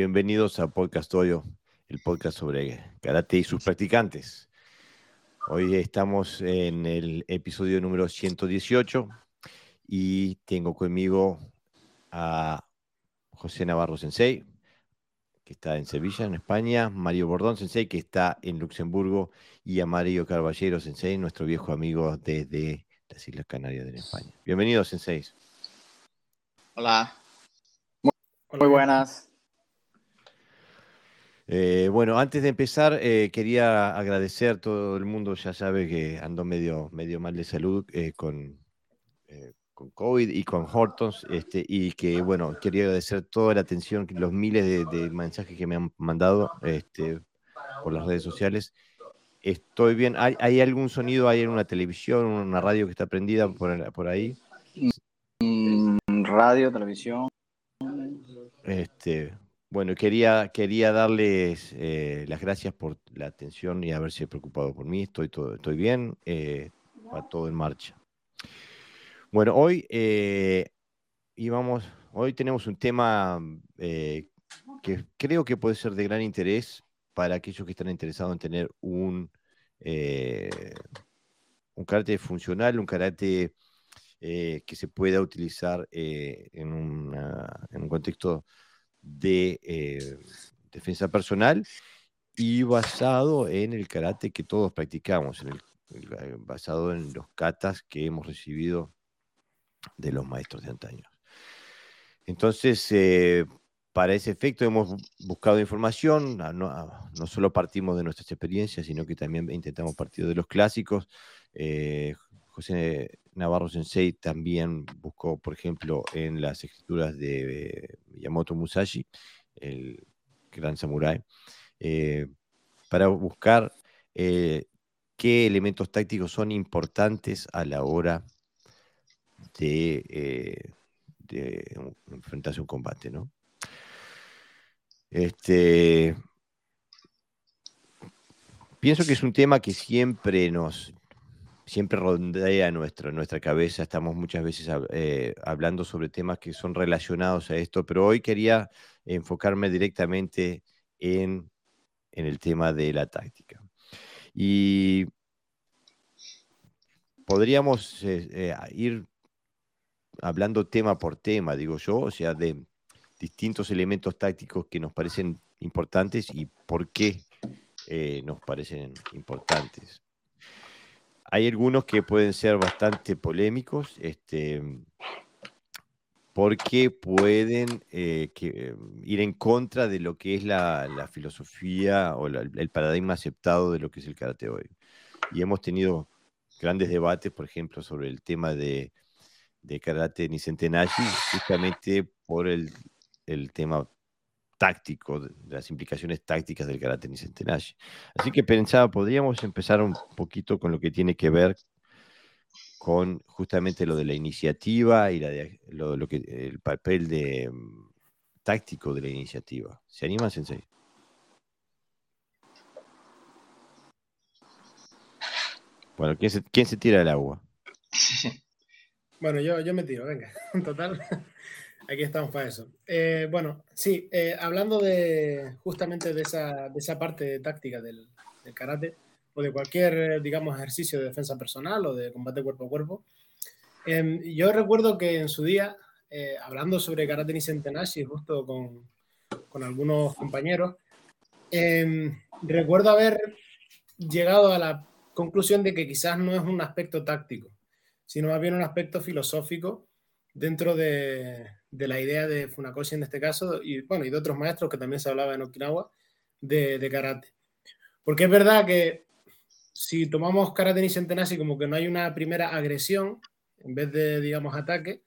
Bienvenidos a Podcast Oyo, el podcast sobre karate y sus practicantes. Hoy estamos en el episodio número 118 y tengo conmigo a José Navarro Sensei, que está en Sevilla, en España, Mario Bordón Sensei, que está en Luxemburgo, y a Mario Carballero Sensei, nuestro viejo amigo desde las Islas Canarias de España. Bienvenidos, Sensei. Hola. Muy, buenas. Eh, bueno, antes de empezar, eh, quería agradecer todo el mundo, ya sabe que ando medio, medio mal de salud eh, con, con COVID y con Hortons, este, y que, bueno, quería agradecer toda la atención, los miles de, mensajes que me han mandado este, por las redes sociales. Estoy bien. ¿Hay, algún sonido? ¿Hay una televisión, una radio que está prendida por, por ahí? Mm, radio, televisión. Este, bueno, quería, quería darles eh, las gracias por la atención y haberse preocupado por mí. Estoy, todo, estoy bien, eh, va todo en marcha. Bueno, hoy eh, hoy tenemos un tema eh, que creo que puede ser de gran interés para aquellos que están interesados en tener un, eh, un carácter funcional, un carácter que se pueda utilizar en, un contexto de defensa personal y basado en el karate que todos practicamos, basado en los katas que hemos recibido de los maestros de antaño. Entonces, eh, para ese efecto hemos buscado información, no, solo partimos de nuestras experiencias, sino que también intentamos partir de los clásicos. Eh, José Navarro Sensei también buscó, por ejemplo, en las escrituras de Yamamoto Musashi, el gran samurái, eh, para buscar qué elementos tácticos son importantes a la hora de, eh, de enfrentarse a un combate, ¿no? Este, pienso que es un tema que siempre nos, siempre rondea nuestro, nuestra cabeza. Estamos muchas veces eh, hablando sobre temas que son relacionados a esto, pero hoy quería enfocarme directamente en, en el tema de la táctica. Y podríamos eh, ir hablando tema por tema, digo yo, o sea, de distintos elementos tácticos que nos parecen importantes y por qué eh, nos parecen importantes. Hay algunos que pueden ser bastante polémicos, este, porque pueden eh, ir en contra de lo que es la, filosofía o el paradigma aceptado de lo que es el karate hoy. Y hemos tenido grandes debates, por ejemplo, sobre el tema de de karate Nicentenashi, justamente por el, tema táctico, de las implicaciones tácticas del karate Nicentenashi. Así que pensaba, podríamos empezar un poquito con lo que tiene que ver con justamente lo de la iniciativa y la lo, que, el papel de, mm, táctico de la iniciativa. ¿Se anima, Sensei? Bueno, ¿quién se, quién se tira el agua? Bueno, yo, yo me tiro, venga, en total. Aquí estamos para eso. Eh, bueno, sí, eh, hablando de justamente de esa, de esa parte táctica del, del, karate o de cualquier, digamos, ejercicio de defensa personal o de combate cuerpo a cuerpo, em, yo recuerdo que en su día, eh, hablando sobre karate Nisentenashi, justo con, con algunos compañeros, em, recuerdo haber llegado a la conclusión de que quizás no es un aspecto táctico, sino más bien un aspecto filosófico dentro de, la idea de Funakoshi en este caso, y bueno, y de otros maestros que también se hablaba en Okinawa, de, karate. Porque es verdad que si tomamos karate Nishentenashi como que no hay una primera agresión, en vez de, digamos, ataque,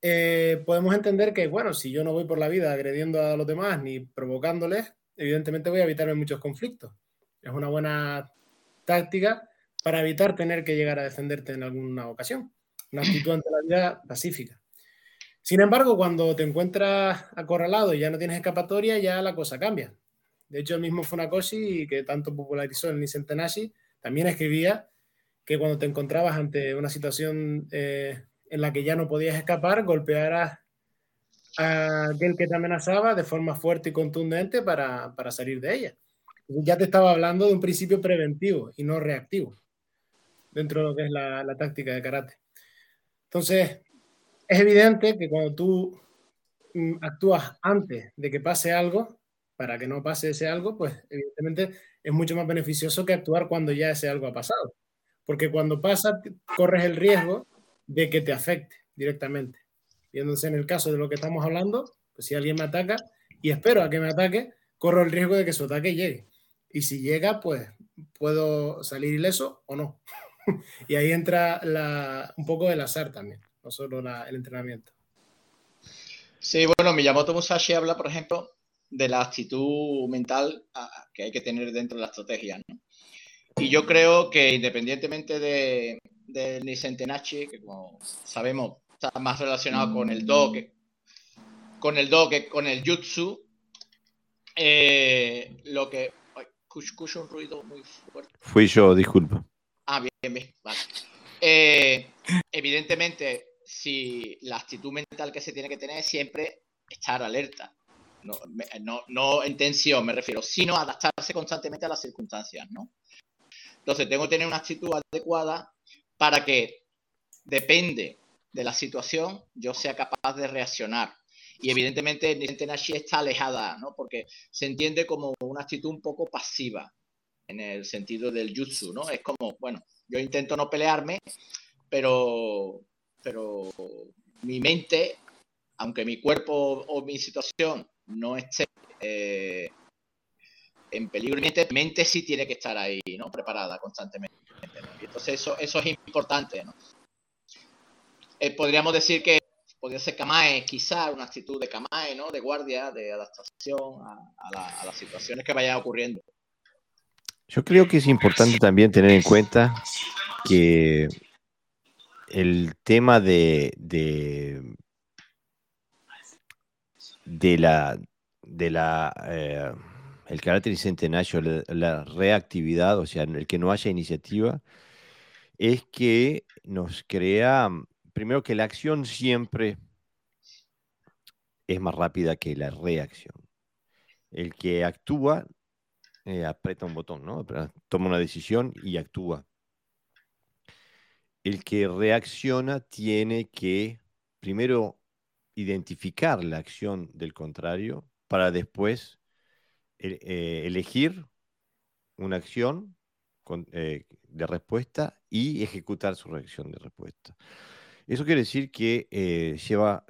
eh, podemos entender que, bueno, si yo no voy por la vida agrediendo a los demás ni provocándoles, evidentemente voy a evitarme muchos conflictos. Es una buena táctica para evitar tener que llegar a defenderte en alguna ocasión. Una actitud ante la vida pacífica. Sin embargo, cuando te encuentras acorralado y ya no tienes escapatoria, ya la cosa cambia. De hecho, el mismo Funakoshi, que tanto popularizó el Nissen Tenashi, también escribía que cuando te encontrabas ante una situación eh, en la que ya no podías escapar, golpearas aquel que te amenazaba de forma fuerte y contundente para, para salir de ella. Ya te estaba hablando de un principio preventivo y no reactivo dentro de lo que es la, la táctica de karate. Entonces, es evidente que cuando tú mm, actúas antes de que pase algo, para que no pase ese algo, pues evidentemente es mucho más beneficioso que actuar cuando ya ese algo ha pasado. Porque cuando pasa, corres el riesgo de que te afecte directamente. Entonces, en el caso de lo que estamos hablando, pues si alguien me ataca y espero a que me ataque, corro el riesgo de que su ataque llegue. Y si llega, pues puedo salir ileso o no. y ahí entra un poco el azar también, no solo el entrenamiento. Sí, bueno, Miyamoto Musashi habla, por ejemplo, de la actitud mental que hay que tener dentro de la estrategia. Y yo creo que independientemente de, de Nisen que como sabemos está más relacionado con el do que con el do que con el jutsu, eh, lo que... Escucho un ruido muy fuerte. Fui yo, disculpa. Eh, evidentemente, si la actitud mental que se tiene que tener es siempre estar alerta. No, no, no en tensión, me refiero, sino adaptarse constantemente a las circunstancias, ¿no? Entonces, tengo que tener una actitud adecuada para que, depende de la situación, yo sea capaz de reaccionar. Y evidentemente Nashi está alejada, ¿no? Porque se entiende como una actitud un poco pasiva, en el sentido del jutsu, ¿no? Es como, bueno, yo intento no pelearme, pero, pero mi mente, aunque mi cuerpo o mi situación no esté eh, en peligro mi mente sí tiene que estar ahí, ¿no? Preparada constantemente. entonces eso, eso es importante, ¿no? Eh, podríamos decir que podría ser Kamae, quizá una actitud de Kamae, ¿no? De guardia, de adaptación a, las situaciones que vayan ocurriendo. Yo creo que es importante también tener en cuenta que el tema de, de, la de la eh, el carácter centenario, la, reactividad, o sea, el que no haya iniciativa, es que nos crea, primero que la acción siempre es más rápida que la reacción. El que actúa eh, aprieta un botón, ¿no? Toma una decisión y actúa. El que reacciona tiene que primero identificar la acción del contrario para después eh, elegir una acción eh, de respuesta y ejecutar su reacción de respuesta. Eso quiere decir que eh, lleva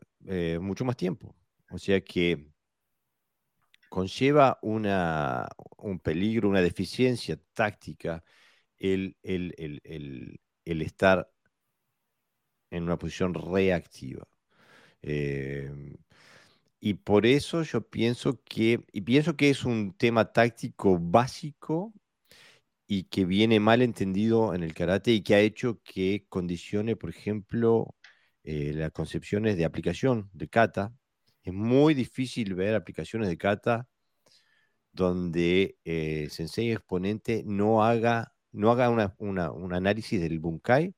mucho más tiempo. O sea que conlleva una, un peligro, una deficiencia táctica el, el, estar en una posición reactiva. Y por eso yo pienso que, y pienso que es un tema táctico básico y que viene mal entendido en el karate y que ha hecho que condicione, por ejemplo, eh, las concepciones de aplicación de kata. Es muy difícil ver aplicaciones de kata donde eh, sensei exponente no haga, no haga un análisis del bunkai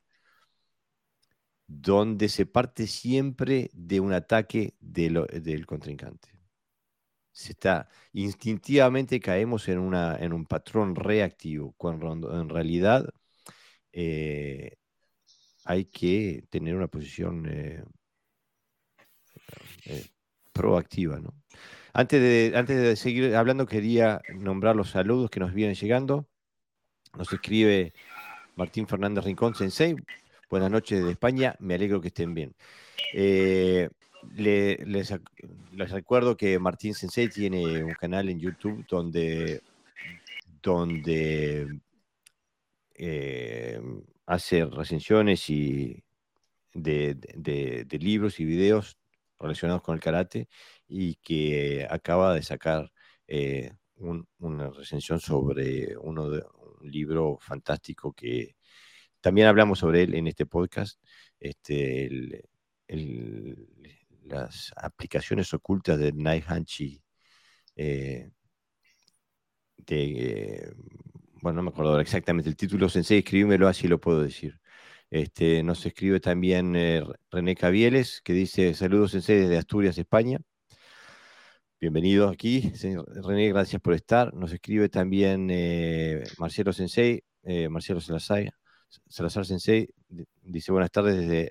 donde se parte siempre de un ataque del contrincante. Se está, instintivamente caemos en, una, en un patrón reactivo, cuando en realidad eh, hay que tener una posición eh, eh, proactiva. Antes, de, antes de seguir hablando, quería nombrar los saludos que nos vienen llegando. Nos escribe Martín Fernández Rincón, Sensei. Buenas noches de España, me alegro que estén bien. Eh, les, recuerdo que Martín Sensei tiene un canal en YouTube donde, donde eh, hace recensiones y de, libros y videos relacionados con el karate y que acaba de sacar eh, una recensión sobre uno de, un libro fantástico que también hablamos sobre él en este podcast, este, las aplicaciones ocultas de Night Hanchi. Eh, bueno, no me acuerdo exactamente el título, Sensei, escríbemelo así lo puedo decir. Este, nos escribe también eh, René Cavieles, que dice saludos sensei desde Asturias, España. Bienvenido aquí, René, gracias por estar. Nos escribe también eh, Marcelo Sensei, eh, Marcelo Salazar, Salazar Sensei, dice buenas tardes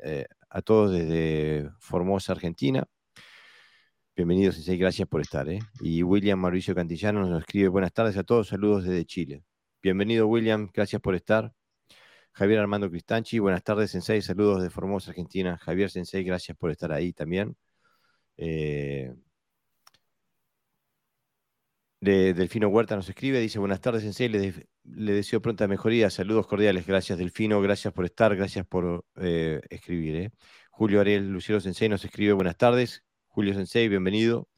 a todos desde Formosa, Argentina. Bienvenido, Sensei, gracias por estar. Y William Mauricio Cantillano nos escribe buenas tardes a todos, saludos desde Chile. Bienvenido, William, gracias por estar. Javier Armando Cristanchi, buenas tardes, Sensei, saludos de Formosa, Argentina. Javier Sensei, gracias por estar ahí también. Eh, Delfino Huerta nos escribe, dice, buenas tardes, Sensei, le, deseo pronta mejoría, saludos cordiales, gracias Delfino, gracias por estar, gracias por eh, escribir. Eh. Julio Ariel Lucero Sensei nos escribe, buenas tardes, Julio Sensei, bienvenido.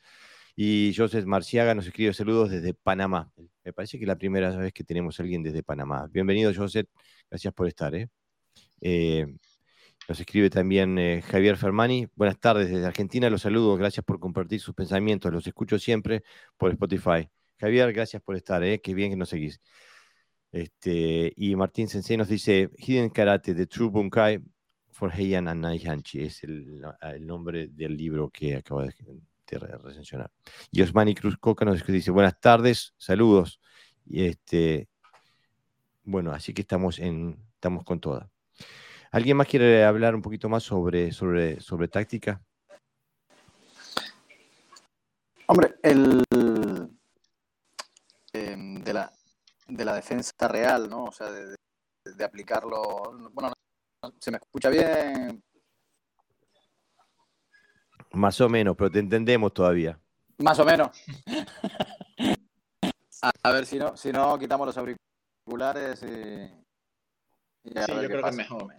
Y Joseph Marciaga nos escribe saludos desde Panamá. Me parece que es la primera vez que tenemos a alguien desde Panamá. Bienvenido, Joseph. Gracias por estar. ¿eh? Eh, nos escribe también eh, Javier Fermani. Buenas tardes desde Argentina. Los saludo. Gracias por compartir sus pensamientos. Los escucho siempre por Spotify. Javier, gracias por estar. Qué bien que nos seguís. Este, y Martín Sensei nos dice Hidden Karate, The True Bunkai for Heian and Naihanchi. Es el, el nombre del libro que acabo de de recensionar. Y Osmani Cruz Coca nos dice, buenas tardes, saludos. Y este, bueno, así que estamos, en, estamos con toda. ¿Alguien más quiere hablar un poquito más sobre, sobre, sobre táctica? Hombre, el em, de, la, de la defensa real, ¿no? O sea, de, de aplicarlo. Bueno, se me escucha bien, más o menos, pero te entendemos todavía. Más o menos. A, ver si no, si no quitamos los auriculares y. sí, yo creo que es mejor.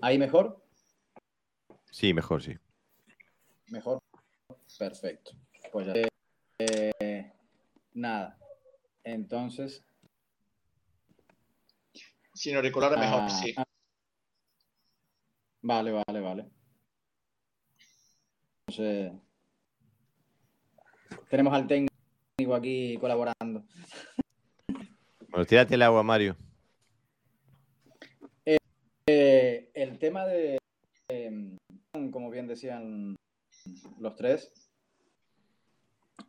¿Ahí mejor? Sí, mejor, sí. Mejor. Perfecto. Pues ya. Eh, nada. Entonces. Sin auriculares mejor, ah, sí. Ah. vale, vale, vale tenemos al técnico aquí colaborando. Bueno, tírate el agua, Mario. Eh, eh, el tema de, em, como bien decían los tres,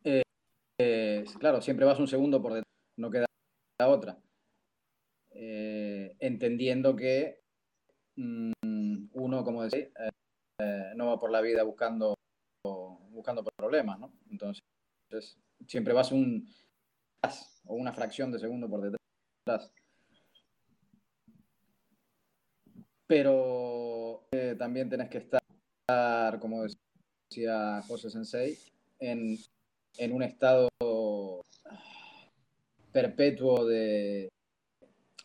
eh, claro, siempre vas un segundo por detrás, no queda otra. entendiendo que mm, uno, como decía, no va por la vida buscando problemas, ¿no? Entonces, siempre vas un o una fracción de segundo por detrás. Pero eh, también tenés que estar, como decía José Sensei, en, en un estado perpetuo de,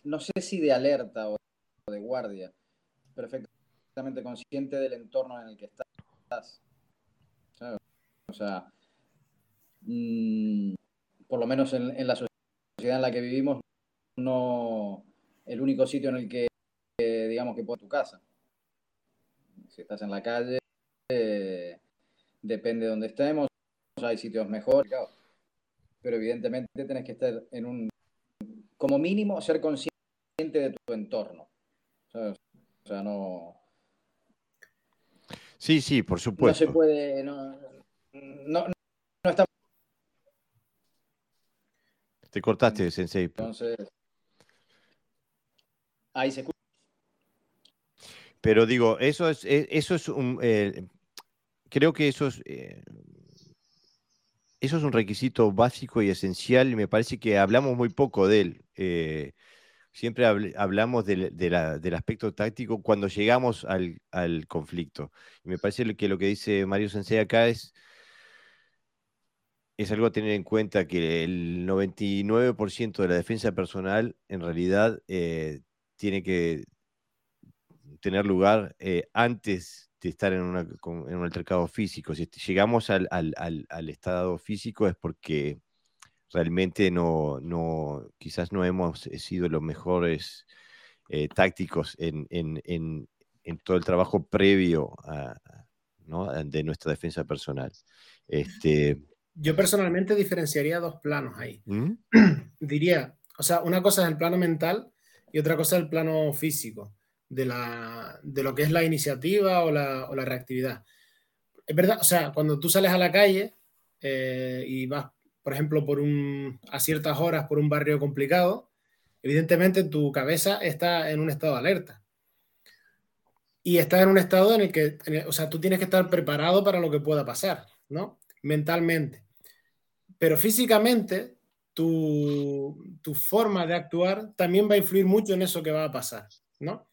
no sé si de alerta o de guardia, perfectamente consciente del entorno en el que estás. O sea, mm, por lo menos en, la sociedad en la que vivimos, no el único sitio en el que, digamos, que puedes tu casa. Si estás en la calle, eh, depende de donde estemos, hay sitios mejores, pero evidentemente tienes que estar en un, como mínimo, ser consciente de tu entorno. O sea, no... Sí, sí, por supuesto. No se puede, no, no, no está. Te cortaste, Sensei. Entonces. Ahí se escucha. Pero digo, eso es, eh, eso es un. Eh, creo que eso es. Eh, eso es un requisito básico y esencial y me parece que hablamos muy poco de él. siempre hablamos del, del, aspecto táctico cuando llegamos al, al, conflicto. Y me parece que lo que dice Mario Sensei acá es es algo a tener en cuenta que el 99% de la defensa personal en realidad eh, tiene que tener lugar eh, antes de estar en, un altercado físico. Si llegamos al, estado físico es porque realmente no, no, quizás no hemos sido los mejores eh, tácticos en, todo el trabajo previo de nuestra defensa personal. Este, yo personalmente diferenciaría dos planos ahí. ¿Mm? Diría, o sea, una cosa es el plano mental y otra cosa es el plano físico. de, la, de lo que es la iniciativa o la, o la, reactividad. Es verdad, o sea, cuando tú sales a la calle eh, y vas, por ejemplo, por un, a ciertas horas por un barrio complicado, evidentemente tu cabeza está en un estado de alerta. Y estás en un estado en el que, o sea, tú tienes que estar preparado para lo que pueda pasar, ¿no? Mentalmente. Pero físicamente, tu, tu forma de actuar también va a influir mucho en eso que va a pasar, ¿no?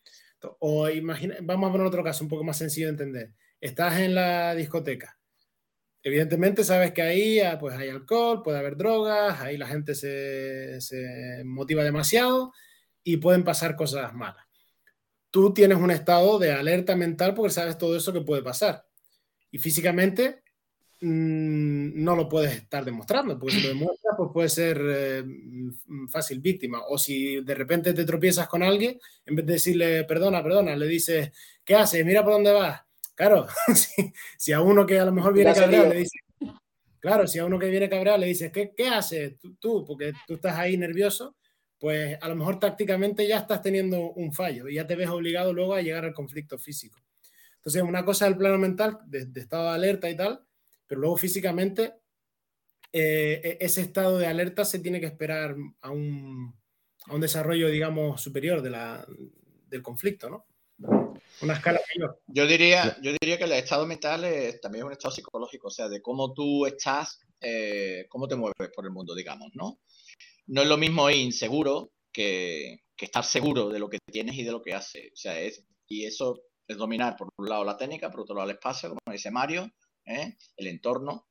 O imagina, vamos a poner otro caso un poco más sencillo de entender. Estás en la discoteca. Evidentemente sabes que ahí ah, pues hay alcohol, puede haber drogas, ahí la gente se, se motiva demasiado y pueden pasar cosas malas. Tú tienes un estado de alerta mental porque sabes todo eso que puede pasar. Y físicamente no lo puedes estar demostrando, porque si lo demuestras, pues puede ser eh, mm, fácil víctima. O si de repente te tropiezas con alguien, en vez de decirle perdona, perdona, le dices, ¿qué haces? Mira por dónde vas. Claro, si, a uno que a lo mejor viene cabreado le dices, claro, si a uno que viene cabreado le dices, ¿qué, qué haces tú, Porque tú estás ahí nervioso, pues a lo mejor tácticamente ya estás teniendo un fallo y ya te ves obligado luego a llegar al conflicto físico. Entonces, una cosa del plano mental, de, de estado de alerta y tal, pero luego físicamente eh, e-, ese estado de alerta se tiene que esperar a un, a un desarrollo, digamos, superior de la, del conflicto, ¿no? Una escala mayor. Yo diría, yo diría que el estado mental es también un estado psicológico, o sea, de cómo tú estás, eh, cómo te mueves por el mundo, digamos, ¿no? No es lo mismo ir inseguro que, que, estar seguro de lo que tienes y de lo que haces. O sea, es, y eso es dominar por un lado la técnica, por otro lado el espacio, como dice Mario, ¿eh? el entorno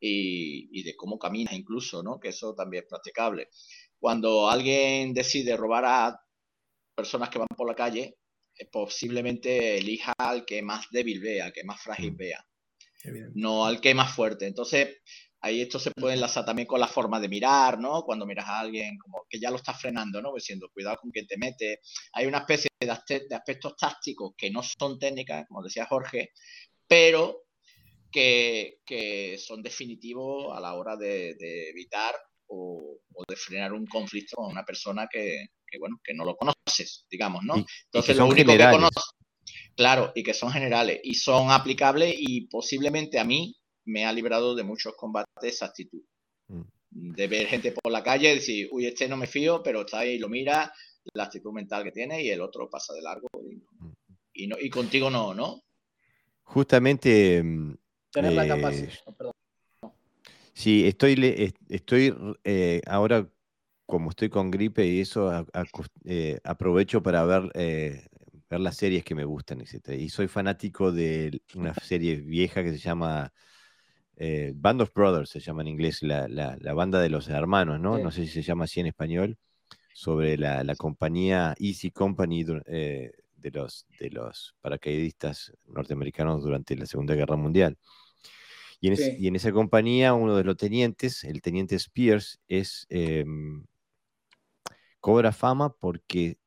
y, de cómo caminas incluso, ¿no? que eso también es practicable. Cuando alguien decide robar a personas que van por la calle, eh, posiblemente elija al que más débil vea, al que más frágil mm. vea, no al que más fuerte. Entonces, ahí esto se puede enlazar también con la forma de mirar, ¿no? Cuando miras a alguien como que ya lo está frenando, ¿no? Diciendo, cuidado con quien te mete. Hay una especie de, aspectos tácticos que no son técnicas, como decía Jorge, pero que, son definitivos a la hora de, evitar o, de frenar un conflicto con una persona que, bueno, que no lo conoces, digamos, ¿no? Entonces, lo único que conoces, claro, y que son generales y son aplicables y posiblemente a mí me ha librado de muchos combates esa actitud. Mm. De ver gente por la calle y decir, uy, este no me fío, pero está ahí y lo mira, la actitud mental que tiene y el otro pasa de largo y, no, y contigo no, ¿no? Justamente Tener la capacidad. Eh, sí, estoy, estoy eh, ahora, como estoy con gripe y eso, eh, aprovecho para ver, ver las series que me gustan, etc. Y soy fanático de una serie vieja que se llama Band of Brothers, se llama en inglés, la, banda de los hermanos, ¿no? No sé si se llama así en español, sobre la, compañía Easy Company de, los, de los paracaidistas norteamericanos durante la Segunda Guerra Mundial. Y en, esa compañía, uno de los tenientes, el teniente Spears, es, em, cobra fama porque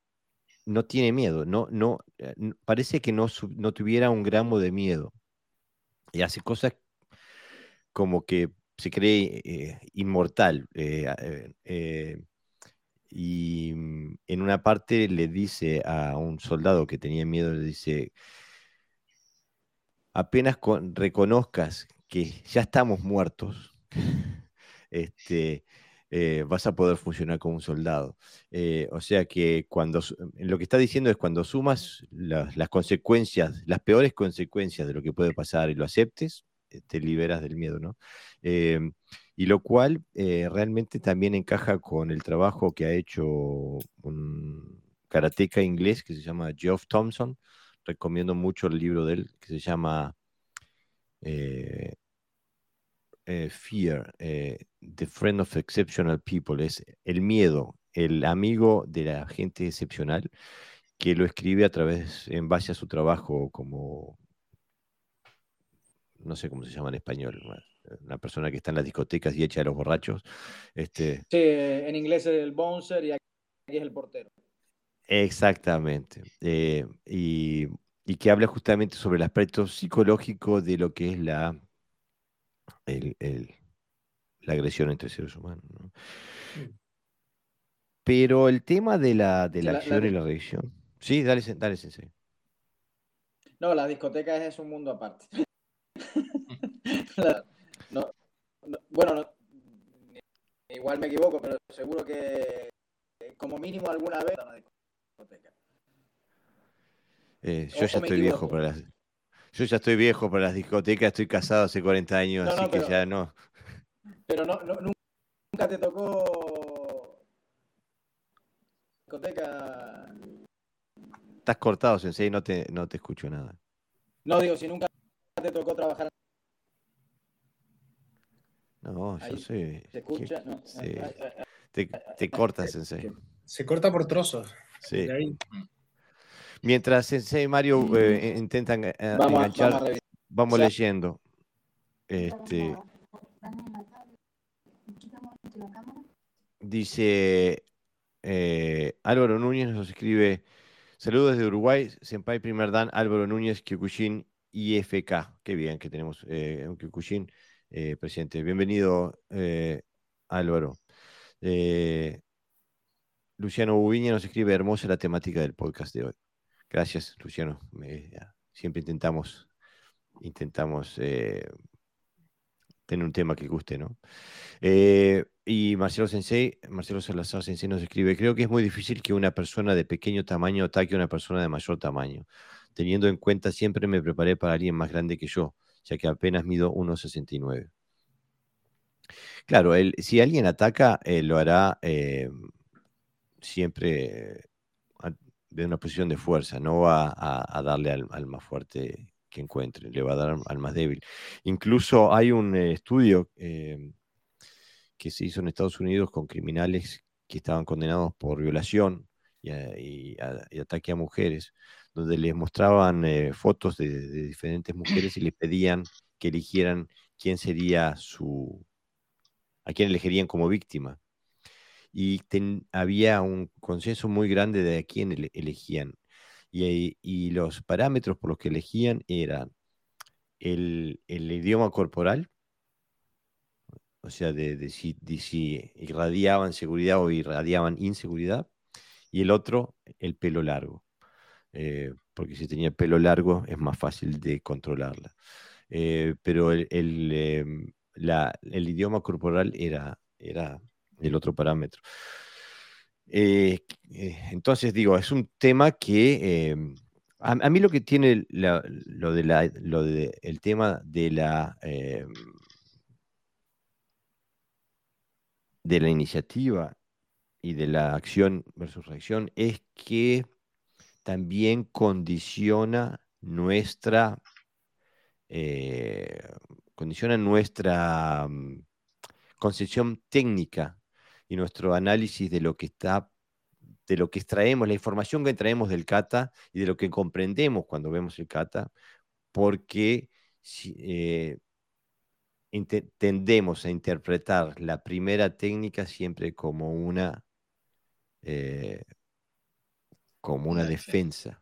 no tiene miedo, no, no, eh, parece que no, no tuviera un gramo de miedo. Y hace cosas como que se cree eh, inmortal. Eh, y mm, en una parte le dice a un soldado que tenía miedo, le dice, apenas reconozcas que ya estamos muertos, este, eh, vas a poder funcionar como un soldado. Eh, o sea que cuando lo que está diciendo es cuando sumas las, consecuencias, las peores consecuencias de lo que puede pasar y lo aceptes, eh, te liberas del miedo, ¿no? y lo cual realmente también encaja con el trabajo que ha hecho un karateca inglés que se llama Geoff Thompson. Recomiendo mucho el libro de él que se llama eh, eh, fear, eh, The Friend of Exceptional People, es el miedo, el amigo de la gente excepcional, que lo escribe a través, en base a su trabajo como, no sé cómo se llama en español, una persona que está en las discotecas y echa a los borrachos. Este... Sí, en inglés es el bouncer y aquí es el portero. Exactamente. y y que habla justamente sobre el aspecto psicológico de lo que es la, la agresión entre seres humanos. Pero el tema de la, de la, acción y la agresión. Sí, dale, dale, Sensei. No, la discoteca es un mundo aparte. bueno, igual me equivoco, pero seguro que como mínimo alguna vez la discoteca. Eh, yo ya estoy viejo para las. Yo ya estoy viejo para las discotecas, estoy casado hace 40 años, así que ya no. Pero no, nunca te tocó discoteca. Estás cortado, Sensei, no te, no te escucho nada. No, digo, si nunca te tocó trabajar. No, yo sé. ¿Se escucha? No. Te, te cortas, Sensei. Se corta por trozos. Sí. Mientras Sensei y Mario eh, intentan eh, enganchar, vamos, leyendo. Este, dice eh, Álvaro Núñez nos escribe saludos desde Uruguay, Senpai Primer Dan, Álvaro Núñez, Kyokushin IFK. Qué bien que tenemos un Kyokushin presente. Bienvenido, Álvaro. Luciano Bubiña nos escribe hermosa la temática del podcast de hoy. Gracias, Luciano. siempre intentamos, intentamos eh, tener un tema que guste, ¿no? Eh, y Marcelo Sensei, Marcelo Salazar Sensei nos escribe, creo que es muy difícil que una persona de pequeño tamaño ataque a una persona de mayor tamaño. Teniendo en cuenta, siempre me preparé para alguien más grande que yo, ya que apenas mido 1,69. Claro, si alguien ataca, eh, lo hará siempre de una posición de fuerza, no va a, darle al, más fuerte que encuentre, le va a dar al más débil. Incluso hay un eh, estudio em, que se hizo en Estados Unidos con criminales que estaban condenados por violación y, ataque a mujeres, donde les mostraban eh, fotos de, diferentes mujeres y les pedían que eligieran quién sería su, a quién elegirían como víctima y había un consenso muy grande de a quién elegían. Y, los parámetros por los que elegían eran el, idioma corporal, o sea, de, si, irradiaban seguridad o irradiaban inseguridad, y el otro, el pelo largo, eh, porque si tenía pelo largo es más fácil de controlarla. Eh, pero el, em, el, idioma corporal era, era el otro parámetro. Eh, eh, entonces, digo, es un tema que em, a, mí lo que tiene la, lo de, el tema de la, em, de la iniciativa y de la acción versus reacción es que también condiciona nuestra, eh, condiciona nuestra mm, concepción técnica y nuestro análisis de lo que está, de lo que extraemos, la información que traemos del kata y de lo que comprendemos cuando vemos el kata, porque eh, tendemos a interpretar la primera técnica siempre como una, eh, como una defensa,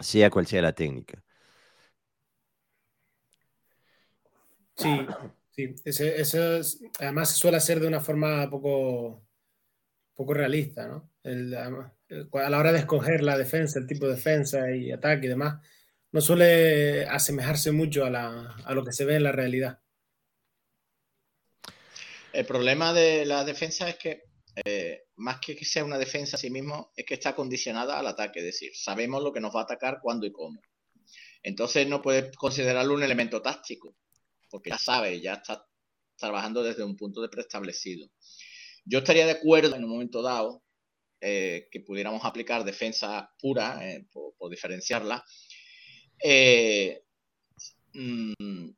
sea cual sea la técnica. Sí, Sí, eso además suele hacer de una forma poco, poco realista, ¿no? a la hora de escoger la defensa, el tipo de defensa y ataque y demás, no suele asemejarse mucho a, lo que se ve en la realidad. El problema de la defensa es que, eh, más que que sea una defensa a sí mismo, es que está condicionada al ataque, es decir, sabemos lo que nos va a atacar, cuándo y cómo. Entonces no puedes considerarlo un elemento táctico, porque ya sabe, ya está trabajando desde un punto de preestablecido. Yo estaría de acuerdo en un momento dado eh, que pudiéramos aplicar defensa pura, eh, por, diferenciarla, eh, mm,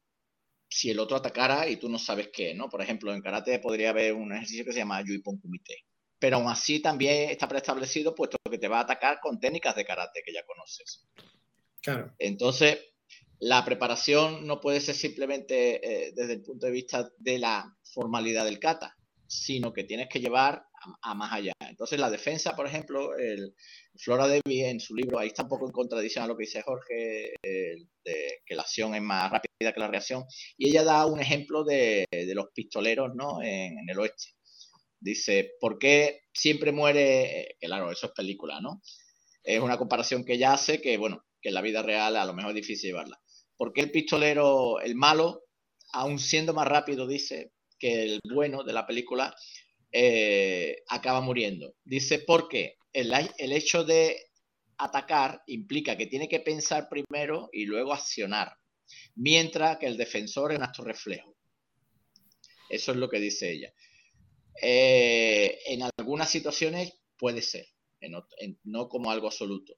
si el otro atacara y tú no sabes qué, ¿no? Por ejemplo, en karate podría haber un ejercicio que se llama Yuipon Kumite. Pero aún así también está preestablecido, puesto que te va a atacar con técnicas de karate que ya conoces. Claro. Entonces, la preparación no puede ser simplemente eh, desde el punto de vista de la formalidad del kata, sino que tienes que llevar a, más allá. Entonces, la defensa, por ejemplo, el Flora Devi en su libro, ahí está un poco en contradicción a lo que dice Jorge, de que la acción es más rápida que la reacción, y ella da un ejemplo de, los pistoleros ¿no? en, el oeste. Dice, ¿por qué siempre muere? Claro, eso es película, ¿no? Es una comparación que ella hace que, bueno, que en la vida real a lo mejor es difícil llevarla. ¿Por qué el pistolero, el malo, aún siendo más rápido, dice que el bueno de la película, eh, acaba muriendo? Dice, porque el, hecho de atacar implica que tiene que pensar primero y luego accionar, mientras que el defensor es un acto reflejo. Eso es lo que dice ella. Eh, en algunas situaciones puede ser, no como algo absoluto.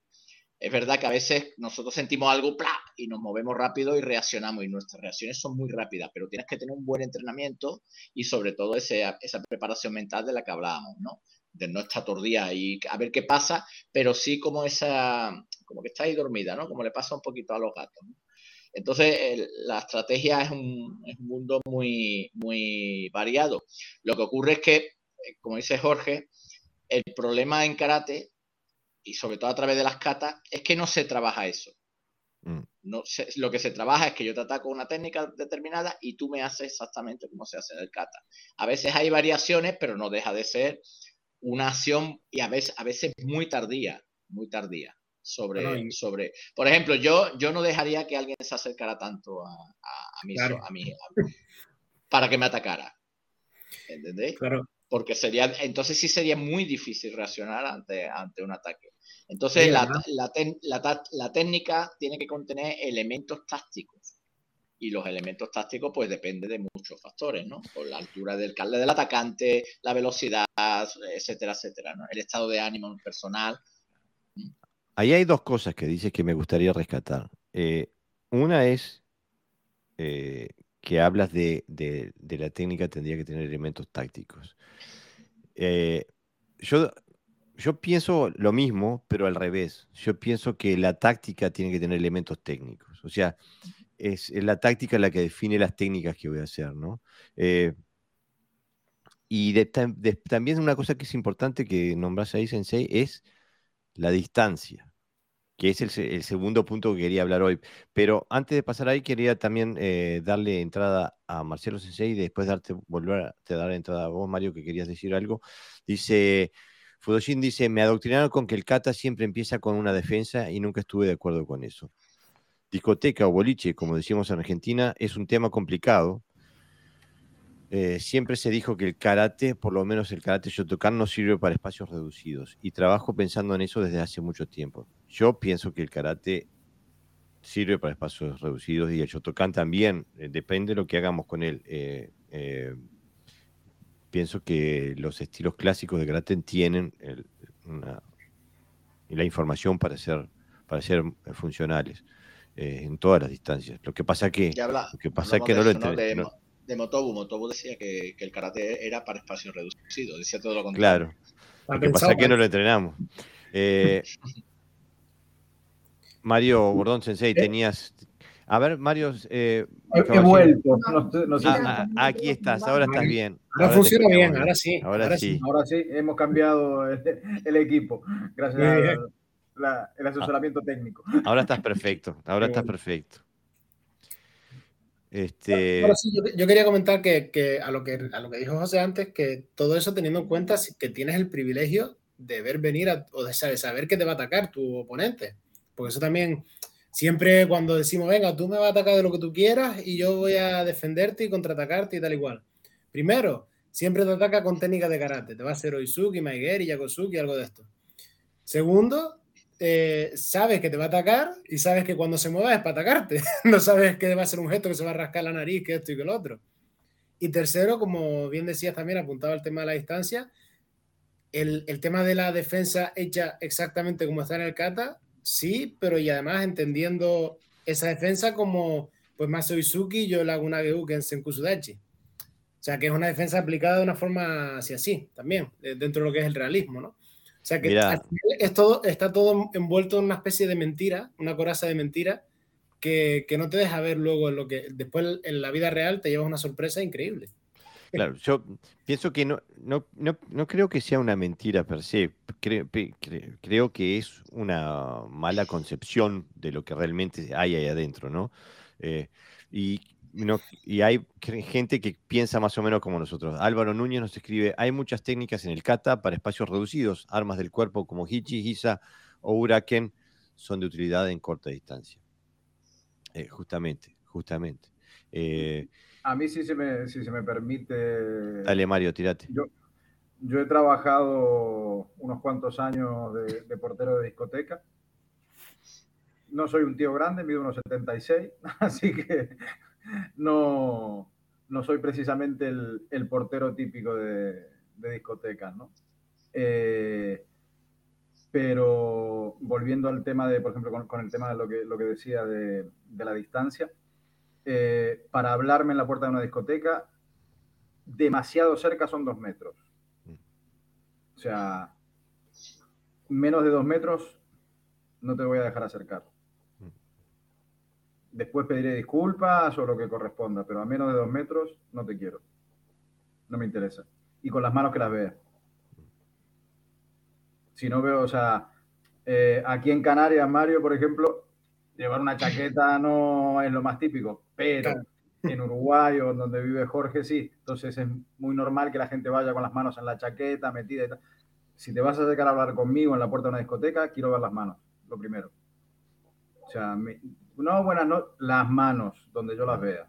Es verdad que a veces nosotros sentimos algo y nos movemos rápido y reaccionamos y nuestras reacciones son muy rápidas, pero tienes que tener un buen entrenamiento y sobre todo esa preparación mental de la que hablábamos, ¿no? De no estar tordía y a ver qué pasa, pero sí como esa, como que está ahí dormida, ¿no? Como le pasa un poquito a los gatos. Entonces, la estrategia es un, mundo muy, muy variado. Lo que ocurre es que, eh, como dice Jorge, el problema en karate, y sobre todo a través de las catas, es que no se trabaja eso. Mm. No lo que se trabaja es que yo te ataco una técnica determinada y tú me haces exactamente como se hace en el kata. A veces hay variaciones, pero no deja de ser una acción y a veces, a veces muy tardía, muy tardía sobre, sobre. Por ejemplo, yo, yo no dejaría que alguien se acercara tanto a, a, mí, a, mí, para que me atacara. ¿Entendéis? Claro. Porque sería, entonces sí sería muy difícil reaccionar ante, ante un ataque. Entonces, la, la, la, la, técnica tiene que contener elementos tácticos. Y los elementos tácticos, pues depende de muchos factores, ¿no? Por la altura del, del atacante, la velocidad, etcétera, etcétera, ¿no? El estado de ánimo personal. Ahí hay dos cosas que dices que me gustaría rescatar. Eh, una es eh, que hablas de, la técnica tendría que tener elementos tácticos. Eh, yo, yo pienso lo mismo, pero al revés. Yo pienso que la táctica tiene que tener elementos técnicos. O sea, es, la táctica la que define las técnicas que voy a hacer, ¿no? y también una cosa que es importante que nombras ahí, Sensei, es la distancia, que es el, segundo punto que quería hablar hoy. Pero antes de pasar ahí, quería también eh, darle entrada a Marcelo Sensei y después darte, volver a dar entrada a vos, Mario, que querías decir algo. Dice, Fudoshin dice, me adoctrinaron con que el kata siempre empieza con una defensa y nunca estuve de acuerdo con eso. Discoteca o boliche, como decimos en Argentina, es un tema complicado eh, siempre se dijo que el karate, por lo menos el karate Shotokan, no sirve para espacios reducidos. Y trabajo pensando en eso desde hace mucho tiempo. Yo pienso que el karate sirve para espacios reducidos y el Shotokan también. Eh, depende de lo que hagamos con él. Eh, pienso que los estilos clásicos de karate tienen la información para ser, para ser funcionales. en todas las distancias. Lo que pasa que, lo que pasa es que no lo entendemos de Motobu. Motobu decía que, el karate era para espacios reducidos, decía todo lo contrario. Claro. Lo que pasa es que no lo entrenamos. Eh, Mario Bordón Sensei, tenías. A ver, Mario. Eh, he vuelto. Ah, ah, aquí estás, ahora estás bien. Ahora, funciona bien, ahora sí. Ahora, sí. Ahora sí, hemos cambiado el, equipo. Gracias al asesoramiento técnico. Ahora estás perfecto, ahora estás perfecto. Este... yo, quería comentar que, a, lo que a lo que dijo José antes, que todo eso teniendo en cuenta que tienes el privilegio de ver venir o de saber, que te va a atacar tu oponente. Porque eso también, siempre cuando decimos, venga, tú me vas a atacar de lo que tú quieras y yo voy a defenderte y contraatacarte y tal igual. Primero, siempre te ataca con técnicas de karate. Te va a hacer Oizuki, Maigeri, Yakosuki, algo de esto. Segundo, eh, sabes que te va a atacar y sabes que cuando se mueva es para atacarte. no sabes que va a ser un gesto que se va a rascar la nariz, que esto y que lo otro. Y tercero, como bien decías también, apuntado al tema de la distancia, el, el, tema de la defensa hecha exactamente como está en el kata, sí, pero y además entendiendo esa defensa como pues Maso Izuki, yo la hago una en Senkusudachi. O sea, que es una defensa aplicada de una forma así, así, también, dentro de lo que es el realismo, ¿no? O sea que es todo, está todo envuelto en una especie de mentira, una coraza de mentira, que, que, no te deja ver luego en lo que después en la vida real te llevas una sorpresa increíble. Claro, yo pienso que no, no, no, no creo que sea una mentira per se, creo, que es una mala concepción de lo que realmente hay ahí adentro, ¿no? Eh, y no- y hay gente que piensa más o menos como nosotros. Álvaro Núñez nos escribe, hay muchas técnicas en el kata para espacios reducidos. Armas del cuerpo como Hichi, Hisa o Uraken son de utilidad en corta distancia. Eh, justamente, justamente. Eh, A mí sí se me, si se me permite. dale, Mario, tirate. Yo, yo he trabajado unos cuantos años de, de portero de discoteca. No soy un tío grande, mido unos 76, así que no, no soy precisamente el, el portero típico de, de discotecas, ¿no? Eh, pero volviendo al tema de, por ejemplo, con, con el tema de lo que, lo que decía de, de la distancia, eh, para hablarme en la puerta de una discoteca, demasiado cerca son dos metros. O sea, menos de dos metros no te voy a dejar acercar. Después pediré disculpas o lo que corresponda, pero a menos de dos metros no te quiero. No me interesa. Y con las manos que las vea. Si no veo, o sea, eh, aquí en Canarias, Mario, por ejemplo, llevar una chaqueta no es lo más típico, pero Claro. en Uruguay o donde vive Jorge, sí. Entonces es muy normal que la gente vaya con las manos en la chaqueta, metida y tal. Si te vas a acercar a hablar conmigo en la puerta de una discoteca, quiero ver las manos, lo primero. O sea, no buenas no, las manos, donde yo las vea.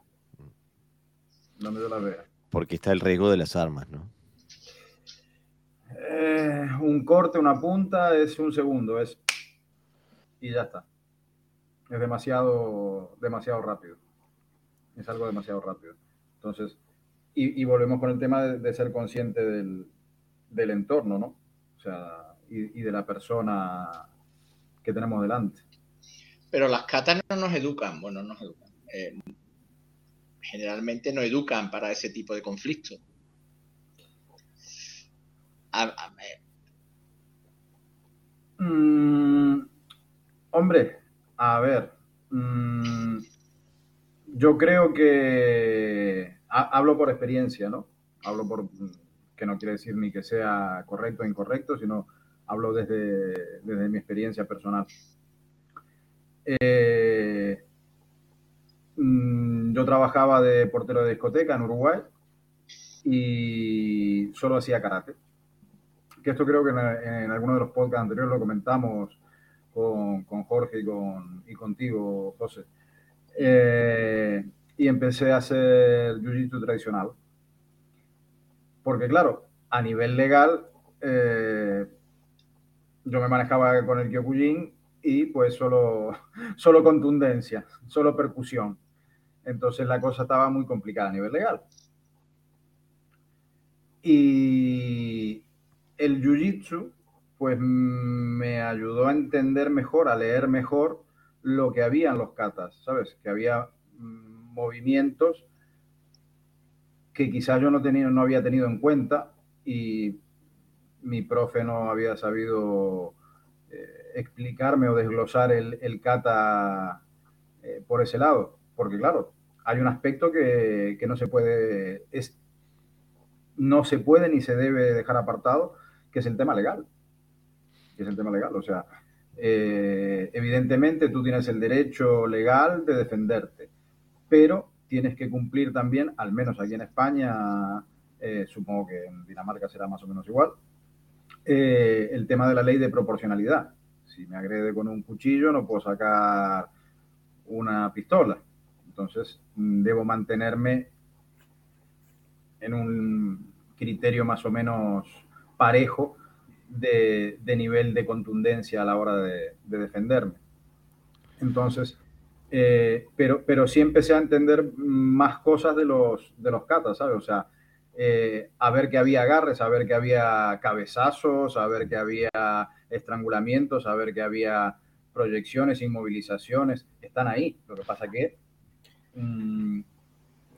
Donde yo las vea. Porque está el riesgo de las armas, ¿no? Eh, un corte, una punta, es un segundo, es. Y ya está. Es demasiado, demasiado rápido. Es algo demasiado rápido. Entonces, y, y volvemos con el tema de, de ser consciente del, del entorno, ¿no? O sea, y, y de la persona que tenemos delante. Pero las catas no nos educan, bueno, no nos educan. eh, generalmente no educan para ese tipo de conflictos. A- a- Mm, hombre, a ver. mm, yo creo que ha- hablo por experiencia, ¿no? Hablo por que no quiere decir ni que sea correcto o incorrecto, sino hablo desde, desde mi experiencia personal. Eh, mm, yo trabajaba de portero de discoteca en Uruguay y solo hacía karate que esto creo que en, en alguno de los podcasts anteriores lo comentamos con, con Jorge y, con, y contigo, José. Eh, y empecé a hacer jiu-jitsu tradicional. Porque claro, a nivel legal, eh, yo me manejaba con el Kyokujin y pues solo, solo contundencia, solo percusión. Entonces la cosa estaba muy complicada a nivel legal. Y el jiu-jitsu, pues me ayudó a entender mejor, a leer mejor lo que había en los katas, ¿sabes? Que había mm, movimientos que quizás yo no, tenía, no había tenido en cuenta y mi profe no había sabido eh, explicarme o desglosar el, el kata eh, por ese lado. Porque claro, hay un aspecto que, que no se puede, es, no se puede ni se debe dejar apartado, que es el tema legal. Que es el tema legal. O sea, eh, evidentemente tú tienes el derecho legal de defenderte, pero tienes que cumplir también, al menos aquí en España, eh, supongo que en Dinamarca será más o menos igual, eh, el tema de la ley de proporcionalidad. Si me agrede con un cuchillo, no puedo sacar una pistola. Entonces, mm, debo mantenerme en un criterio más o menos parejo de, de nivel de contundencia a la hora de, de defenderme. Entonces, eh, pero, pero sí empecé a entender más cosas de los, de los katas, ¿sabes? O sea, eh, a ver que había agarres, a ver que había cabezazos, a ver que había estrangulamientos, a ver que había proyecciones, inmovilizaciones, están ahí. Lo que pasa que mmm,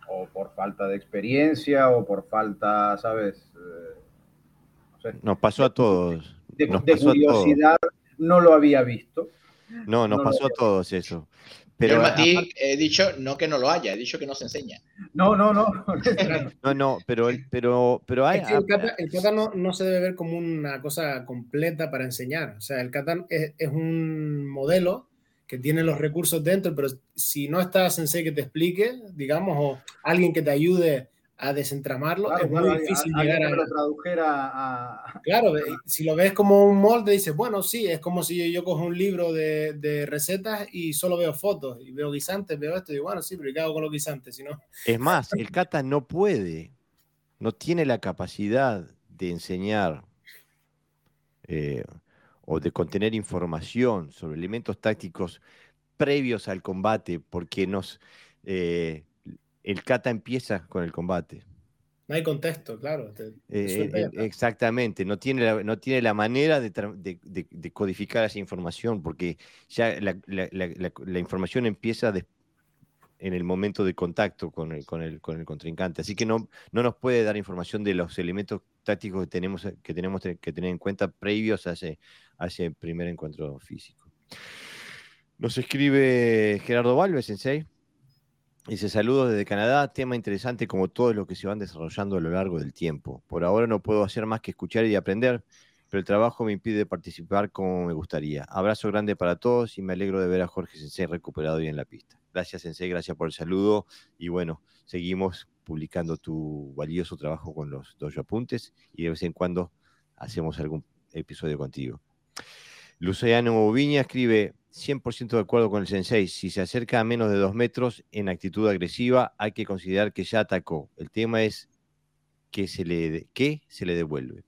o por falta de experiencia o por falta, ¿sabes? Eh, Nos pasó a todos. De, nos de pasó curiosidad, no lo había visto. No, nos no pasó a todos eso. Pero, Pero a ti he dicho no que no lo haya, he dicho que no se enseña. No, no, no. no, no, pero, pero, pero hay. Es que el kata, el kata no, no, se debe ver como una cosa completa para enseñar. O sea, el kata es, es un modelo que tiene los recursos dentro, pero si no está sensei que te explique, digamos, o alguien que te ayude a desentramarlo, es muy difícil llegar a... lo tradujera a... Claro, si lo ves como un molde, dices, bueno, sí, es como si yo, cojo un libro de, de, recetas y solo veo fotos, y veo guisantes, veo esto, y digo, bueno, sí, pero ¿qué hago con los guisantes? Si no... Es más, el kata no puede, no tiene la capacidad de enseñar eh, o de contener información sobre elementos tácticos previos al combate, porque nos... Eh, el kata empieza con el combate. No hay contexto, claro. Eh, exactamente, no tiene la, no tiene la manera de, codificar esa información, porque ya la, información empieza en el momento de contacto con el, con, el, con el contrincante. Así que no, no nos puede dar información de los elementos tácticos que tenemos que, tenemos que tener en cuenta previos a ese, a ese primer encuentro físico. Nos escribe Gerardo Valves, Sensei. Dice saludos desde Canadá, tema interesante como todo lo que se van desarrollando a lo largo del tiempo. Por ahora no puedo hacer más que escuchar y aprender, pero el trabajo me impide participar como me gustaría. Abrazo grande para todos y me alegro de ver a Jorge Sensei recuperado y en la pista. Gracias Sensei, gracias por el saludo y bueno, seguimos publicando tu valioso trabajo con los dos apuntes y de vez en cuando hacemos algún episodio contigo. Luciano Viña escribe, 100% de acuerdo con el sensei. Si se acerca a menos de dos metros en actitud agresiva, hay que considerar que ya atacó. El tema es que se le, qué se le devuelve.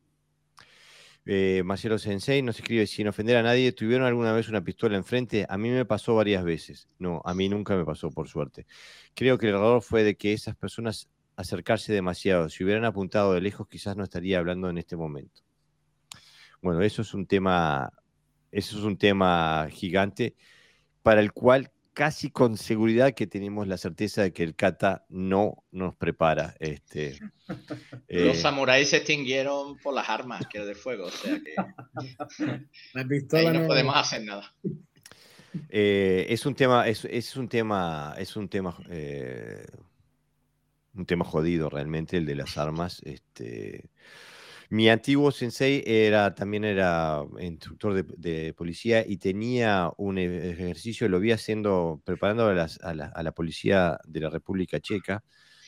Eh, Marcelo Sensei nos escribe, sin ofender a nadie, ¿tuvieron alguna vez una pistola enfrente? A mí me pasó varias veces. No, a mí nunca me pasó, por suerte. Creo que el error fue de que esas personas acercarse demasiado. Si hubieran apuntado de lejos, quizás no estaría hablando en este momento. Bueno, eso es un tema eso es un tema gigante para el cual casi con seguridad que tenemos la certeza de que el kata no nos prepara. Este, Los eh, samuráis se extinguieron por las armas que de fuego, o sea que no, podemos hacer nada. Eh, es un tema, es, un tema, es un tema, eh, un tema jodido realmente el de las armas. Este, mi antiguo sensei era, también era instructor de, policía y tenía un e, ejercicio, lo vi haciendo, preparando a, la, policía de la República Checa,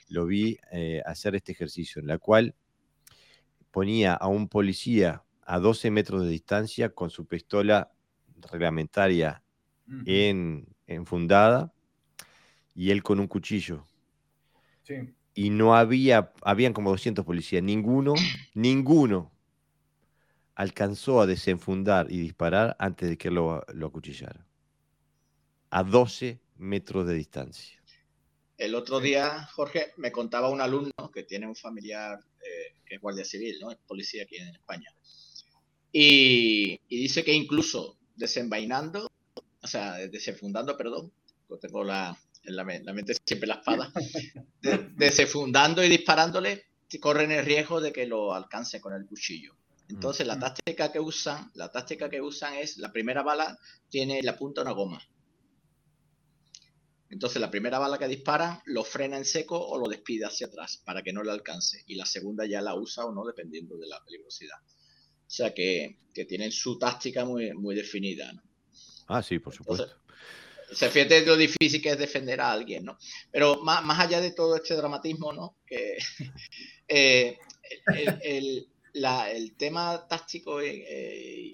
lo vi eh, hacer este ejercicio, en la cual ponía a un policía a 12 metros de distancia con su pistola reglamentaria en, enfundada y él con un cuchillo. Sí y no había, habían como 200 policías, ninguno, ninguno alcanzó a desenfundar y disparar antes de que lo, lo acuchillara. A 12 metros de distancia. El otro día, Jorge, me contaba un alumno que tiene un familiar eh, que es guardia civil, ¿no? Es policía aquí en España. Y, y, dice que incluso desenvainando, o sea, desenfundando, perdón, tengo la, en la, mente siempre la espada, desefundando y disparándole, corren el riesgo de que lo alcance con el cuchillo. Entonces la táctica que usan, la táctica que usan es la primera bala tiene la punta una goma. Entonces la primera bala que disparan lo frena en seco o lo despide hacia atrás para que no le alcance. Y la segunda ya la usa o no dependiendo de la peligrosidad. O sea que, tienen su táctica muy, muy definida. Ah, sí, por supuesto se fíjate de lo difícil que es defender a alguien, ¿no? Pero más, más allá de todo este dramatismo, ¿no? Que eh, el, el, tema táctico eh,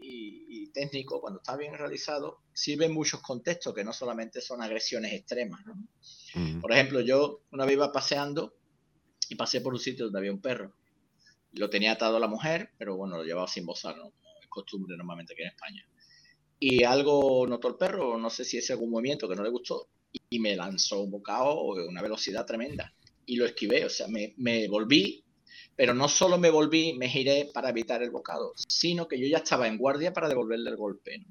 y, técnico, cuando está bien realizado, sirve en muchos contextos, que no solamente son agresiones extremas, ¿no? Por ejemplo, yo una vez iba paseando y pasé por un sitio donde había un perro. Lo tenía atado a la mujer, pero bueno, lo llevaba sin bozar, ¿no? Es costumbre normalmente aquí en España y algo notó el perro, no sé si es algún movimiento que no le gustó, y me lanzó un bocado a una velocidad tremenda. Y lo esquivé, o sea, me, me, volví, pero no solo me volví, me giré para evitar el bocado, sino que yo ya estaba en guardia para devolverle el golpe.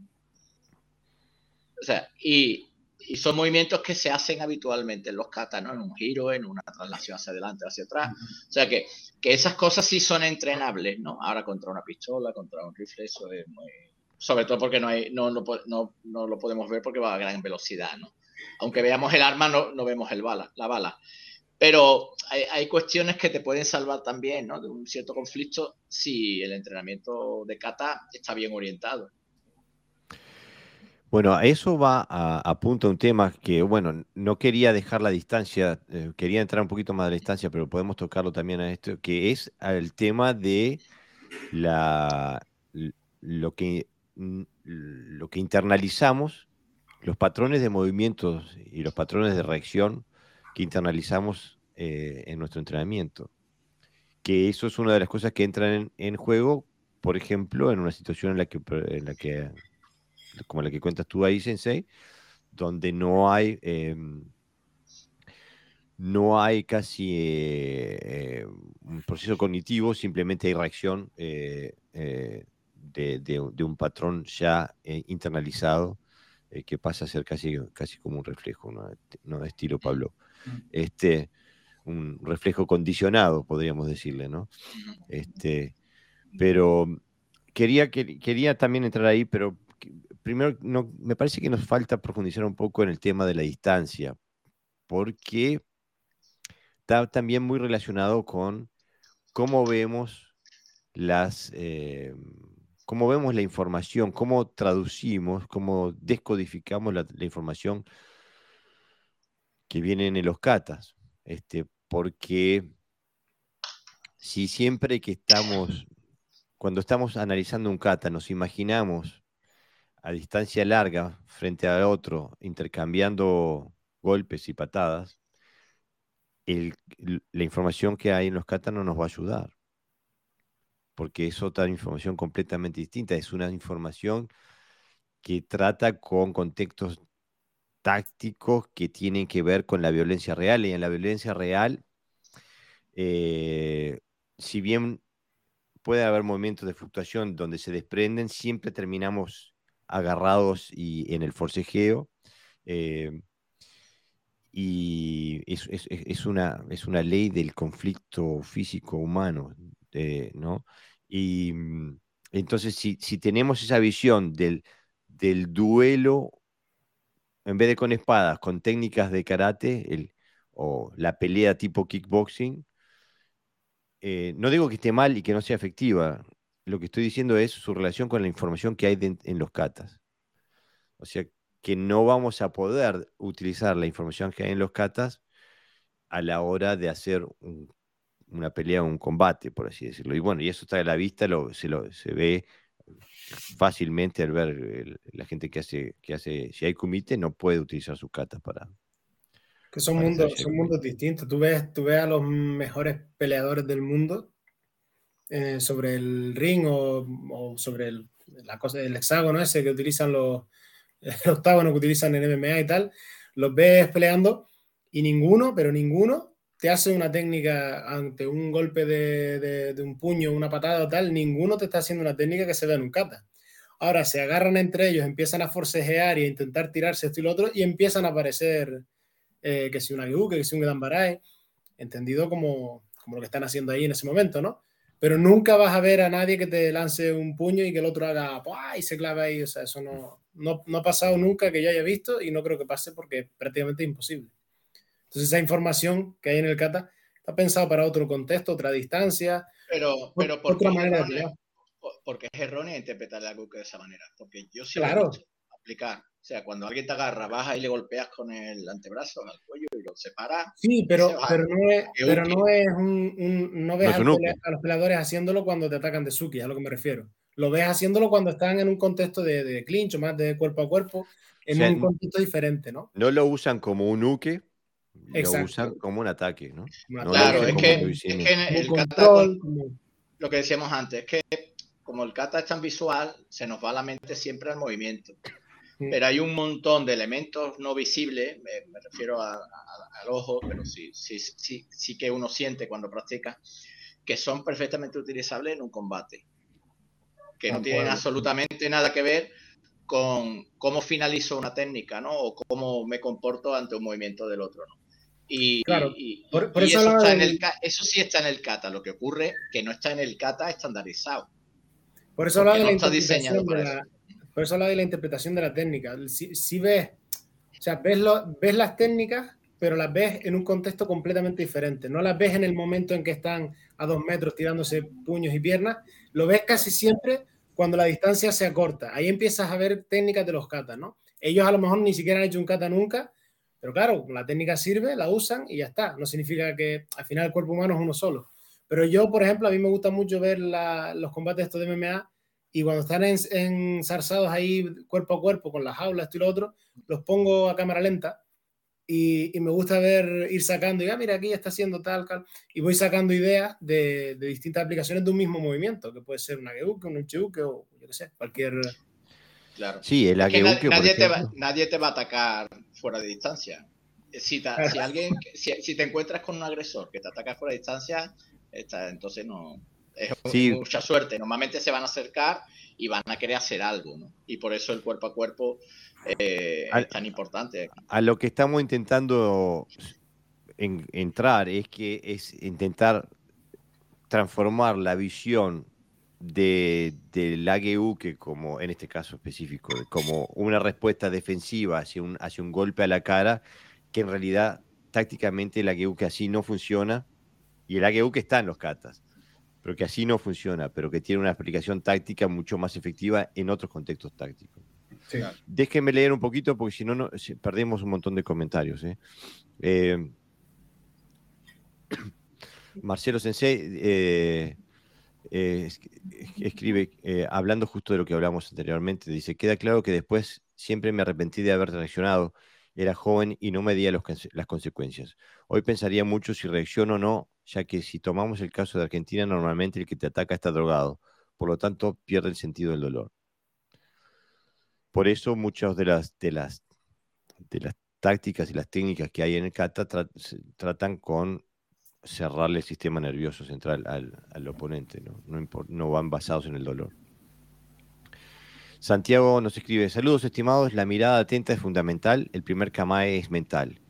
O sea, y, y, son movimientos que se hacen habitualmente en los katas, ¿no? En un giro, en una traslación hacia adelante, hacia atrás. O sea, que, que esas cosas sí son entrenables, ¿no? Ahora contra una pistola, contra un rifle, eso es muy sobre todo porque no, hay, no, no, no, lo podemos ver porque va a gran velocidad, ¿no? Aunque veamos el arma, no, no vemos el bala, la bala. Pero hay, hay, cuestiones que te pueden salvar también, ¿no? De un cierto conflicto si el entrenamiento de kata está bien orientado. Bueno, a eso va a, apunta un tema que, bueno, no quería dejar la distancia, eh, quería entrar un poquito más de la distancia, pero podemos tocarlo también a esto, que es el tema de la, lo, que, lo que internalizamos, los patrones de movimientos y los patrones de reacción que internalizamos eh, en nuestro entrenamiento. Que eso es una de las cosas que entran en, juego, por ejemplo, en una situación en la que, en la que como la que cuentas tú ahí, Sensei, donde no hay, em, no hay casi eh, eh, un proceso cognitivo, simplemente hay reacción eh, de, un patrón ya internalizado que pasa a ser casi, casi como un reflejo, ¿no? de estilo Pablo. Mm. Este, un reflejo condicionado, podríamos decirle, ¿no? Este, pero quería, quería también entrar ahí, pero primero, no, me parece que nos falta profundizar un poco en el tema de la distancia, porque está también muy relacionado con cómo vemos las, eh, cómo vemos la información, cómo traducimos, cómo descodificamos la, información que viene en los catas. Este, porque si siempre que estamos, cuando estamos analizando un kata, nos imaginamos a distancia larga frente a otro, intercambiando golpes y patadas, la información que hay en los katas no nos va a ayudar. Porque es otra información completamente distinta. Es una información que trata con contextos tácticos que tienen que ver con la violencia real. Y en la violencia real, eh, si bien puede haber momentos de fluctuación donde se desprenden, siempre terminamos agarrados y en el forcejeo. Eh, y es, una, es una ley del conflicto físico humano, eh, ¿no? Y mm, entonces, si, tenemos esa visión del, del, duelo, en vez de con espadas, con técnicas de karate el, o la pelea tipo kickboxing, eh, no digo que esté mal y que no sea efectiva, lo que estoy diciendo es su relación con la información que hay en los katas. O sea, que no vamos a poder utilizar la información que hay en los katas a la hora de hacer una pelea o un combate, por así decirlo. Y bueno, y eso está a la vista, se, lo, se ve fácilmente al ver la gente que hace, que hace, si hay comité, no puede utilizar sus katas para... Que son, mundos, son mundos distintos. Tú ves, tú ves a los mejores peleadores del mundo eh, sobre el ring o, sobre el, la cosa, el hexágono ese que utilizan los, el octágono que utilizan en MMA y tal, los ves peleando y ninguno, pero ninguno te hace una técnica ante un golpe de, un puño, una patada o tal, ninguno te está haciendo una técnica que se ve en un kata. Ahora se agarran entre ellos, empiezan a forcejear y a intentar tirarse esto y lo otro y empiezan a aparecer eh, que si una Gyuke, que si un Gedambarae, entendido como, como lo que están haciendo ahí en ese momento, ¿no? pero nunca vas a ver a nadie que te lance un puño y que el otro haga y se clave ahí. O sea, eso no, no, no, ha pasado nunca que yo haya visto y no creo que pase porque es prácticamente imposible. Entonces, esa información que hay en el kata está pensado para otro contexto, otra distancia, pero, pero ¿por otra manera de Porque es erróneo interpretar algo de esa manera. Porque yo sí claro. aplicar o sea, cuando alguien te agarra, baja y le golpeas con el antebrazo al cuello y lo separas. Sí, pero, pero no es, pero no es un, no ves a los peleadores haciéndolo cuando te atacan de Suki, a lo que me refiero. Lo ves haciéndolo cuando están en un contexto de, de clinch o más de cuerpo a cuerpo, en un contexto diferente, ¿no? No lo usan como un uke, lo usan como un ataque, ¿no? claro, es que, es que, en el kata, lo que decíamos antes, es que como el kata es tan visual, se nos va la mente siempre al movimiento pero hay un montón de elementos no visibles, me, refiero al ojo, pero sí, sí, sí, sí que uno siente cuando practica, que son perfectamente utilizables en un combate, que no tienen absolutamente nada que ver con cómo finalizo una técnica, ¿no? O cómo me comporto ante un movimiento del otro, ¿no? Y, claro, por, eso, está en el, eso sí está en el kata, lo que ocurre que no está en el kata estandarizado. Por eso hablaba de la está diseñado para por eso habla de la interpretación de la técnica. Si, ves, o sea, ves, lo, ves las técnicas, pero las ves en un contexto completamente diferente. No las ves en el momento en que están a dos metros tirándose puños y piernas. Lo ves casi siempre cuando la distancia se acorta. Ahí empiezas a ver técnicas de los katas, ¿no? Ellos a lo mejor ni siquiera han hecho un kata nunca, pero claro, la técnica sirve, la usan y ya está. No significa que al final el cuerpo humano es uno solo. Pero yo, por ejemplo, a mí me gusta mucho ver los combates estos de MMA y cuando están ensarzados ahí cuerpo a cuerpo con las jaulas, esto y lo otro, los pongo a cámara lenta y, me gusta ver, ir sacando, y ah, mira, aquí está haciendo tal, tal, y voy sacando ideas de, distintas aplicaciones de un mismo movimiento, que puede ser una Geuke, un Ucheuke o yo qué sé, cualquier... Claro. Sí, el Ageuke, nadie, te va, nadie te va a atacar fuera de distancia. Si, si alguien, si, te encuentras con un agresor que te ataca fuera de distancia, está, entonces no, es mucha suerte. Normalmente se van a acercar y van a querer hacer algo, ¿no? Y por eso el cuerpo a cuerpo eh, es tan importante. A lo que estamos intentando entrar es que es intentar transformar la visión de, del AGU, que como en este caso específico, como una respuesta defensiva hacia un, hacia un golpe a la cara, que en realidad tácticamente el AGU que así no funciona, y el AGU que está en los catas pero que así no funciona, pero que tiene una aplicación táctica mucho más efectiva en otros contextos tácticos. Déjenme leer un poquito porque si no, perdemos un montón de comentarios. ¿eh? Eh, Marcelo Sensei eh, escribe, hablando justo de lo que hablamos anteriormente, dice, queda claro que después siempre me arrepentí de haber reaccionado. Era joven y no medía las consecuencias. Hoy pensaría mucho si reacciono o no ya que si tomamos el caso de Argentina, normalmente el que te ataca está drogado, por lo tanto pierde el sentido del dolor. Por eso muchas de las, de las, de las tácticas y las técnicas que hay en el kata tratan con cerrarle el sistema nervioso central al, oponente, ¿no? No, van basados en el dolor. Santiago nos escribe, saludos estimados, la mirada atenta es fundamental, el primer kamae es mental.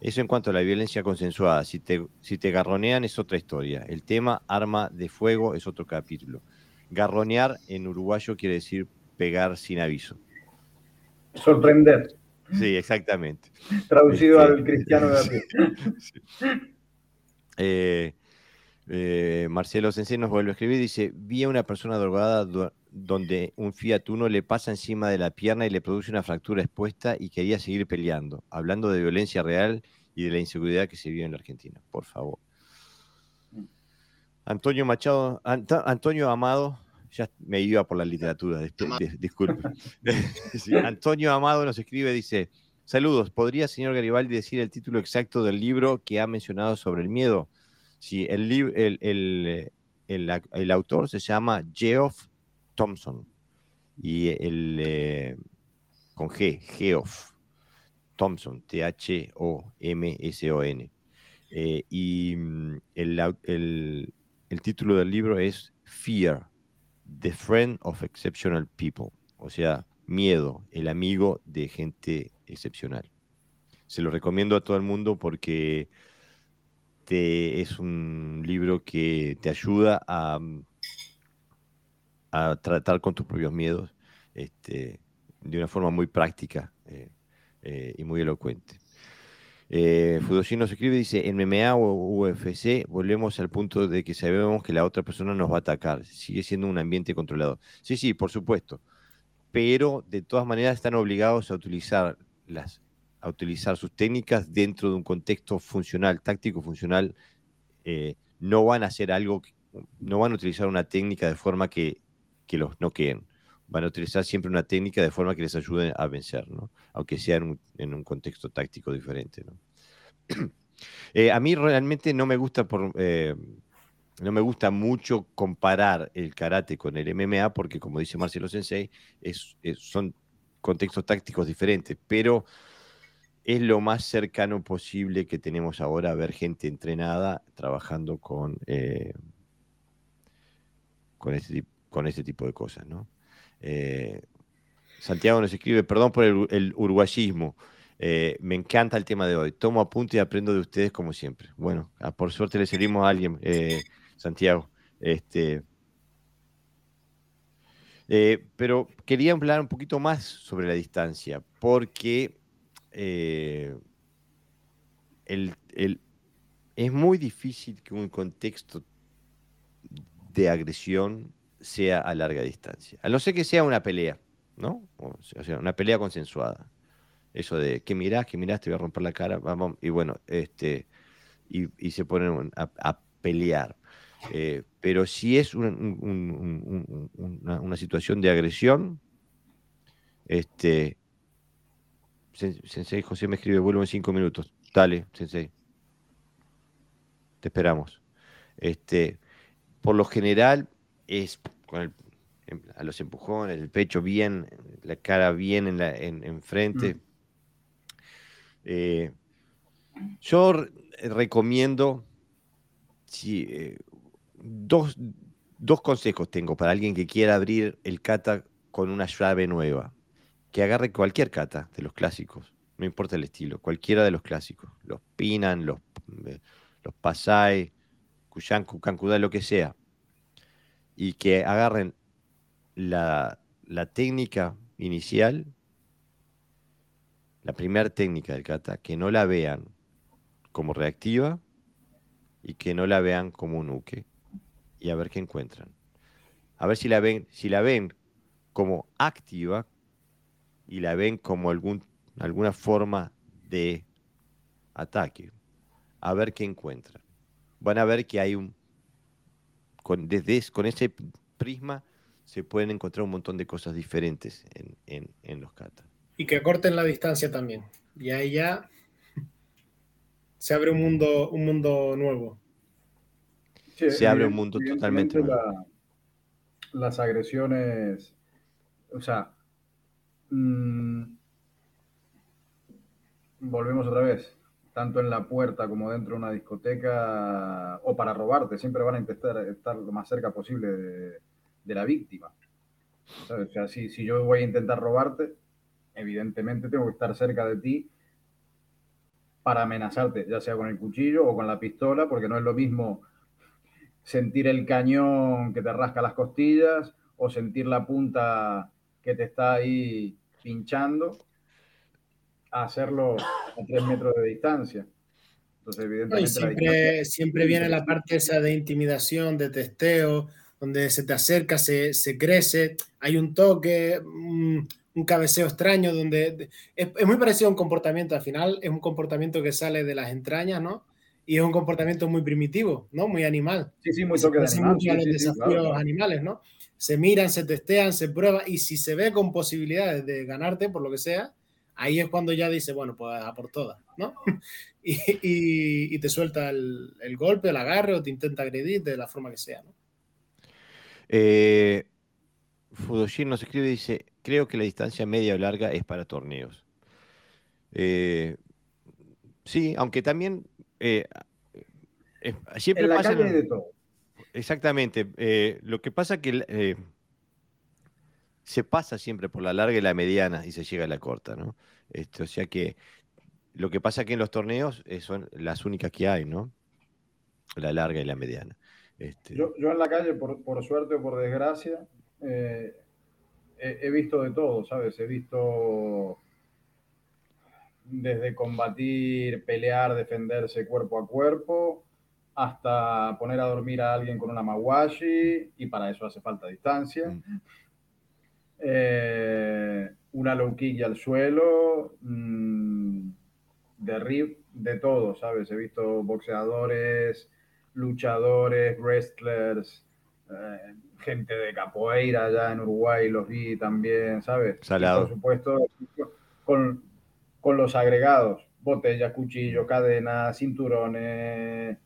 Eso en cuanto a la violencia consensuada. Si te, si te garronean es otra historia. El tema arma de fuego es otro capítulo. Garronear en uruguayo quiere decir pegar sin aviso. Sorprender. Sí, exactamente. Traducido este, al cristiano de eh, eh, Marcelo Sensei nos vuelve a escribir, dice, vi a una persona drogada donde un Fiat Uno le pasa encima de la pierna y le produce una fractura expuesta y quería seguir peleando, hablando de violencia real y de la inseguridad que se vive en la Argentina. Por favor. Mm. Antonio Machado, Antonio Amado, ya me iba por la literatura, disculpe. Antonio Amado nos escribe, dice, saludos, ¿podría, señor Garibaldi, decir el título exacto del libro que ha mencionado sobre el miedo? Sí, el, el, el, el autor se llama Geoff Thompson y el eh, con G, Geoff Thompson, T-H-O-M-S-O-N. Eh, y mm, el, título del libro es Fear, The Friend of Exceptional People, o sea, miedo, el amigo de gente excepcional. Se lo recomiendo a todo el mundo porque es un libro que te ayuda a tratar con tus propios miedos este, de una forma muy práctica eh, eh, y muy elocuente. Eh, nos escribe, dice, en MMA o UFC volvemos al punto de que sabemos que la otra persona nos va a atacar. Sigue siendo un ambiente controlado. Sí, sí, por supuesto. Pero de todas maneras están obligados a utilizar, las, a utilizar sus técnicas dentro de un contexto funcional, táctico funcional. Eh, no van a hacer algo, no van a utilizar una técnica de forma que que los noqueen. Van a utilizar siempre una técnica de forma que les ayude a vencer, ¿no? aunque sea en un, contexto táctico diferente. ¿no? Eh, a mí realmente no me gusta por, eh, no me gusta mucho comparar el karate con el MMA porque, como dice Marcelo Sensei, es, son contextos tácticos diferentes, pero es lo más cercano posible que tenemos ahora a ver gente entrenada trabajando con, eh, con este con este tipo de cosas, ¿no? Eh, Santiago nos escribe, perdón por el, uruguayismo, eh, me encanta el tema de hoy, tomo apunte y aprendo de ustedes como siempre. Bueno, ah, por suerte le servimos a alguien, Santiago. Este, pero quería hablar un poquito más sobre la distancia, porque es muy difícil que un contexto de agresión sea a larga distancia. A no ser que sea una pelea, ¿no? O sea, una pelea consensuada. eso de que mirás, que mirás, te voy a romper la cara, vamos, y bueno, este, y, se ponen a, pelear. Eh, pero si es una, situación de agresión, este, Sensei José me escribe, vuelvo en cinco minutos. Dale, Sensei. Te esperamos. Este, por lo general es con a los empujones, el pecho bien, la cara bien en, la, en, frente. Mm. Eh, yo recomiendo si, eh, dos, dos, consejos tengo para alguien que quiera abrir el kata con una llave nueva. Que agarre cualquier kata de los clásicos, no importa el estilo, cualquiera de los clásicos. Los Pinan, los, eh, los Pasai, Kuyanku, Kankuda, lo que sea. Y que agarren la, la técnica inicial, la primera técnica del kata, que no la vean como reactiva y que no la vean como un uke y a ver qué encuentran. A ver si la ven, si la ven como activa y la ven como algún, alguna forma de ataque. A ver qué encuentran. Van a ver que hay un. Con, desde, con ese prisma se pueden encontrar un montón de cosas diferentes en, en los katas. Y que corten la distancia también. Y ahí ya se abre un mundo, un mundo nuevo. Se abre un mundo totalmente nuevo. las agresiones, o sea, mm, volvemos otra vez, tanto en la puerta como dentro de una discoteca o para robarte, siempre van a intentar estar lo más cerca posible de, la víctima. O sea, si, si yo voy a intentar robarte, evidentemente tengo que estar cerca de ti para amenazarte, ya sea con el cuchillo o con la pistola, porque no es lo mismo sentir el cañón que te rasca las costillas o sentir la punta que te está ahí pinchando, a hacerlo a tres metros de distancia. Entonces, evidentemente. siempre, viene la parte esa de intimidación, de testeo, donde se te acerca, se, se crece, hay un toque, un cabeceo extraño, donde es, muy parecido a un comportamiento, al final es un comportamiento que sale de las entrañas, ¿no? Y es un comportamiento muy primitivo, ¿no? Muy animal. Sí, sí, muy toque de animal. Mucho a los desafíos animales, ¿no? Se miran, se testean, se prueban, y si se ve con posibilidades de ganarte, por lo que sea, ahí es cuando ya dice, bueno, pues a por todas, ¿no? y, y, te suelta el, el, golpe, el agarre, o te intenta agredir de la forma que sea, ¿no? Eh, Fudoshin nos escribe y dice, creo que la distancia media o larga es para torneos. Eh, sí, aunque también eh, eh, siempre pasa... de todo. Exactamente. lo que pasa que se pasa siempre por la larga y la mediana y se llega a la corta, ¿no? Este, o sea que lo que pasa que en los torneos son las únicas que hay, ¿no? La larga y la mediana. Este... Yo, en la calle, por, por suerte o por desgracia, eh, he, visto de todo, ¿sabes? He visto desde combatir, pelear, defenderse cuerpo a cuerpo, hasta poner a dormir a alguien con una mawashi, y para eso hace falta distancia. Mm. Eh, una low kick al suelo, mm, de de todo, ¿sabes? He visto boxeadores, luchadores, wrestlers, eh, gente de capoeira allá en Uruguay, los vi también, ¿sabes? por supuesto, con, los agregados, botellas, cuchillos, cadenas, cinturones.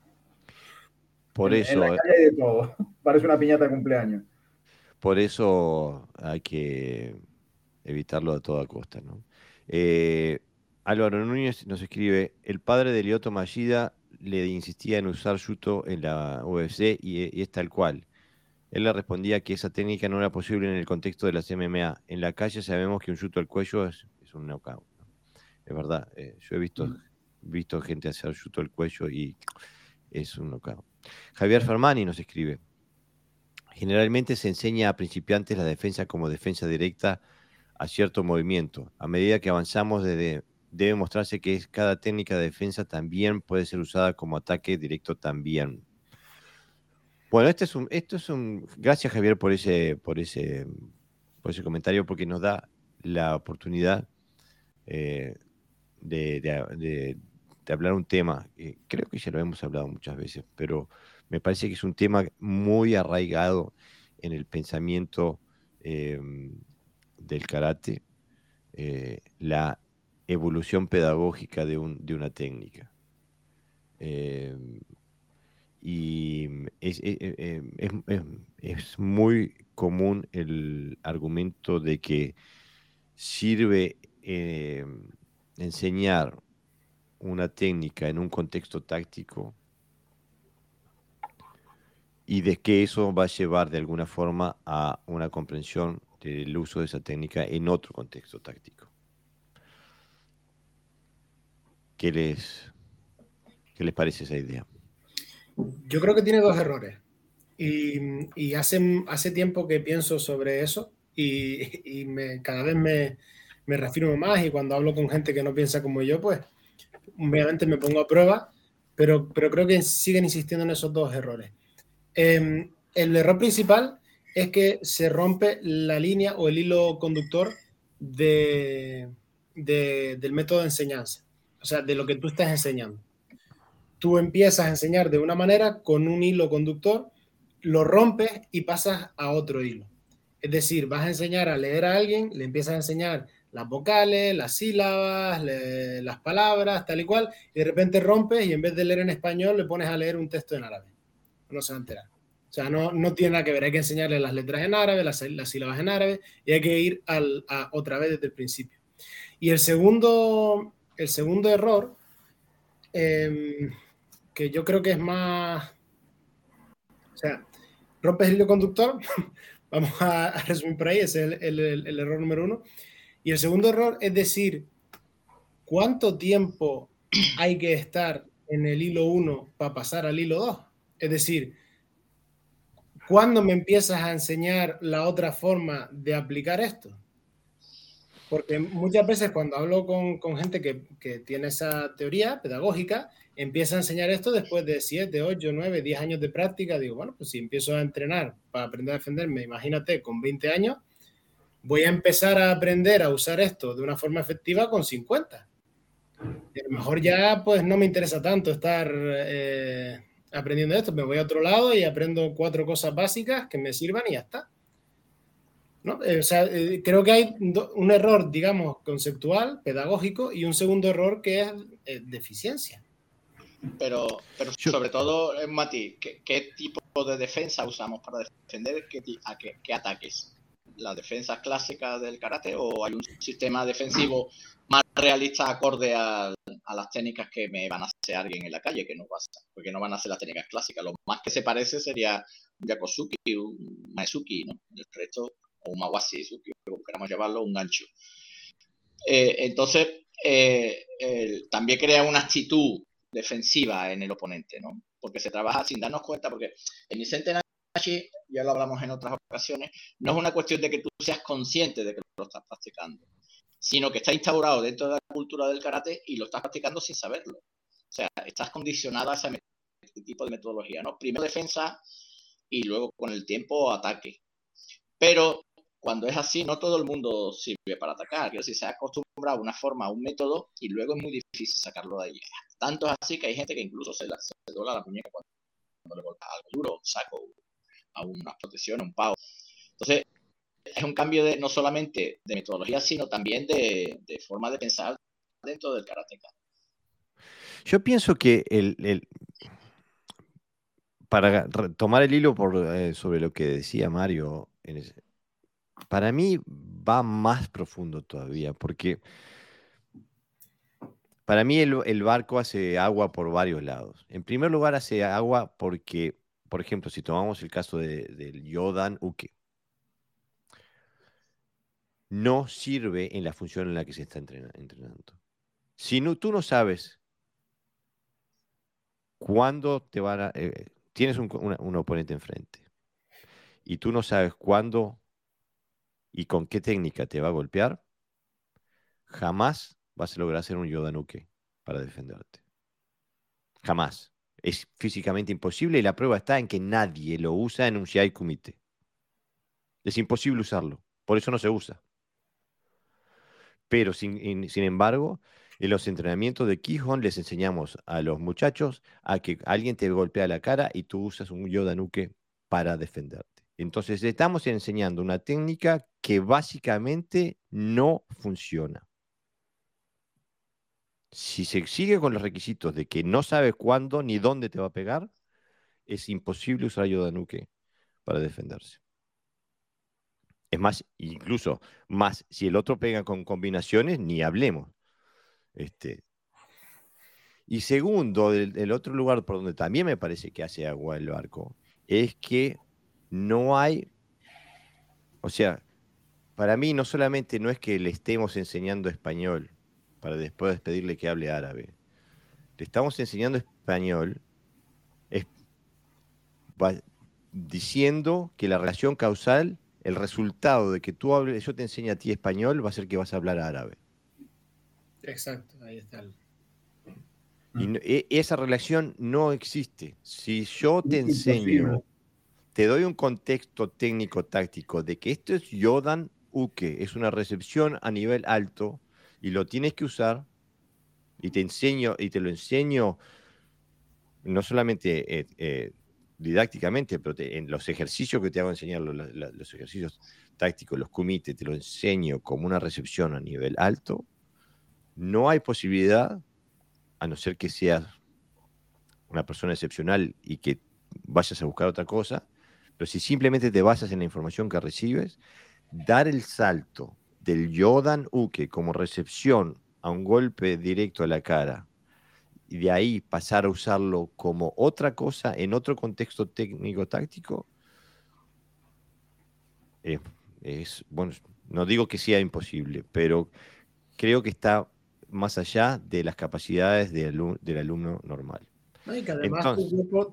Por eso. En de todo. Parece una piñata de cumpleaños. Por eso hay que evitarlo a toda costa, ¿no? Eh, Álvaro Núñez nos escribe: el padre de Lioto Mallida le insistía en usar Yuto en la UFC y es tal cual. Él le respondía que esa técnica no era posible en el contexto de las MMA. En la calle sabemos que un chuto al cuello es, un knockout. Es verdad, eh, yo he visto, mm. visto gente hacer chuto al cuello y es un knockout. Javier Fermani nos escribe. Generalmente se enseña a principiantes la defensa como defensa directa a cierto movimiento. A medida que avanzamos debe mostrarse que cada técnica de defensa también puede ser usada como ataque directo también. Bueno, este es un, esto es un. Gracias, Javier, por ese, por ese, por ese comentario, porque nos da la oportunidad eh, de, de, de hablar un tema, creo que ya lo hemos hablado muchas veces, pero me parece que es un tema muy arraigado en el pensamiento em, del karate, eh, la evolución pedagógica de, un, de una técnica. Em, y es, e, e, em, es, muy común el argumento de que sirve enseñar una técnica en un contexto táctico y de que eso va a llevar de alguna forma a una comprensión del uso de esa técnica en otro contexto táctico. ¿Qué les, qué les parece esa idea? Yo creo que tiene dos errores. Y, hace, hace tiempo que pienso sobre eso y, me, cada vez me, me reafirmo más y cuando hablo con gente que no piensa como yo, pues obviamente me pongo a prueba, pero, pero creo que siguen insistiendo en esos dos errores. Em, el error principal es que se rompe la línea o el hilo conductor de, del método de enseñanza, o sea, de lo que tú estás enseñando. Tú empiezas a enseñar de una manera con un hilo conductor, lo rompes y pasas a otro hilo. Es decir, vas a enseñar a leer a alguien, le empiezas a enseñar las vocales, las sílabas, las palabras, tal y cual, y de repente rompes y en vez de leer en español le pones a leer un texto en árabe. No se va a enterar. O sea, no, no tiene nada que ver, hay que enseñarle las letras en árabe, las, sílabas en árabe, y hay que ir al, a, otra vez desde el principio. Y el segundo, el segundo error, em, que yo creo que es más... O sea, rompes el hilo conductor, vamos a, resumir por ahí, ese es el, el error número uno y el segundo error es decir, ¿cuánto tiempo hay que estar en el hilo 1 para pasar al hilo 2? Es decir, ¿cuándo me empiezas a enseñar la otra forma de aplicar esto? Porque muchas veces cuando hablo con, gente que, que, tiene esa teoría pedagógica, empieza a enseñar esto después de 7, 8, 9, 10 años de práctica. Digo, bueno, pues si empiezo a entrenar para aprender a defenderme, imagínate, con 20 años, voy a empezar a aprender a usar esto de una forma efectiva con 50. a lo mejor ya pues no me interesa tanto estar eh, aprendiendo esto, me voy a otro lado y aprendo cuatro cosas básicas que me sirvan y ya está. ¿No? Eh, o sea, eh, creo que hay un error, digamos, conceptual, pedagógico y un segundo error que es deficiencia. Pero, pero sobre todo, Mati, ¿qué, tipo de defensa usamos para defender qué, a qué ataques? Las defensas clásicas del karate o hay un sistema defensivo más realista acorde a, las técnicas que me van a hacer alguien en la calle, que no pasa, porque no van a ser las técnicas clásicas. Lo más que se parece sería un Yakosuki, un Maesuki, ¿no? El resto, o un Mawashi, como queramos llamarlo, un gancho. Eh, entonces, eh, también crea una actitud defensiva en el oponente, ¿no? Porque se trabaja sin darnos cuenta, porque en mi ya lo hablamos en otras ocasiones, no es una cuestión de que tú seas consciente de que lo estás practicando, sino que está instaurado dentro de la cultura del karate y lo estás practicando sin saberlo. O sea, estás condicionado a ese tipo de metodología, ¿no? Primero defensa y luego con el tiempo ataque. Pero cuando es así, no todo el mundo sirve para atacar. Quiero decir, se ha acostumbrado a una forma, a un método, y luego es muy difícil sacarlo de ahí. Tanto es así que hay gente que incluso se, la, se dobla la muñeca cuando, le golpea algo duro, saco, a una protección, a un pago. Entonces, es un cambio de, no solamente de metodología, sino también de, forma de pensar dentro del karateka. Yo pienso que el, para tomar el hilo por, eh, sobre lo que decía Mario, para mí va más profundo todavía, porque para mí el, barco hace agua por varios lados. En primer lugar, hace agua porque por ejemplo, si tomamos el caso del Yodan Uke, no sirve en la función en la que se está entrenando. Si no, tú no sabes cuándo te van a... Eh, tienes un, oponente enfrente y tú no sabes cuándo y con qué técnica te va a golpear, jamás vas a lograr hacer un Yodanuke para defenderte. Jamás es físicamente imposible y la prueba está en que nadie lo usa en un CI Kumite. Es imposible usarlo, por eso no se usa. Pero sin, embargo, En los entrenamientos de Quijón les enseñamos a los muchachos a que alguien te golpea la cara y tú usas un Yoda para defenderte. Entonces, le estamos enseñando una técnica que básicamente no funciona. Si se sigue con los requisitos de que no sabes cuándo ni dónde te va a pegar, es imposible usar Yoda Nuke para defenderse. Es más, incluso más, si el otro pega con combinaciones, ni hablemos. Este. Y segundo, el, otro lugar por donde también me parece que hace agua el barco, es que no hay, o sea, para mí no solamente no es que le estemos enseñando español para después pedirle que hable árabe, le estamos enseñando español es, diciendo que la relación causal el resultado de que tú hables, yo te enseñe a ti español, va a ser que vas a hablar árabe. Exacto, ahí está. Y e, esa relación no existe. Si yo te enseño, te doy un contexto técnico-táctico de que esto es Yodan Uke, es una recepción a nivel alto y lo tienes que usar, y te enseño, y te lo enseño no solamente eh, eh, didácticamente, pero en los ejercicios que te hago enseñar, los, ejercicios tácticos, los comités, te lo enseño como una recepción a nivel alto, no hay posibilidad, a no ser que seas una persona excepcional y que vayas a buscar otra cosa, pero si simplemente te basas en la información que recibes, dar el salto del Yodan Uke como recepción a un golpe directo a la cara y de ahí pasar a usarlo como otra cosa en otro contexto técnico-táctico, es, bueno, no digo que sea imposible, pero creo que está más allá de las capacidades del, alumno normal. y que además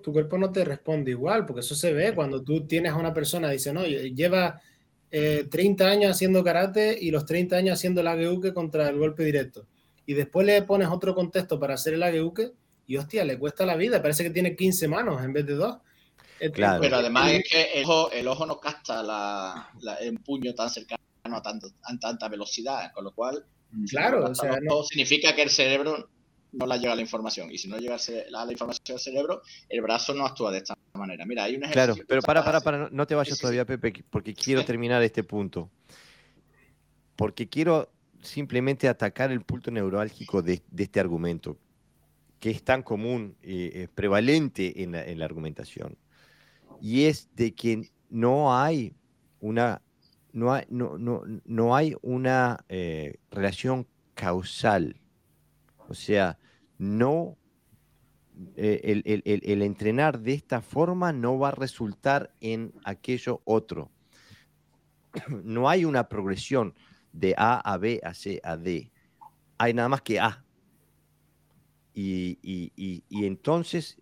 tu, cuerpo, no te responde igual, porque eso se ve cuando tú tienes a una persona, dice, no, lleva 30 eh, años haciendo karate y los 30 años haciendo la ageuke contra el golpe directo y después le pones otro contexto para hacer el ageuke y hostia, le cuesta la vida, parece que tiene 15 manos en vez de dos. Claro. Pero además es que el ojo, no capta la, el puño tan cercano a, tanto, a tanta velocidad, con lo cual claro, o sea, no... significa que el cerebro no le llega la información. Y si no llega la, la, información al cerebro, el brazo no actúa de esta manera. Mira, hay un Claro, pero para, para, para, no te vayas todavía, Pepe, porque quiero terminar este punto. Porque quiero simplemente atacar el punto neurálgico de, este argumento, que es tan común, eh, eh, prevalente en la, argumentación, y es de que no hay una, no hay, no, no, no hay una eh, relación causal, o sea, no el, el, entrenar de esta forma no va a resultar en aquello otro. No hay una progresión de A a B a C a D. Hay nada más que A. Y, entonces,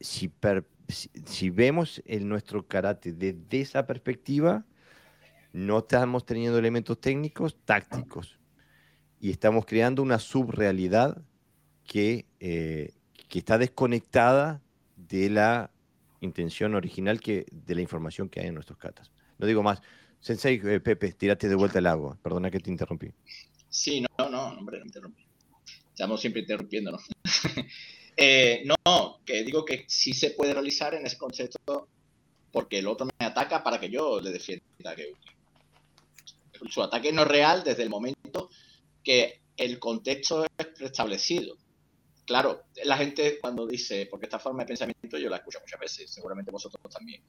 si, si, vemos el nuestro karate desde esa perspectiva, no estamos teniendo elementos técnicos, tácticos. Y estamos creando una subrealidad que, eh, que está desconectada de la intención original que, de la información que hay en nuestros katas. No digo más. Sensei, eh, Pepe, tírate de vuelta al agua. Perdona que te interrumpí. Sí, no, no, hombre, no me interrumpí. Estamos siempre interrumpiéndonos. eh, no, que digo que sí se puede realizar en ese concepto porque el otro me ataca para que yo le defienda. su ataque no es real desde el momento que el contexto es preestablecido. Claro, la gente cuando dice, porque esta forma de pensamiento yo la escucho muchas veces, seguramente vosotros también.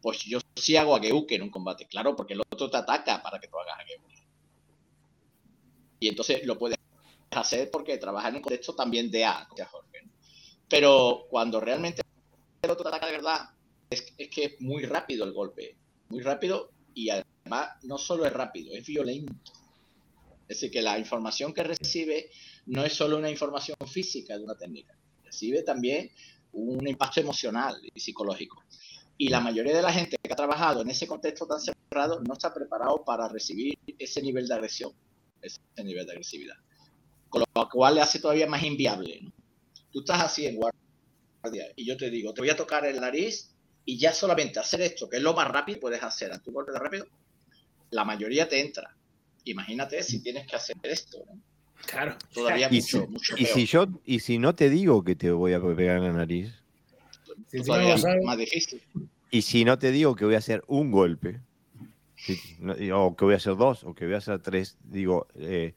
Pues yo sí hago ageuke en un combate, claro, porque el otro te ataca para que tú hagas ageuke. Y entonces lo puedes hacer porque trabaja en un contexto también de A, Jorge. Pero cuando realmente el otro te ataca de verdad, es, es que es muy rápido el golpe, muy rápido y además no solo es rápido, es violento. Es decir, que la información que recibe no es solo una información física de una técnica, recibe también un impacto emocional y psicológico. Y la mayoría de la gente que ha trabajado en ese contexto tan cerrado no está preparado para recibir ese nivel de agresión, ese nivel de agresividad. Con lo cual le hace todavía más inviable. Tú estás así en guardia y yo te digo, te voy a tocar el nariz y ya solamente hacer esto, que es lo más rápido que puedes hacer a tu golpe de rápido, la mayoría te entra. Imagínate si tienes que hacer esto. ¿no? Claro. Todavía Y mucho, si, mucho y peor. si yo, y si no te digo que te voy a pegar en la nariz, no sabes, más difícil. y si no te digo que voy a hacer un golpe, si- no- o que voy a hacer dos, o que voy a hacer tres, digo, eh,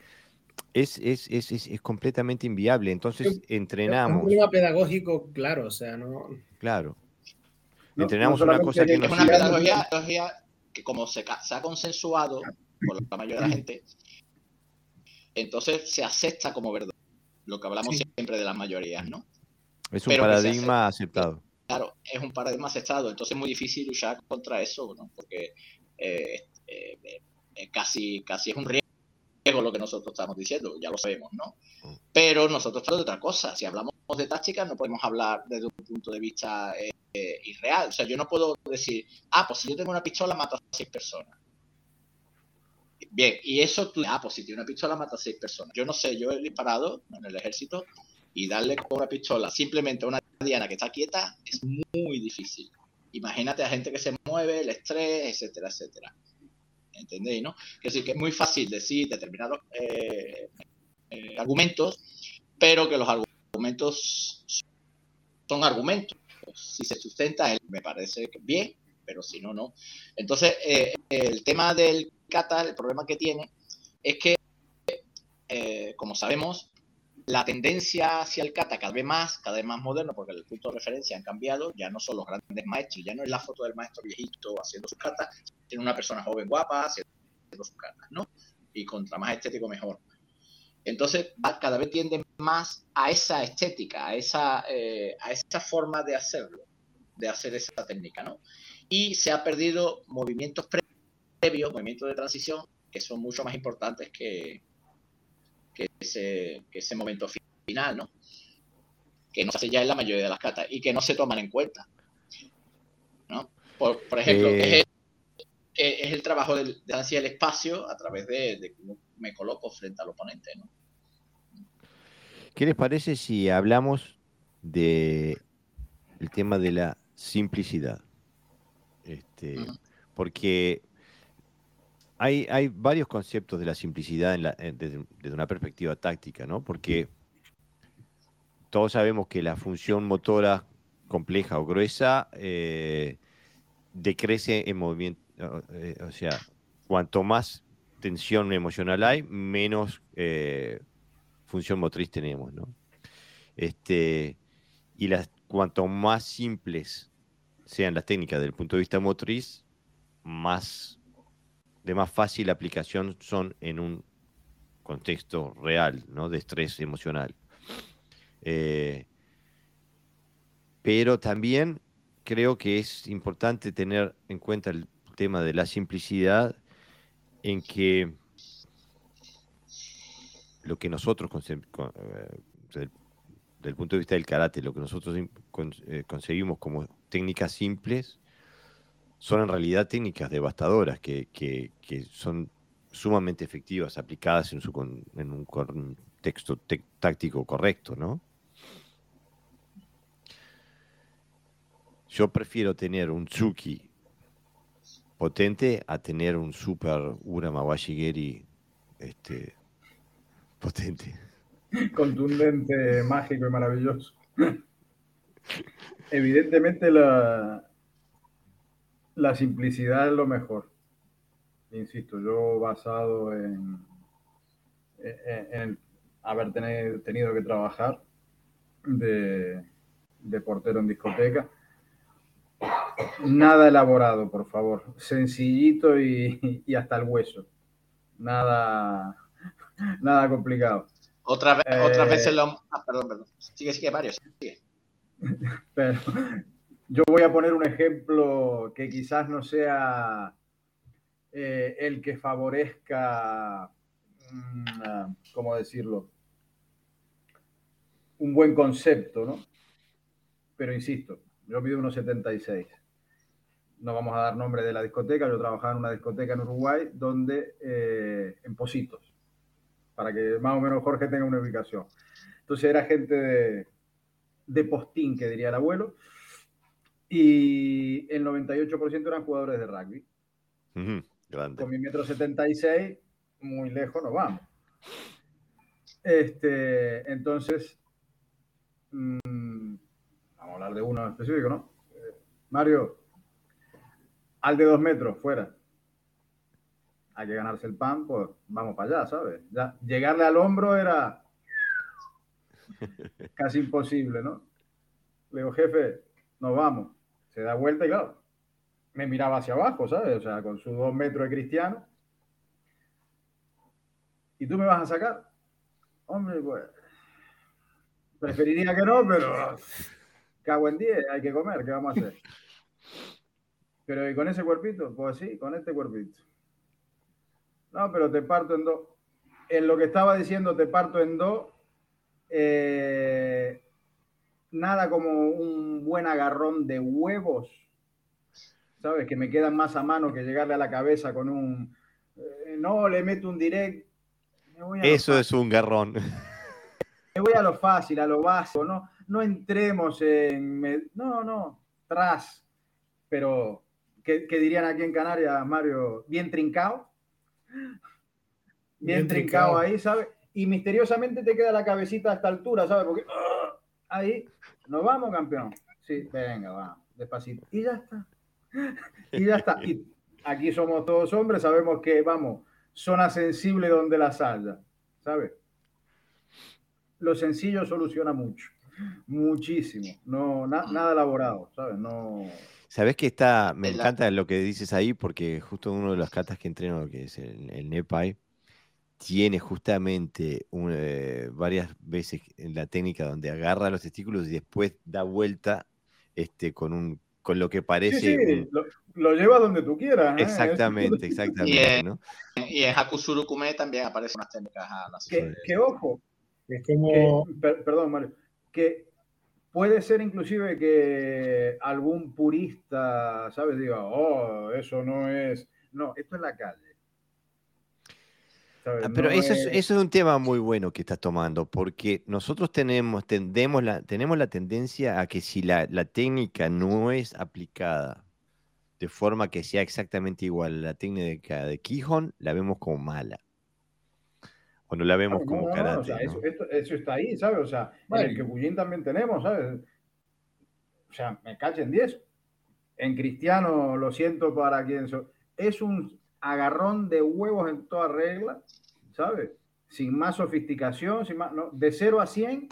es, es, es, es, es completamente inviable. Entonces Es un entrenamos, problema pedagógico, claro, o sea, no. claro. No- Entrenamos no una cosa que nos Es una pedagogía, pedagogía que como se ha consensuado por la mayoría de la gente, entonces se acepta como verdad. Lo que hablamos Sí. siempre de las mayorías, ¿no? Es un pero paradigma aceptado. Claro, es un paradigma aceptado, entonces es muy difícil luchar contra eso, ¿no? Porque eh, eh, eh, casi, casi es un riesgo lo que nosotros estamos diciendo, ya lo sabemos, ¿no? Pero nosotros hablamos de otra cosa. Si hablamos de táctica, no podemos hablar desde un punto de vista eh, eh, irreal. O sea, yo no puedo decir, ah, pues si yo tengo una pistola, mato a seis personas. Bien, y eso ah, pues si tiene una pistola, mata a seis personas. Yo no sé, yo he disparado en el ejército y darle con una pistola simplemente a una diana que está quieta es muy difícil. Imagínate a gente que se mueve, el estrés, etcétera, etcétera. ¿Entendéis, no? Es decir, que es muy fácil decir determinados eh, eh, argumentos, pero que los argumentos son argumentos. Si se sustenta, él me parece bien, pero si no, no. Entonces, eh, el tema del kata, el problema que tiene es que, eh, como sabemos, la tendencia hacia el kata cada vez más, cada vez más moderno, porque el punto de referencia han cambiado, ya no son los grandes maestros, ya no es la foto del maestro viejito haciendo sus katas, sino una persona joven guapa haciendo sus katas, ¿no? Y contra más estético mejor. Entonces, cada vez tiende más a esa estética, a esa, eh, a esa forma de hacerlo, de hacer esa técnica, ¿no? Y se ha perdido movimientos previos, movimientos de transición, que son mucho más importantes que, que, ese, que ese momento final, ¿no? Que no se hace ya en la mayoría de las catas y que no se toman en cuenta, ¿no? Por, por ejemplo, Eh. es, el, es el trabajo del, de ansiar el espacio a través de, de cómo me coloco frente al oponente, ¿no? ¿Qué les parece si hablamos de el tema de la simplicidad? Este, porque hay, varios conceptos de la simplicidad desde una perspectiva táctica, ¿no? Porque todos sabemos que la función motora compleja o gruesa eh, decrece en movimiento, eh, o sea, cuanto más tensión emocional hay, menos eh, función motriz tenemos, ¿no? Este, y las, cuanto más simples sean las técnicas desde el punto de vista motriz, más de más fácil aplicación son en un contexto real, ¿no? De estrés emocional. Eh, pero también creo que es importante tener en cuenta el tema de la simplicidad en que lo que nosotros, eh, del, del punto de vista del karate, lo que nosotros eh, conseguimos como técnicas simples, son en realidad técnicas devastadoras que, que- son sumamente efectivas aplicadas en, su con- en un contexto táctico correcto, ¿no? Yo prefiero tener un Tsuki potente a tener un super Ura Mawashigeri este, potente. contundente, mágico y maravilloso. Evidentemente la, la simplicidad es lo mejor. Insisto, yo basado en, en, en haber tener- tenido que trabajar de, de portero en discoteca. Nada elaborado, por favor. Sencillito y, y hasta el hueso. Nada, nada complicado. Otra vez, Eh, otras veces lo... Ah, perdón, perdón. Sigue, sigue, varios. Sigue. Pero yo voy a poner un ejemplo que quizás no sea eh, el que favorezca, mm, ah, ¿cómo decirlo? Un buen concepto, ¿no? Pero insisto, yo mido unos 76. No vamos a dar nombre de la discoteca. Yo trabajaba en una discoteca en Uruguay donde, eh, en Positos, para que más o menos Jorge tenga una ubicación. Entonces era gente de, de postín, que diría el abuelo, y el 98% eran jugadores de rugby. Ujú, Grande. Con mi metro 76, muy lejos nos vamos. Este, entonces, mm, vamos a hablar de uno específico, ¿no? Eh, Mario, al de dos metros, fuera. Hay que ganarse el pan, pues vamos para allá, ¿sabes? Ya, llegarle al hombro era casi imposible, ¿no? Le digo, jefe, nos vamos. Se da vuelta y claro, me miraba hacia abajo, ¿sabes? O sea, con sus dos metros de cristiano. ¿Y tú me vas a sacar? Hombre, pues. Preferiría que no, pero. Cago en 10, hay que comer, ¿qué vamos a hacer? Pero ¿y con ese cuerpito? Pues sí, con este cuerpito. No, pero te parto en dos. En lo que estaba diciendo, te parto en dos. Eh, nada como un buen agarrón de huevos, ¿sabes? Que me quedan más a mano que llegarle a la cabeza con un. eh, no, le meto un direct. me voy a Eso es un garrón. me voy a lo fácil, a lo básico, no, no entremos en, me- no, no, tras, pero, ¿qué, qué dirían aquí en Canarias, Mario? Bien trincado, bien, Bien trincado trincado. ahí, ¿sabes? Y misteriosamente te queda la cabecita a esta altura, ¿sabes? Porque, ¡ah! Ahí, nos vamos, campeón. Sí, venga, va, despacito. Y ya está. Y ya está. Y aquí somos todos hombres, sabemos que, vamos, zona sensible donde las haya, ¿sabes? Lo sencillo soluciona mucho, muchísimo. No, na- nada elaborado, ¿sabes? No. Sabes que está, me la- encanta lo que dices ahí, porque justo uno de los catas que entreno, que es el, el tiene justamente un, eh, varias veces en la técnica donde agarra los testículos y después da vuelta este, con un con lo que parece sí, un- lo, lo lleva donde tú quieras. ¿eh? exactamente, exactamente, ¿no? Y en Hakusuru Kume también aparecen unas técnicas a las Que, que ojo, Es que- como. per- perdón, Mario, que puede ser inclusive que algún purista, ¿sabes? Diga, oh, eso no es. No, esto es la calle. ¿Sabes? Ah, Pero No eso es, es- eso es un tema muy bueno que estás tomando, porque nosotros tenemos, tendemos la, tenemos la tendencia a que si la, la técnica no es aplicada de forma que sea exactamente igual a la técnica de Quijón, la vemos como mala. O no la vemos como no, no, karate. o sea, ¿no? eso, esto- eso está ahí, ¿sabes? O sea, en el que Pujín también tenemos, ¿sabes? O sea, me cachen 10. En cristiano, lo siento para quien so- Es un agarrón de huevos en toda regla, ¿sabes? Sin más sofisticación, sin más, no, de 0 a 100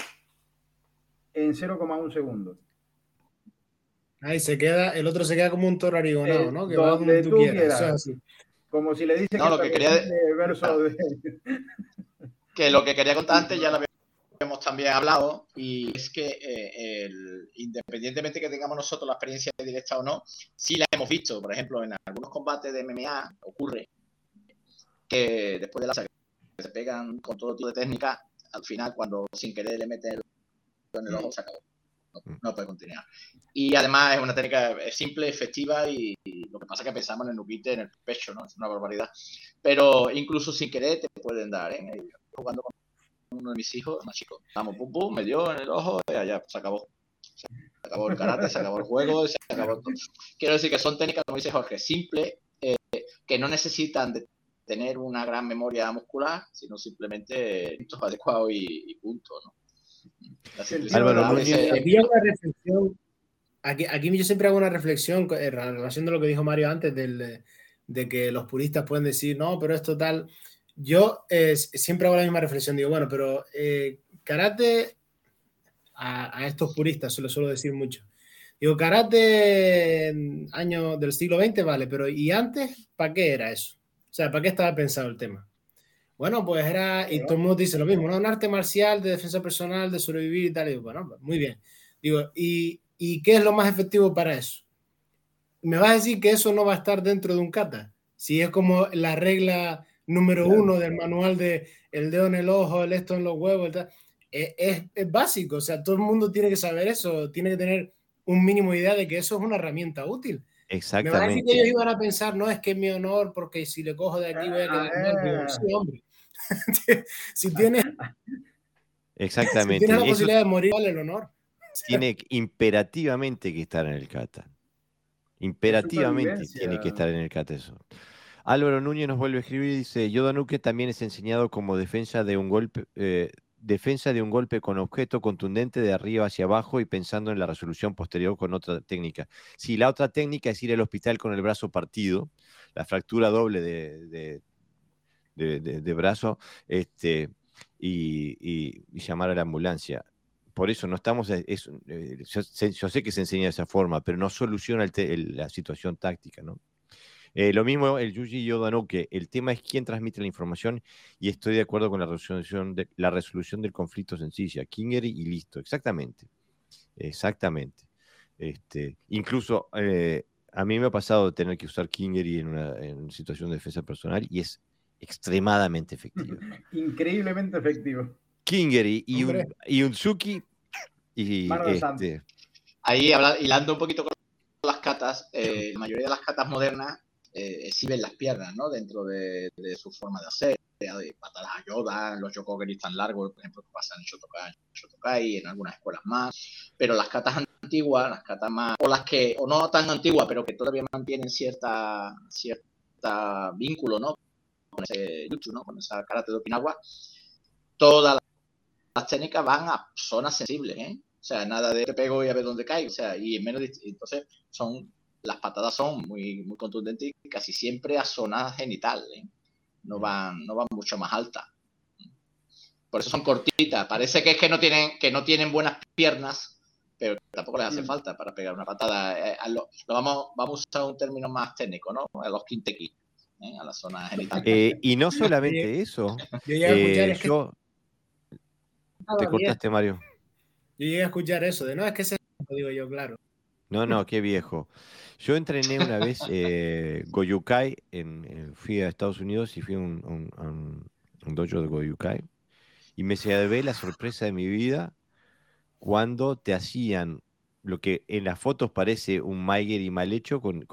en 0,1 segundo. Ahí se queda, el otro se queda como un toro arigonado, Eh, ¿no? Que va donde tú tú quieras. Como si le dicen No, lo que quería de- verso de... que lo que quería contar antes ya lo habíamos también hablado y es que eh, el- independientemente que tengamos nosotros la experiencia directa o no, sí la hemos visto. Por ejemplo, en algunos combates de MMA ocurre que después de la saga se pegan con todo tipo de técnica, al final cuando sin querer le meten el en el ojo se acabó. No, no puede continuar. Y además es una técnica simple, efectiva y, y lo que pasa es que pensamos en el nukite en el pecho, ¿no? Es una barbaridad. Pero incluso sin querer te pueden dar, ¿eh? Jugando con uno de mis hijos, más chico. Vamos, pum, pum, me dio en el ojo y allá, se acabó. Se acabó el karate, se acabó el juego, se acabó todo. Quiero decir que son técnicas, como dice Jorge, simples, eh, que no necesitan de tener una gran memoria muscular, sino simplemente puntos adecuados y, y punto, ¿no? Álvaro Aquí hay una reflexión. Aquí, aquí yo siempre hago una reflexión co- en relación de lo que dijo Mario antes, del, eh, de que los puristas pueden decir, no, pero esto tal. Yo eh, siempre hago la misma reflexión. Digo, bueno, pero eh, karate, a, a estos puristas se lo suelo decir mucho. Digo, karate en años del siglo XX, vale, pero ¿y antes para qué era eso? O sea, ¿para qué estaba pensado el tema? Bueno, pues era, y todo el mundo dice lo mismo, ¿no? Un arte marcial de defensa personal, de sobrevivir y tal. Y digo, bueno, pues, muy bien. Digo, ¿y, ¿y qué es lo más efectivo para eso? Me vas a decir que eso no va a estar dentro de un kata. Si es como la regla número Claro. uno del manual de el dedo en el ojo, el esto en los huevos, el tal. Es, es- es básico. O sea, todo el mundo tiene que saber eso, tiene que tener un mínimo de idea de que eso es una herramienta útil. Me a decir que ellos Exactamente. iban a pensar, no es que es mi honor, porque si le cojo de aquí voy a quedar. Digo, sí, hombre. si tienes, si Exactamente. tienes la Eso posibilidad de morir, vale el honor. tiene imperativamente que estar en el kata. Imperativamente tiene que estar en el kata eso. Álvaro Núñez nos vuelve a escribir y dice, Yoda Nuke también es enseñado como defensa de un golpe, eh, defensa de un golpe con objeto contundente de arriba hacia abajo y pensando en la resolución posterior con otra técnica. Si la otra técnica es ir al hospital con el brazo partido, la fractura doble de, de, brazo, este, y, llamar a la ambulancia. Por eso no estamos, eh, yo, sé que se enseña de esa forma, pero no soluciona la situación táctica, ¿no? Eh, lo mismo el Yuji Yoda que el tema es quién transmite la información y estoy de acuerdo con la resolución, de, la resolución del conflicto sencilla, Kingery y listo, exactamente, exactamente. Este, incluso eh, a mí me ha pasado tener que usar Kingery en una, situación de defensa personal y es extremadamente efectivo. Increíblemente efectivo. Kingery y un, y un Suki y este, Ahí hilando un poquito con las catas, eh, la mayoría de las catas modernas eh, exhiben las piernas, ¿no? Dentro de, su forma de hacer, de patadas a Yoda, los Yokogeris tan largos, por ejemplo, que pasan en Shotokai, Shotokai, en algunas escuelas más, pero las catas antiguas, las catas más, o las que, o no tan antiguas, pero que todavía mantienen cierta, cierta vínculo, ¿no? Con ese jutsu, ¿no? Con esa karate de Okinawa, todas las técnicas van a zonas sensibles, ¿eh? O sea, nada de te pego y a ver dónde cae, o sea, y en menos, entonces son las patadas son muy, muy contundentes y casi siempre a zona genital, ¿eh? no, van, no van mucho más altas. Por eso son cortitas. Parece que es que no tienen, que no tienen buenas piernas, pero tampoco les hace mm. falta para pegar una patada. Eh, lo, vamos, vamos a usar un término más técnico, ¿no? A los quintequis, ¿eh? a la zona genital. y no solamente eso. Yo Te cortaste, Mario. Yo llegué a escuchar eso, de no, es que se lo digo yo, claro. No, no, qué viejo. Yo entrené una vez eh, Goyukai, en, fui a Estados Unidos y fui a un, dojo de Goyukai y me ve la sorpresa de mi vida cuando te hacían lo que en las fotos parece un Maigeri mal hecho con,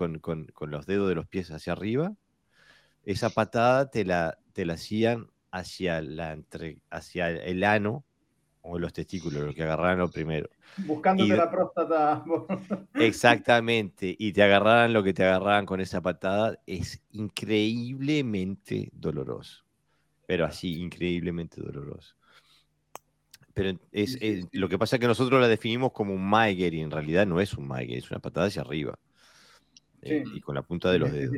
los dedos de los pies hacia arriba. Esa patada te la, te la hacían hacia, la entre, hacia el ano o los testículos, lo que agarraran lo primero. Buscándote la próstata. Exactamente, y te agarraran lo que te agarraban con esa patada, es increíblemente doloroso. Pero así, increíblemente doloroso. Pero es, lo que pasa es que nosotros la definimos como un Maiger y en realidad no es un Maiger, es una patada hacia arriba. Eh, y con la punta de los dedos.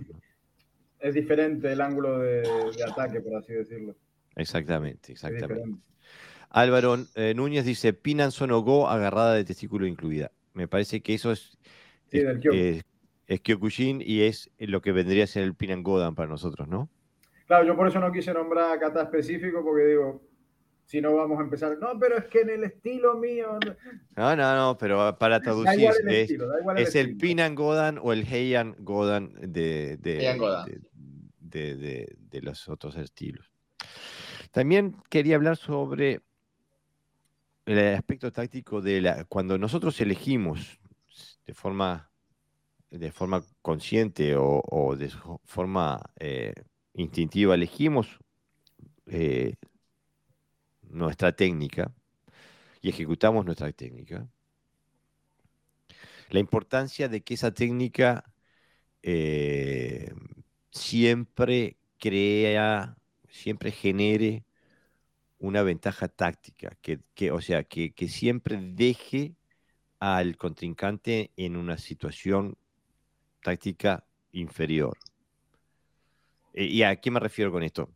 Es diferente el ángulo de, ataque, por así decirlo. Exactamente, exactamente. Álvaro eh, Núñez dice, Pinan Sonogo agarrada de testículo incluida. Me parece que eso es, es, Kyokushin y es lo que vendría a ser el Pinan Godan para nosotros, ¿no? Claro, yo por eso no quise nombrar a kata específico, porque digo, si no vamos a empezar, no, pero es que en el estilo mío. No, no, no, pero para traducir, es, el, es el Pinan Godan o el Heian Godan de, de, de los otros estilos. También quería hablar sobre el aspecto táctico de la, cuando nosotros elegimos de forma, de forma consciente o, de forma eh, instintiva, elegimos eh, nuestra técnica y ejecutamos nuestra técnica, la importancia de que esa técnica eh, siempre crea, siempre genere una ventaja táctica, que, o sea, que, siempre deje al contrincante en una situación táctica inferior. Eh, ¿Y a qué me refiero con esto?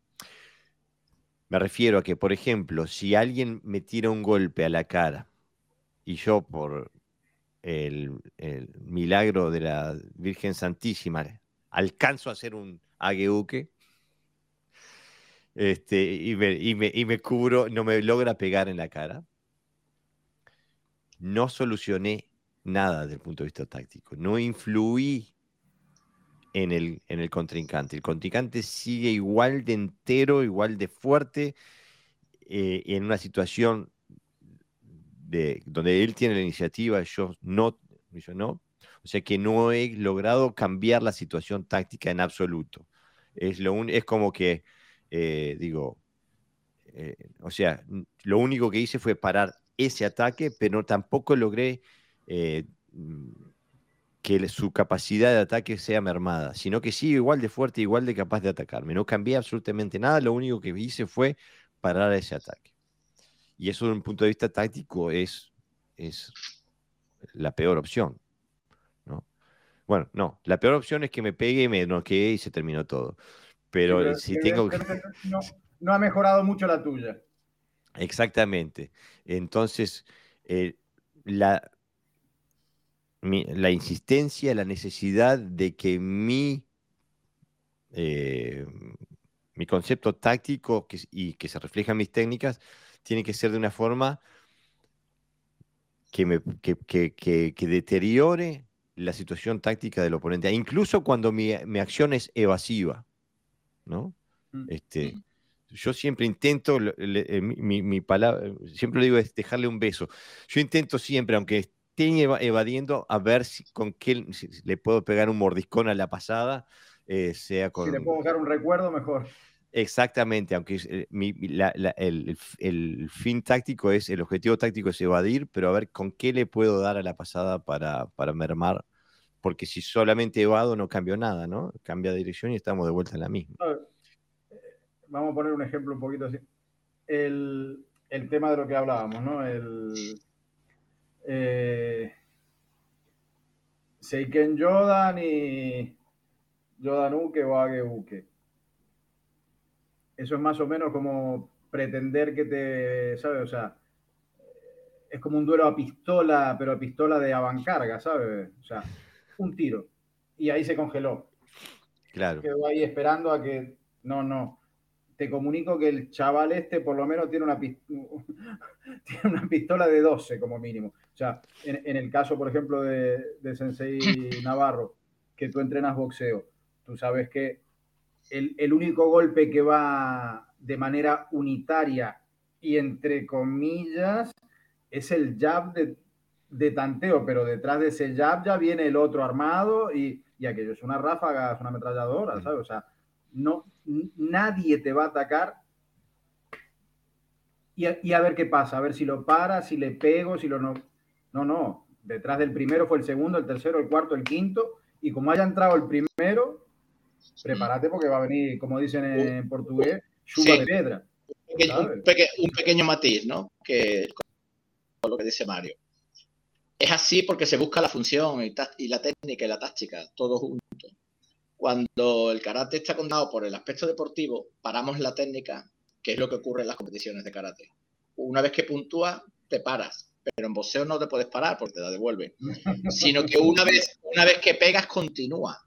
Me refiero a que, por ejemplo, si alguien me tira un golpe a la cara y yo por el, el milagro de la Virgen Santísima alcanzo a hacer un agueuque, este, y, me, cubro, no me logra pegar en la cara, no solucioné nada desde el punto de vista táctico, no influí en el, en el contrincante. El contrincante sigue igual de entero, igual de fuerte, eh, en una situación de, donde él tiene la iniciativa, yo no, yo no. O sea que no he logrado cambiar la situación táctica en absoluto. Es, lo es como que eh, digo, eh, o sea, lo único que hice fue parar ese ataque, pero tampoco logré eh, mm, que su capacidad de ataque sea mermada, sino que sigue igual de fuerte, igual de capaz de atacarme. No cambié absolutamente nada, lo único que hice fue parar ese ataque. Y eso, desde un punto de vista táctico, es, es la peor opción. ¿no? Bueno, no, la peor opción es que me pegue, me noquee y se terminó todo. Pero, si tengo que no, no ha mejorado mucho la tuya. Exactamente. Entonces, eh, la, mi- la insistencia, la necesidad de que mi, eh, mi concepto táctico que y que se refleja en mis técnicas tiene que ser de una forma que, me, que, que- que- que deteriore la situación táctica del oponente, incluso cuando mi, mi acción es evasiva, ¿no? Mm. Este, yo siempre intento, le- eh, mi, mi- palabra, siempre lo digo, es dejarle un beso. Yo intento siempre, aunque estén eva- evadiendo, a ver si, con qué si- le puedo pegar un mordiscón a la pasada, eh, sea con... Si le puedo dejar un recuerdo, mejor. Exactamente, aunque eh, mi- mi- la- la- el, el fin táctico es, el objetivo táctico es evadir, pero a ver con qué le puedo dar a la pasada para, para mermar, porque si solamente evado no cambio nada, ¿no? Cambia de dirección y estamos de vuelta en la misma. Eh, Vamos a poner un ejemplo un poquito así. El, el tema de lo que hablábamos, ¿no? El eh, Seiken Jodan y Jodan Uke o Age Uke. Eso es más o menos como pretender que te, ¿sabes? O sea, es como un duelo a pistola, pero a pistola de avancarga, ¿sabes? O sea, un tiro. Y ahí se congeló Claro, quedó ahí esperando a que. No, no. Te comunico que el chaval este por lo menos tiene una, tiene una pistola de 12 como mínimo. O sea, en, en el caso, por ejemplo, de, de Sensei Navarro, que tú entrenas boxeo, tú sabes que el, el único golpe que va de manera unitaria y entre comillas es el jab de, de tanteo, pero detrás de ese jab ya viene el otro armado y, y aquello es una ráfaga, es una ametralladora, ¿sabes? O sea, no, nadie te va a atacar y a, y a ver qué pasa, a ver si lo para, si le pego, si lo no. No, no. Detrás del primero fue el segundo, el tercero, el cuarto, el quinto. Y como haya entrado el primero, prepárate porque va a venir, como dicen en portugués, chuva Sí. de piedra. Un, un pequeño matiz, ¿no? Que con lo que dice Mario. Es así porque se busca la función y, la técnica y la táctica, todo junto. Cuando el karate está contado por el aspecto deportivo, paramos la técnica, que es lo que ocurre en las competiciones de karate. Una vez que puntúas, te paras. Pero en boxeo no te puedes parar porque te la devuelven. Sino que una vez, una vez que pegas, continúa.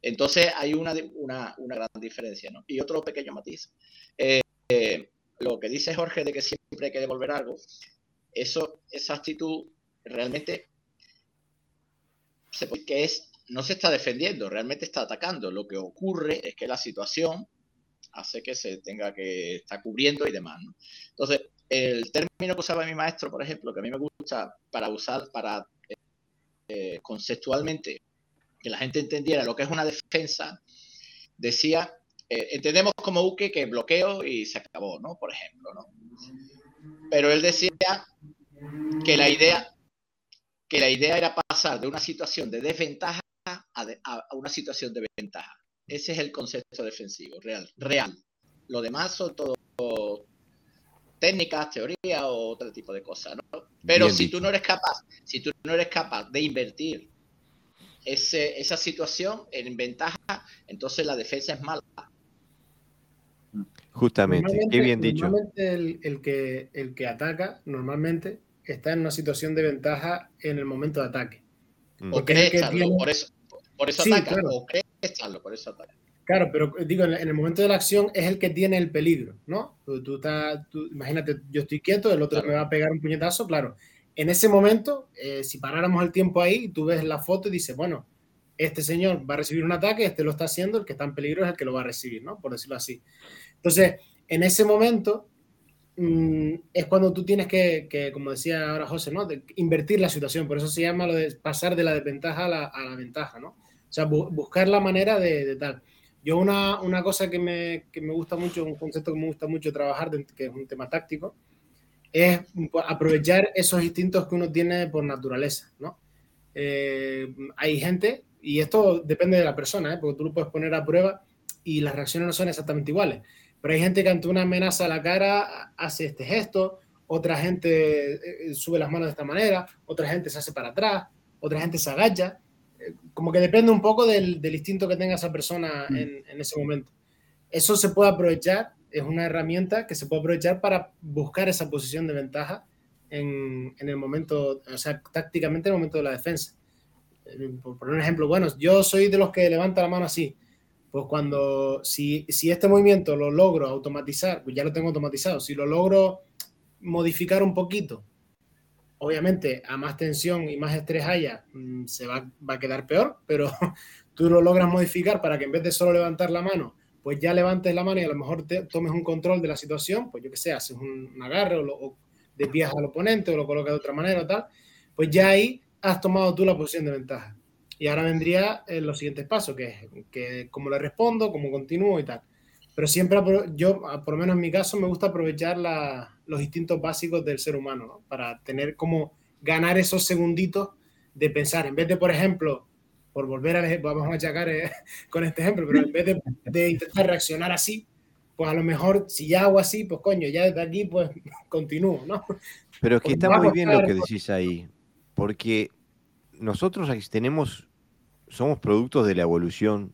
Entonces hay una, una, una gran diferencia, ¿no? Y otro pequeño matiz. Eh, eh, lo que dice Jorge de que siempre hay que devolver algo, eso, esa actitud realmente se puede- que es, no se está defendiendo, realmente está atacando. Lo que ocurre es que la situación hace que se tenga que estar cubriendo y demás. Entonces, el término que usaba mi maestro, por ejemplo, que a mí me gusta para usar, para eh, conceptualmente que la gente entendiera lo que es una defensa, decía, eh, entendemos como Uke que bloqueo y se acabó, ¿no? Por ejemplo, ¿no? Pero él decía que la idea, que la idea era pasar de una situación de desventaja a, de- a- a una situación de ventaja. Ese es el concepto defensivo, real. real. Lo demás son todo técnicas, teorías o otro tipo de cosas, ¿no? Pero Bien si dicho. tú no eres capaz, si tú no eres capaz de invertir ese, esa situación en ventaja, entonces la defensa es mala. justamente, qué bien dicho. Normalmente el, el que, el que ataca, normalmente, está en una situación de ventaja en el momento de ataque. Mm. O Porque es cree el que estarlo, tiene- por eso, por eso Sí, ataca, claro. o cree estarlo, por eso ataca. Claro, pero digo, en en el momento de la acción es el que tiene el peligro, ¿no? Tú, tú estás, tú- imagínate, yo estoy quieto, el otro Claro. me va a pegar un puñetazo, claro. En ese momento, eh, si paráramos el tiempo ahí, tú ves la foto y dices, bueno, este señor va a recibir un ataque, este lo está haciendo, el que está en peligro es el que lo va a recibir, ¿no? Por decirlo así. Entonces, en ese momento mm, es cuando tú tienes que, como decía ahora José, ¿no? Invertir la situación, por eso se llama lo de pasar de la desventaja a la, ventaja, ¿no? O sea, bu- buscar la manera de, de tal. Yo una, una cosa que me, que me gusta mucho, un concepto que me gusta mucho trabajar, que es un tema táctico, es aprovechar esos instintos que uno tiene por naturaleza, ¿no? Eh, hay gente, y esto depende de la persona, ¿eh? porque tú lo puedes poner a prueba y las reacciones no son exactamente iguales, Pero hay gente que ante una amenaza a la cara hace este gesto, otra gente eh, sube las manos de esta manera, otra gente se hace para atrás, otra gente se agacha. Eh, como que depende un poco del, del instinto que tenga esa persona mm. en, en, ese momento. Eso se puede aprovechar, es una herramienta que se puede aprovechar para buscar esa posición de ventaja en, en el momento, o sea, tácticamente en el momento de la defensa. Eh, por poner un ejemplo, bueno, yo soy de los que levanta la mano así. Pues cuando, si, si este movimiento lo logro automatizar, pues ya lo tengo automatizado, si lo logro modificar un poquito, obviamente a más tensión y más estrés haya, mm, se va, va, a quedar peor, pero tú lo logras modificar para que en vez de solo levantar la mano, pues ya levantes la mano y a lo mejor te, tomes un control de la situación, pues yo que sé, haces un, agarre o, lo, desvías al oponente o lo colocas de otra manera o tal, pues ya ahí has tomado tú la posición de ventaja. Y ahora vendría en eh, los siguientes pasos, que es que cómo le respondo, cómo continúo y tal. Pero siempre, yo, por lo menos en mi caso, me gusta aprovechar la, los instintos básicos del ser humano, ¿no? Para tener como ganar esos segunditos de pensar. En vez de, por ejemplo, por volver a, vamos a achacar eh, con este ejemplo, pero en vez de, de, intentar reaccionar así, pues a lo mejor si ya hago así, pues coño, ya desde aquí, pues continúo, ¿no? Pero es que está muy bien lo que decís ahí, porque nosotros tenemos, somos productos de la evolución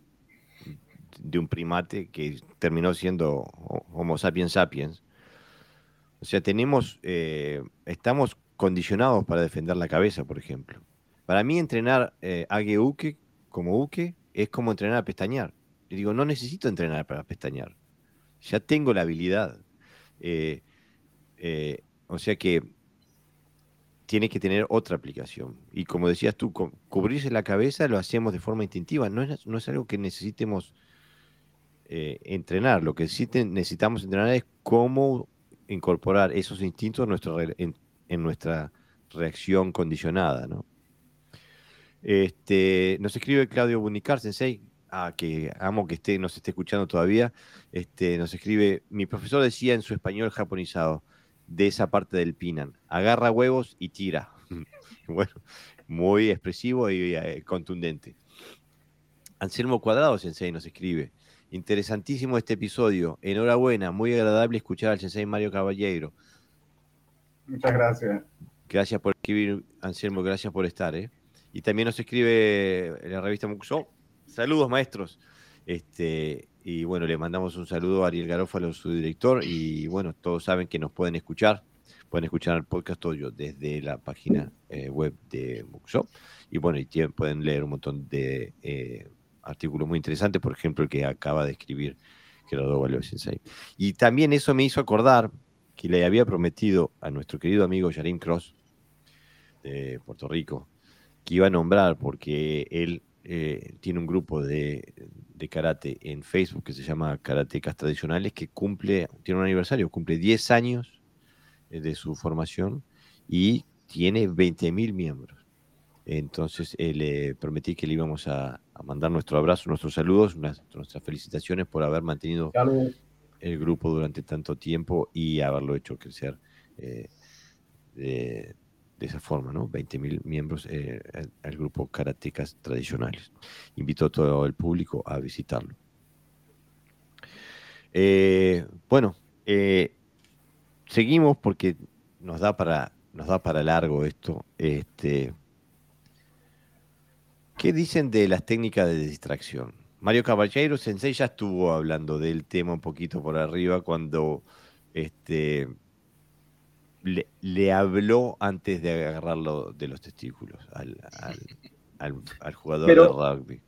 de un primate que terminó siendo Homo sapiens sapiens. O sea, tenemos, eh, estamos condicionados para defender la cabeza, por ejemplo. Para mí entrenar eh, Age Uke como Uke es como entrenar a pestañear. Y digo, no necesito entrenar para pestañear. Ya tengo la habilidad. Eh, eh, o sea que tiene que tener otra aplicación. Y como decías tú, cubrirse la cabeza lo hacemos de forma instintiva. No es, no es algo que necesitemos eh, entrenar. Lo que sí necesitamos entrenar es cómo incorporar esos instintos en nuestra, reacción condicionada. ¿no? Este, nos escribe Claudio Bunicar, Sensei, que amo que esté, nos esté escuchando todavía. Este, nos escribe, mi profesor decía en su español japonizado, de esa parte del Pinan. Agarra huevos y tira. bueno, muy expresivo y eh, contundente. Anselmo Cuadrado, Sensei, nos escribe. Interesantísimo este episodio. Enhorabuena, muy agradable escuchar al Sensei Mario Caballero. Muchas gracias. Gracias por escribir, Anselmo, gracias por estar. ¿eh? Y también nos escribe la revista Muxo. Saludos, maestros. Este, y bueno, le mandamos un saludo a Ariel Garófalo, su director. Y bueno, todos saben que nos pueden escuchar. Pueden escuchar el podcast todo desde la página eh, web de Muxo. Y bueno, y pueden leer un montón de eh, artículos muy interesantes, por ejemplo, el que acaba de escribir Gerardo Valeo Sensei. Y también eso me hizo acordar que le había prometido a nuestro querido amigo Yarim Cross de Puerto Rico que iba a nombrar porque él eh, tiene un grupo de, de, karate en Facebook que se llama Karatecas Tradicionales que cumple, tiene un aniversario, cumple 10 años eh, de su formación y tiene 20.000 miembros. Entonces eh, le prometí que le íbamos a, a, mandar nuestro abrazo, nuestros saludos, unas, nuestras felicitaciones por haber mantenido Salud. el grupo durante tanto tiempo y haberlo hecho crecer eh, de, de esa forma, ¿no? 20.000 miembros eh, al grupo Karatecas Tradicionales. Invito a todo el público a visitarlo. Eh, bueno, eh, seguimos porque nos da para nos da para largo esto. Este, ¿Qué dicen de las técnicas de distracción? Mario Caballero Sensei ya estuvo hablando del tema un poquito por arriba cuando este, le, le, habló antes de agarrarlo de los testículos al, al, al, al jugador Pero, de rugby.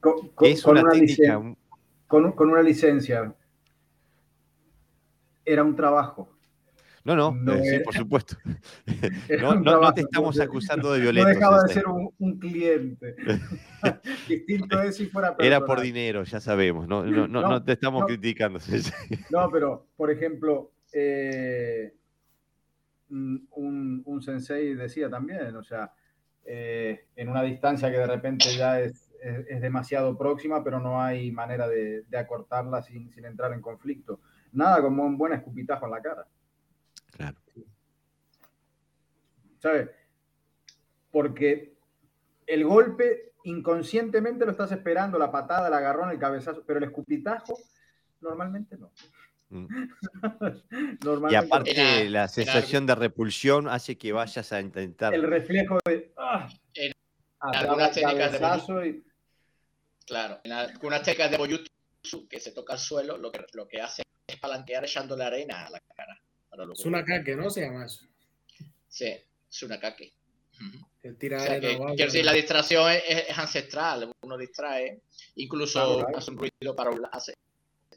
Con, con, es una, una técnica... Con, con, una licencia. Era un trabajo. No, no, no eh, sí, por supuesto. No, no, no, te estamos acusando de violencia. No dejaba de ser un, un cliente. Distinto es si fuera personal. Era por dinero, ya sabemos. No, no, no, no te estamos criticando. No, pero, por ejemplo, eh, un, un, sensei decía también, o sea, eh, en una distancia que de repente ya es, es, es demasiado próxima, pero no hay manera de, de acortarla sin, sin, entrar en conflicto. Nada como un buen escupitajo en la cara. Claro. ¿Sabes? Porque el golpe inconscientemente lo estás esperando, la patada, el agarrón, el cabezazo, pero el escupitajo Normalmente no. Mm. Normalmente Y aparte, Era- la sensación de repulsión hace que vayas a intentar. el reflejo de. ¡ah! En Ah, algunas el técnicas de y- Claro, en algunas técnicas de Boyutsu que se toca al suelo, lo que, lo que hace es palanquear echándole arena a la cara. Es una caque, ¿no? Se llama eso. Sí, es una caque. O sea, que, decir, la distracción es, es- es ancestral, uno distrae, incluso Claro, claro. hace un ruido para un la- hace,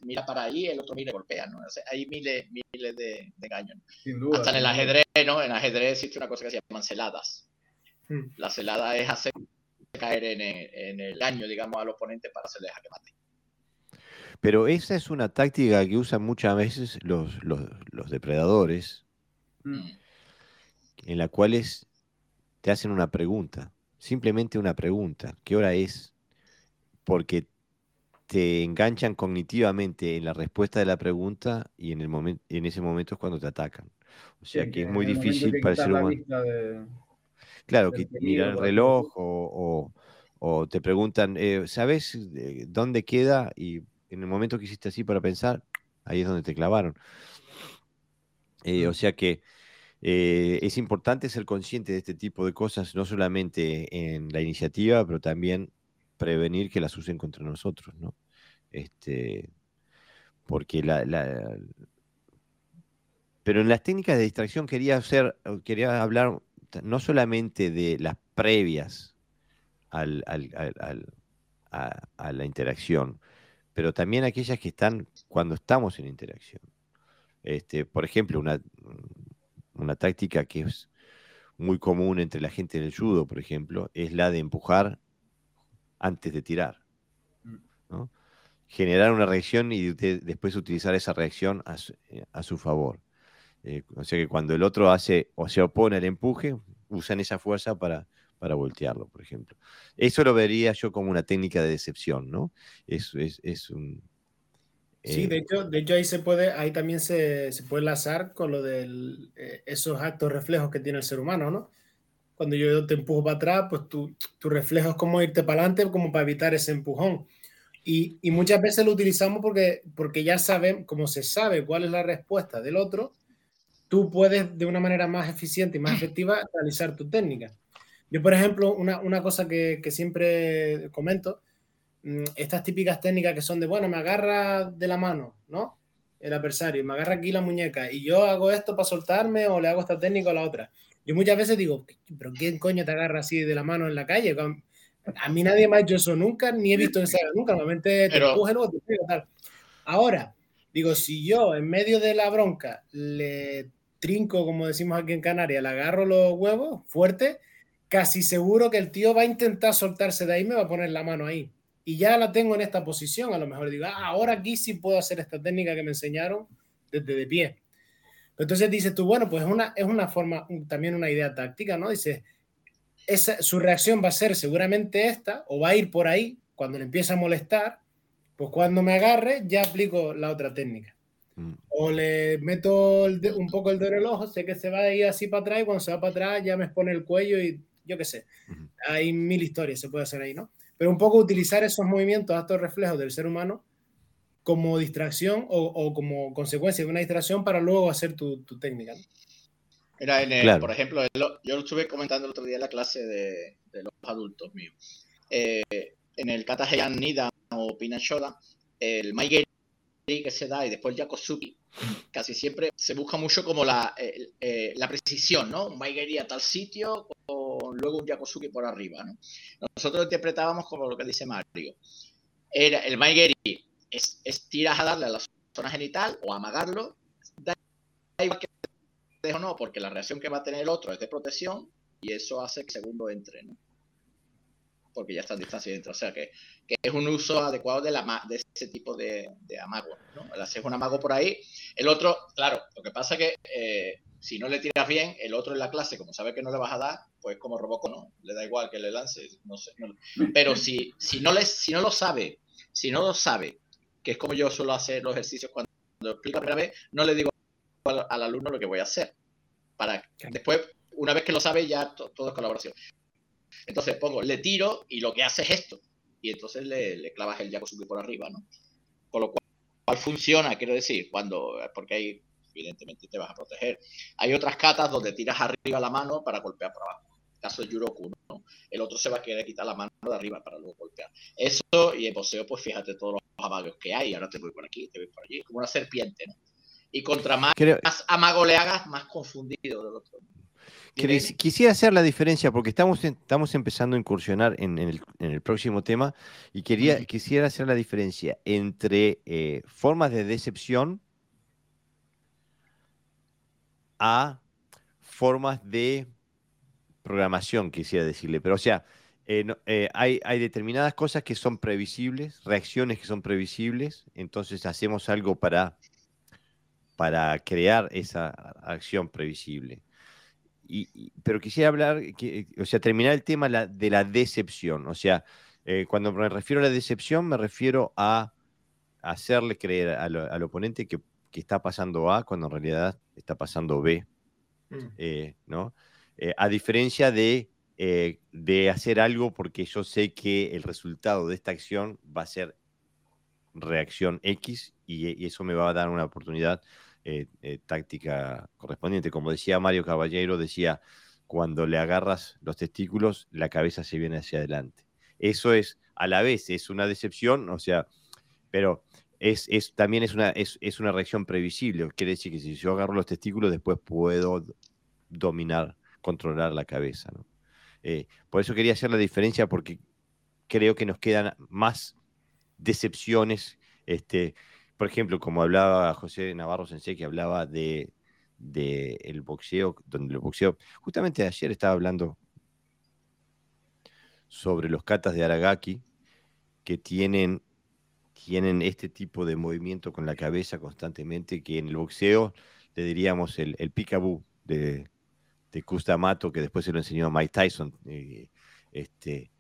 mira para allí, el otro mira y golpea, ¿no? O sea, hay miles, miles de, de engaños. sin duda. Hasta en el ajedrez, ¿no? En el ajedrez existe una cosa que se llaman celadas. Hmm. La celada es hacer caer en el, en el daño, digamos, al oponente para hacerle jaque mate. Pero esa es una táctica que usan muchas veces los, los, los depredadores, Mm. en la cuales te hacen una pregunta, simplemente una pregunta. ¿Qué hora es? Porque te enganchan cognitivamente en la respuesta de la pregunta y en, el momen- en ese momento es cuando te atacan. O sea Sí, que es muy momento difícil para el ser humano. de- Claro, que mirar el reloj o, o- o te preguntan, eh, ¿sabes dónde queda? Y en el momento que hiciste así para pensar, ahí es donde te clavaron. Eh, Mm. O sea que eh, es importante ser consciente de este tipo de cosas, no solamente en la iniciativa, pero también prevenir que las usen contra nosotros, ¿no? Este, porque la, la- Pero en las técnicas de distracción quería hacer, quería hablar no solamente de las previas al- al- al- al- a, a la interacción, pero también aquellas que están cuando estamos en interacción. Este, por ejemplo, una, una táctica que es muy común entre la gente del judo, por ejemplo, es la de empujar antes de tirar. ¿no? Generar una reacción y de- después utilizar esa reacción a su, eh, a su favor. Eh, o sea que cuando el otro hace o se opone al empuje, usan esa fuerza para, para voltearlo, por ejemplo. Eso lo vería yo como una técnica de decepción, ¿no? Es, es, es un... Sí, eh, de hecho, de hecho ahí se puede, ahí también se, se puede enlazar con lo de esos actos reflejos que tiene el ser humano, ¿no? Cuando yo te empujo para atrás, pues tu, tu reflejo es como irte para adelante, como para evitar ese empujón. Y, y muchas veces lo utilizamos porque, porque ya saben, como se sabe cuál es la respuesta del otro, tú puedes de una manera más eficiente y más efectiva realizar tu técnica. Yo, por ejemplo, una, una cosa que, que siempre comento, mm, estas típicas técnicas que son de, bueno, me agarra de la mano, ¿no? El adversario, me agarra aquí la muñeca y yo hago esto para soltarme o le hago esta técnica o la otra. Yo muchas veces digo, pero ¿quién coño te agarra así de la mano en la calle? A mí nadie ha hecho eso nunca, ni he visto haga nunca. Normalmente te empuje, luego te pega, tal. Ahora, digo, si yo en medio de la bronca le trinco, como decimos aquí en Canarias, le agarro los huevos fuerte, casi seguro que el tío va a intentar soltarse de ahí y me va a poner la mano ahí. Y ya la tengo en esta posición, a lo mejor digo, ah, ahora aquí sí puedo hacer esta técnica que me enseñaron desde de pie. Entonces dices tú, bueno, pues es una, es una forma, también una idea táctica, ¿no? Dices, esa, su reacción va a ser seguramente esta, o va a ir por ahí, cuando le empieza a molestar, pues cuando me agarre ya aplico la otra técnica. mm, O le meto el de- un poco el dedo en el ojo, sé que se va a ir así para atrás y cuando se va para atrás ya me expone el cuello y yo qué sé. Hay mil historias, se puede hacer ahí, ¿no? Pero un poco utilizar esos movimientos, estos reflejos del ser humano como distracción o, o como consecuencia de una distracción para luego hacer tu, tu técnica. ¿no? Mira, en el- Claro. por ejemplo, yo lo estuve comentando el otro día en la clase de, de los adultos míos. Eh, en el Kata Heian Nida o Pinashoda, el Maigeri que se da y después el Yakosuki, casi siempre se busca mucho como la, eh, eh, la precisión, ¿no? Un Maigeri a tal sitio con luego un Yakosuki por arriba, ¿no? Nosotros lo interpretábamos como lo que dice Mario. Era el Maigeri es, es tiras a darle a la zona genital o amagarlo, da igual que dejo no, porque la reacción que va a tener el otro es de protección y eso hace que el segundo entre, ¿no? Porque ya está en distancia dentro. O sea que, que es un uso adecuado de, la, de ese tipo de, de amago, ¿no? El hacer un amago por ahí. El otro, claro, lo que pasa es que eh, si no le tiras bien, el otro en la clase, como sabe que no le vas a dar, pues como Robocop, ¿no? Le da igual que le lance, no sé. no- Pero si, si, no les, si no lo sabe, si no lo sabe, que es como yo suelo hacer los ejercicios cuando explico la primera vez, no le digo al, al alumno lo que voy a hacer. Para después, una vez que lo sabe, ya to- todo es colaboración. Entonces pongo, le tiro y lo que hace es esto. Y entonces le, le clavas el Yakuzuki por arriba, ¿no? Con lo cual funciona, quiero decir, cuando, porque hay, evidentemente te vas a proteger. Hay otras catas donde tiras arriba la mano para golpear por abajo. El caso de Yuroku, ¿no? El otro se va a querer quitar la mano de arriba para luego golpear. Eso, y en poseo, pues fíjate todos los amagos que hay. Ahora te voy por aquí, te voy por allí, como una serpiente, ¿no? Y contra más, más amago le hagas, más confundido del otro. Quisiera hacer la diferencia porque estamos, estamos empezando a incursionar en, el, próximo tema y quería, quisiera hacer la diferencia entre eh, formas de decepción a formas de programación, quisiera decirle. Pero, o sea, eh, eh, hay, hay, determinadas cosas que son previsibles, reacciones que son previsibles, entonces hacemos algo para, para crear esa acción previsible pero quisiera hablar, o sea, terminar el tema de la decepción. O sea, eh, cuando me refiero a la decepción, me refiero a hacerle creer al, oponente que, está pasando A cuando en realidad está pasando B. Mm. Eh, ¿no? Eh, a diferencia de, de hacer algo porque yo sé que el resultado de esta acción va a ser reacción X y, eso me va a dar una oportunidad eh, eh, táctica correspondiente. Como decía Mario Caballero, decía, cuando le agarras los testículos, la cabeza se viene hacia adelante. Eso es, a la vez, es una decepción, o sea, pero es, es también es una, es, es, una reacción previsible. Quiere decir que si yo agarro los testículos, después puedo dominar, controlar la cabeza. Eh, por eso quería hacer la diferencia, porque creo que nos quedan más decepciones este, por ejemplo, como hablaba José Navarro Sensei, que hablaba de, el boxeo, donde el boxeo, justamente ayer estaba hablando sobre los katas de Aragaki, que tienen, tienen este tipo de movimiento con la cabeza constantemente, que en el boxeo le diríamos el, el de, de Kustamato, que después se lo enseñó Mike Tyson, este,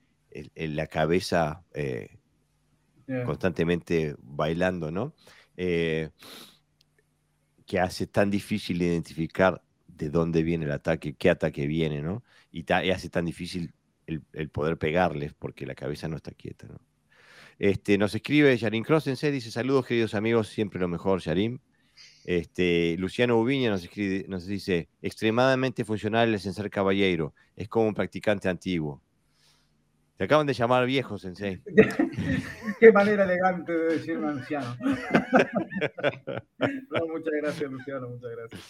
la cabeza eh, constantemente bailando, ¿no? Eh, que hace tan difícil identificar de dónde viene el ataque, qué ataque viene, ¿no? Y, hace tan difícil el, poder pegarles porque la cabeza no está quieta, ¿no? Este, nos escribe Yarin Crossense, dice saludos queridos amigos, siempre lo mejor, Yarin. Este, Luciano Ubiña nos, escribe, nos dice, extremadamente funcional el ser caballero, es como un practicante antiguo. Te acaban de llamar viejo, Sensei. Qué manera elegante de decir un anciano. muchas gracias, Luciano, muchas gracias.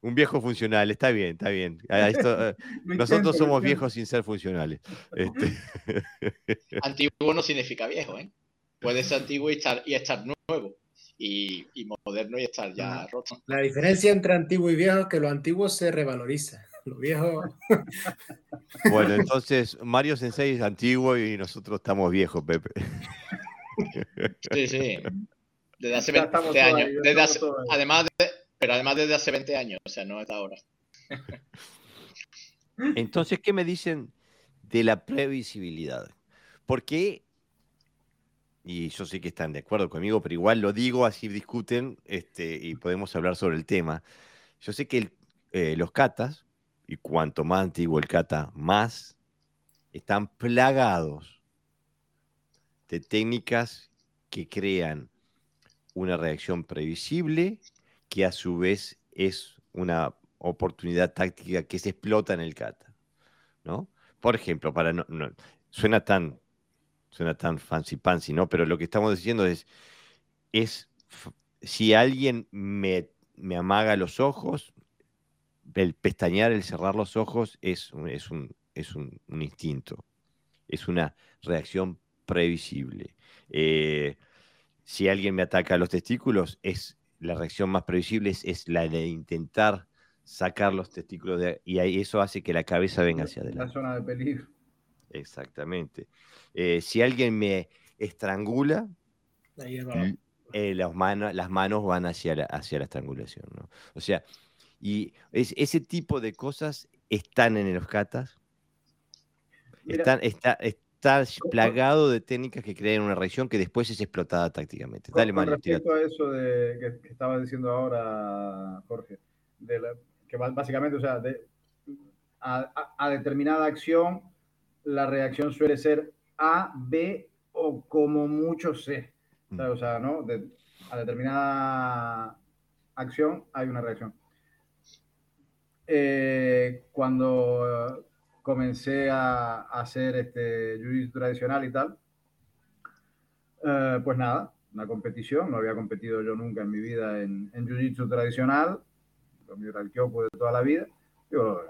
Un viejo funcional, está bien, está bien. Eh, nosotros somos viejos sin ser funcionales. Este. Antiguo no significa viejo, ¿eh? Puede ser antiguo y estar, y estar nuevo. Y, y, moderno y estar ya roto. La diferencia entre antiguo y viejo es que lo antiguo se revaloriza lo viejo. Bueno, entonces Mario Sensei es antiguo y nosotros estamos viejos, Pepe. Sí, sí. Desde hace 20 años. además pero además desde hace 20 años, o sea, no es ahora. Entonces, ¿qué me dicen de la previsibilidad? Porque, y yo sé que están de acuerdo conmigo, pero igual lo digo, así discuten este, y podemos hablar sobre el tema. Yo sé que eh, los catas y cuanto más antiguo el kata, más están plagados de técnicas que crean una reacción previsible que a su vez es una oportunidad táctica que se explota en el kata. ¿no? Por ejemplo, para no, suena tan suena tan fancy pancy, ¿no? Pero lo que estamos diciendo es, es si alguien me, me amaga los ojos, el pestañear, el cerrar los ojos es, es, un, es un, instinto, es una reacción previsible. Eh, si alguien me ataca los testículos, es la reacción más previsible es, la de intentar sacar los testículos de, y ahí eso hace que la cabeza venga hacia adelante. La zona de peligro. Exactamente. Eh, si alguien me estrangula, eh, las, manos, las manos van hacia la, hacia la estrangulación. ¿no? O sea, y ese tipo de cosas están en los catas. Están, está, está plagado de técnicas que crean una reacción que después es explotada tácticamente. Dale, Mario. respecto a eso de, que, estaba diciendo ahora, Jorge, de que básicamente, o sea, de, a, determinada acción, la reacción suele ser A, B o como mucho C. O sea, ¿no? a determinada acción hay una reacción. Eh, cuando comencé a, hacer este jiu tradicional y tal, eh, pues nada, una competición, no había competido yo nunca en mi vida en, en jiu-jitsu tradicional, lo mío era el kyoku de toda la vida. Digo,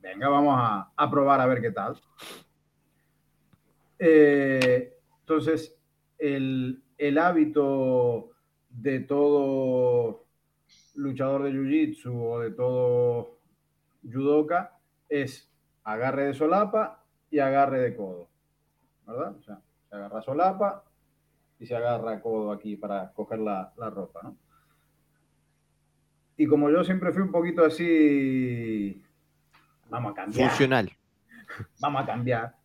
venga, vamos a, probar a ver qué tal. Eh, entonces, el, el, hábito de todo luchador de jiu-jitsu o de todo judoka es agarre de solapa y agarre de codo. ¿Verdad? O sea, se agarra solapa y se agarra codo aquí para coger la, la ropa, ¿no? Y como yo siempre fui un poquito así, vamos a cambiar. Funcional. Vamos a cambiar.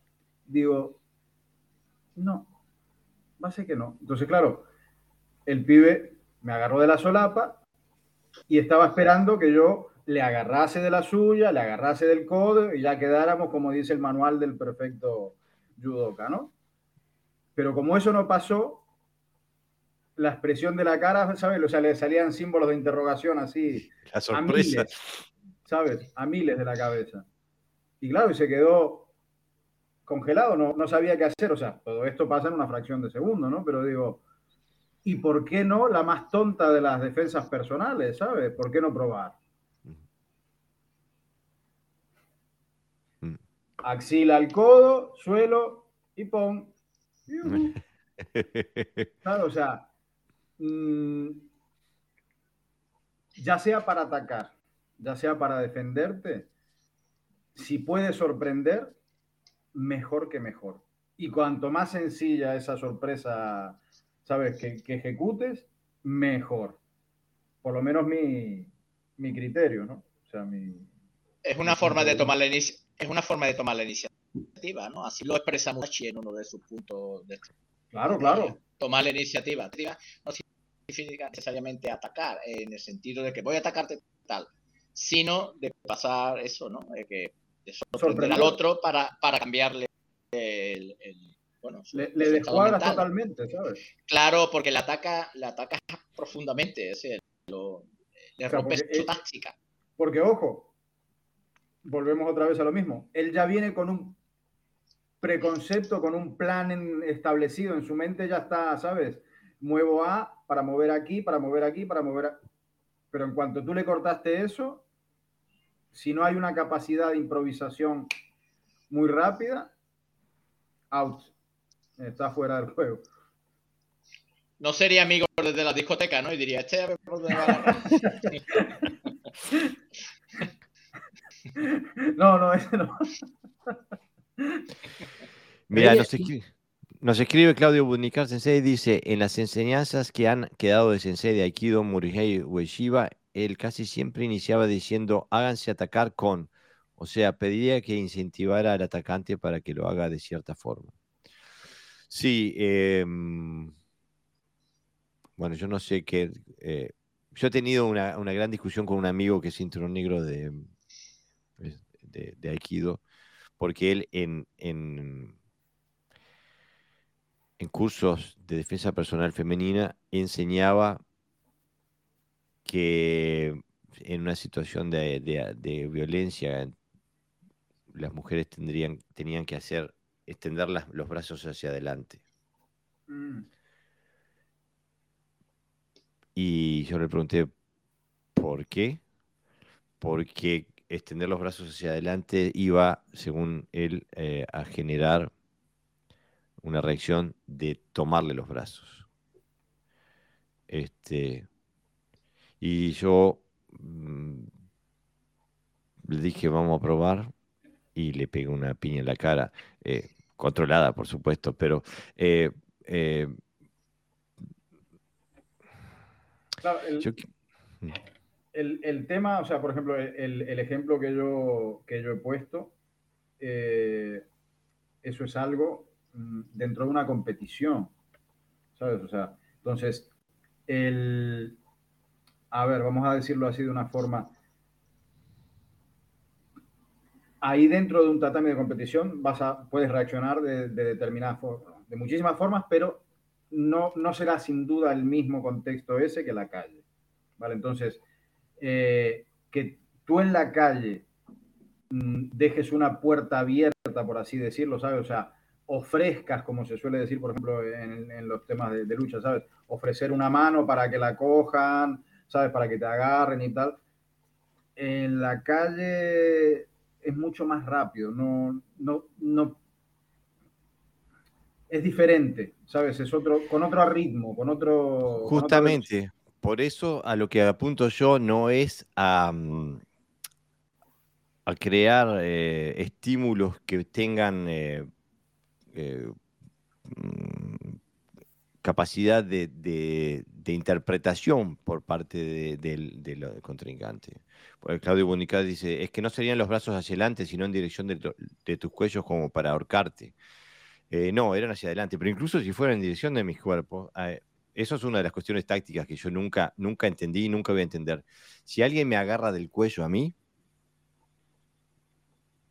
Digo, no, va a ser que no. Entonces, claro, el pibe me agarró de la solapa y estaba esperando que yo le agarrase de la suya, le agarrase del codo y ya quedáramos, como dice el manual del perfecto judoka, ¿no? Pero como eso no pasó, la expresión de la cara, ¿sabes? O sea, le salían símbolos de interrogación así. La sorpresa. ¿Sabes? A miles de la cabeza. Y claro, y se quedó congelado, no, no sabía qué hacer. O sea, todo esto pasa en una fracción de segundo, ¿no? Pero digo, ¿y por qué no la más tonta de las defensas personales, ¿sabes? ¿Por qué no probar? Axila al codo, suelo y pon. Claro, o sea, Mm, ya sea para atacar, ya sea para defenderte, si puedes sorprender, mejor que mejor. Y cuanto más sencilla esa sorpresa, sabes, que, ejecutes, mejor. Por lo menos mi, criterio, ¿no? O sea, mi, es una forma de tomar la es una forma de tomar la iniciativa, ¿no? Así lo expresa Muchi en uno de sus puntos de Claro, claro. Tomar la iniciativa. No significa necesariamente atacar, en el sentido de que voy a atacarte tal, sino de pasar eso, ¿no? De que de sorprender al otro para, para cambiarle el, bueno, le, le descuadra totalmente, ¿sabes? Claro, porque le ataca, le ataca profundamente, es decir, lo, le rompe su táctica. Porque, ojo, volvemos otra vez a lo mismo. Él ya viene con un preconcepto, con un plan establecido en su mente, ya está, ¿sabes? muevo A para mover aquí, para mover aquí, para mover... A... Pero en cuanto tú le cortaste eso, si no hay una capacidad de improvisación muy rápida, out. Está fuera del juego. No sería amigo desde la discoteca, ¿no? Y diría, este No, no, ese no. Mira. Nos escribe Claudio Bunicar Sensei, dice, en las enseñanzas que han quedado de Sensei de Aikido, Murihei Ueshiba, él casi siempre iniciaba diciendo, háganse atacar con, o sea, pediría que incentivara al atacante para que lo haga de cierta forma. Sí, em, bueno, yo no sé qué, eh, yo he tenido una, gran discusión con un amigo que es cinturón negro de, de, Aikido, porque él en en cursos de defensa personal femenina enseñaba que en una situación de, violencia las mujeres tendrían, tenían que hacer extender los brazos hacia adelante. Mm. Y yo le pregunté, ¿por qué? Porque extender los brazos hacia adelante iba, según él, eh, a generar una reacción de tomarle los brazos. Este, y yo mm, le dije, vamos a probar, y le pegué una piña en la cara, eh, controlada, por supuesto, pero... Eh, eh, mm. El, tema, o sea, por ejemplo, el, ejemplo que yo, que yo he puesto, eso es algo Mm, dentro de una competición, ¿sabes? O sea, entonces, el, a ver, vamos a decirlo así de una forma, ahí dentro de un tatami de competición vas a, puedes reaccionar de, de determinadas de muchísimas formas, pero no, no será sin duda el mismo contexto ese que la calle. ¿Vale? Entonces, eh, que tú en la calle mm, dejes una puerta abierta, por así decirlo, ¿sabes? O sea, ofrezcas, como se suele decir, por ejemplo, en, los temas de, lucha, ¿sabes? Ofrecer una mano para que la cojan, ¿sabes? Para que te agarren y tal. En la calle es mucho más rápido, no, no, no, es diferente, ¿sabes? Es otro, con otro ritmo, con otro... Justamente, por eso a lo que apunto yo no es a, mm, crear eh, estímulos que tengan eh, eh, mm, capacidad de, interpretación por parte del de, contrincante. Claudio Bonica dice, es que no serían los brazos hacia adelante, sino en dirección de, tus cuellos como para ahorcarte. No, eran hacia adelante, pero incluso si fueran en dirección de mis cuerpos, eso es una de las cuestiones tácticas que yo nunca, nunca entendí y nunca voy a entender. Si alguien me agarra del cuello a mí,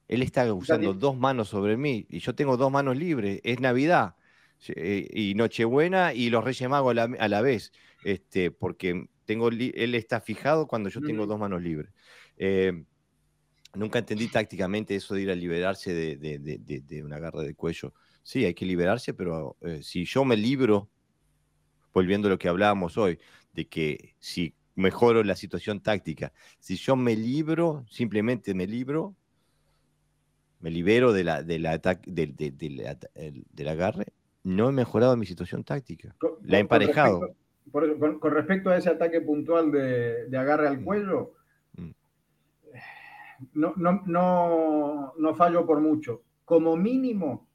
él está usando dos manos sobre mí y yo tengo dos manos libres. Es Navidad eh, y Nochebuena y los Reyes Magos a la, vez, este, porque tengo él está fijado cuando yo tengo dos manos libres. nunca entendí tácticamente eso de ir a liberarse de, de una garra de cuello sí, hay que liberarse, pero eh, si yo me libro, volviendo a lo que hablábamos hoy, de que si mejoro la situación táctica, si yo me libro, simplemente me libro, me libero de la, de la del agarre, no he mejorado mi situación táctica. la he emparejado. Con respecto, a ese ataque puntual de, agarre al mm. cuello, mm. no, no, no, no fallo por mucho. Como mínimo,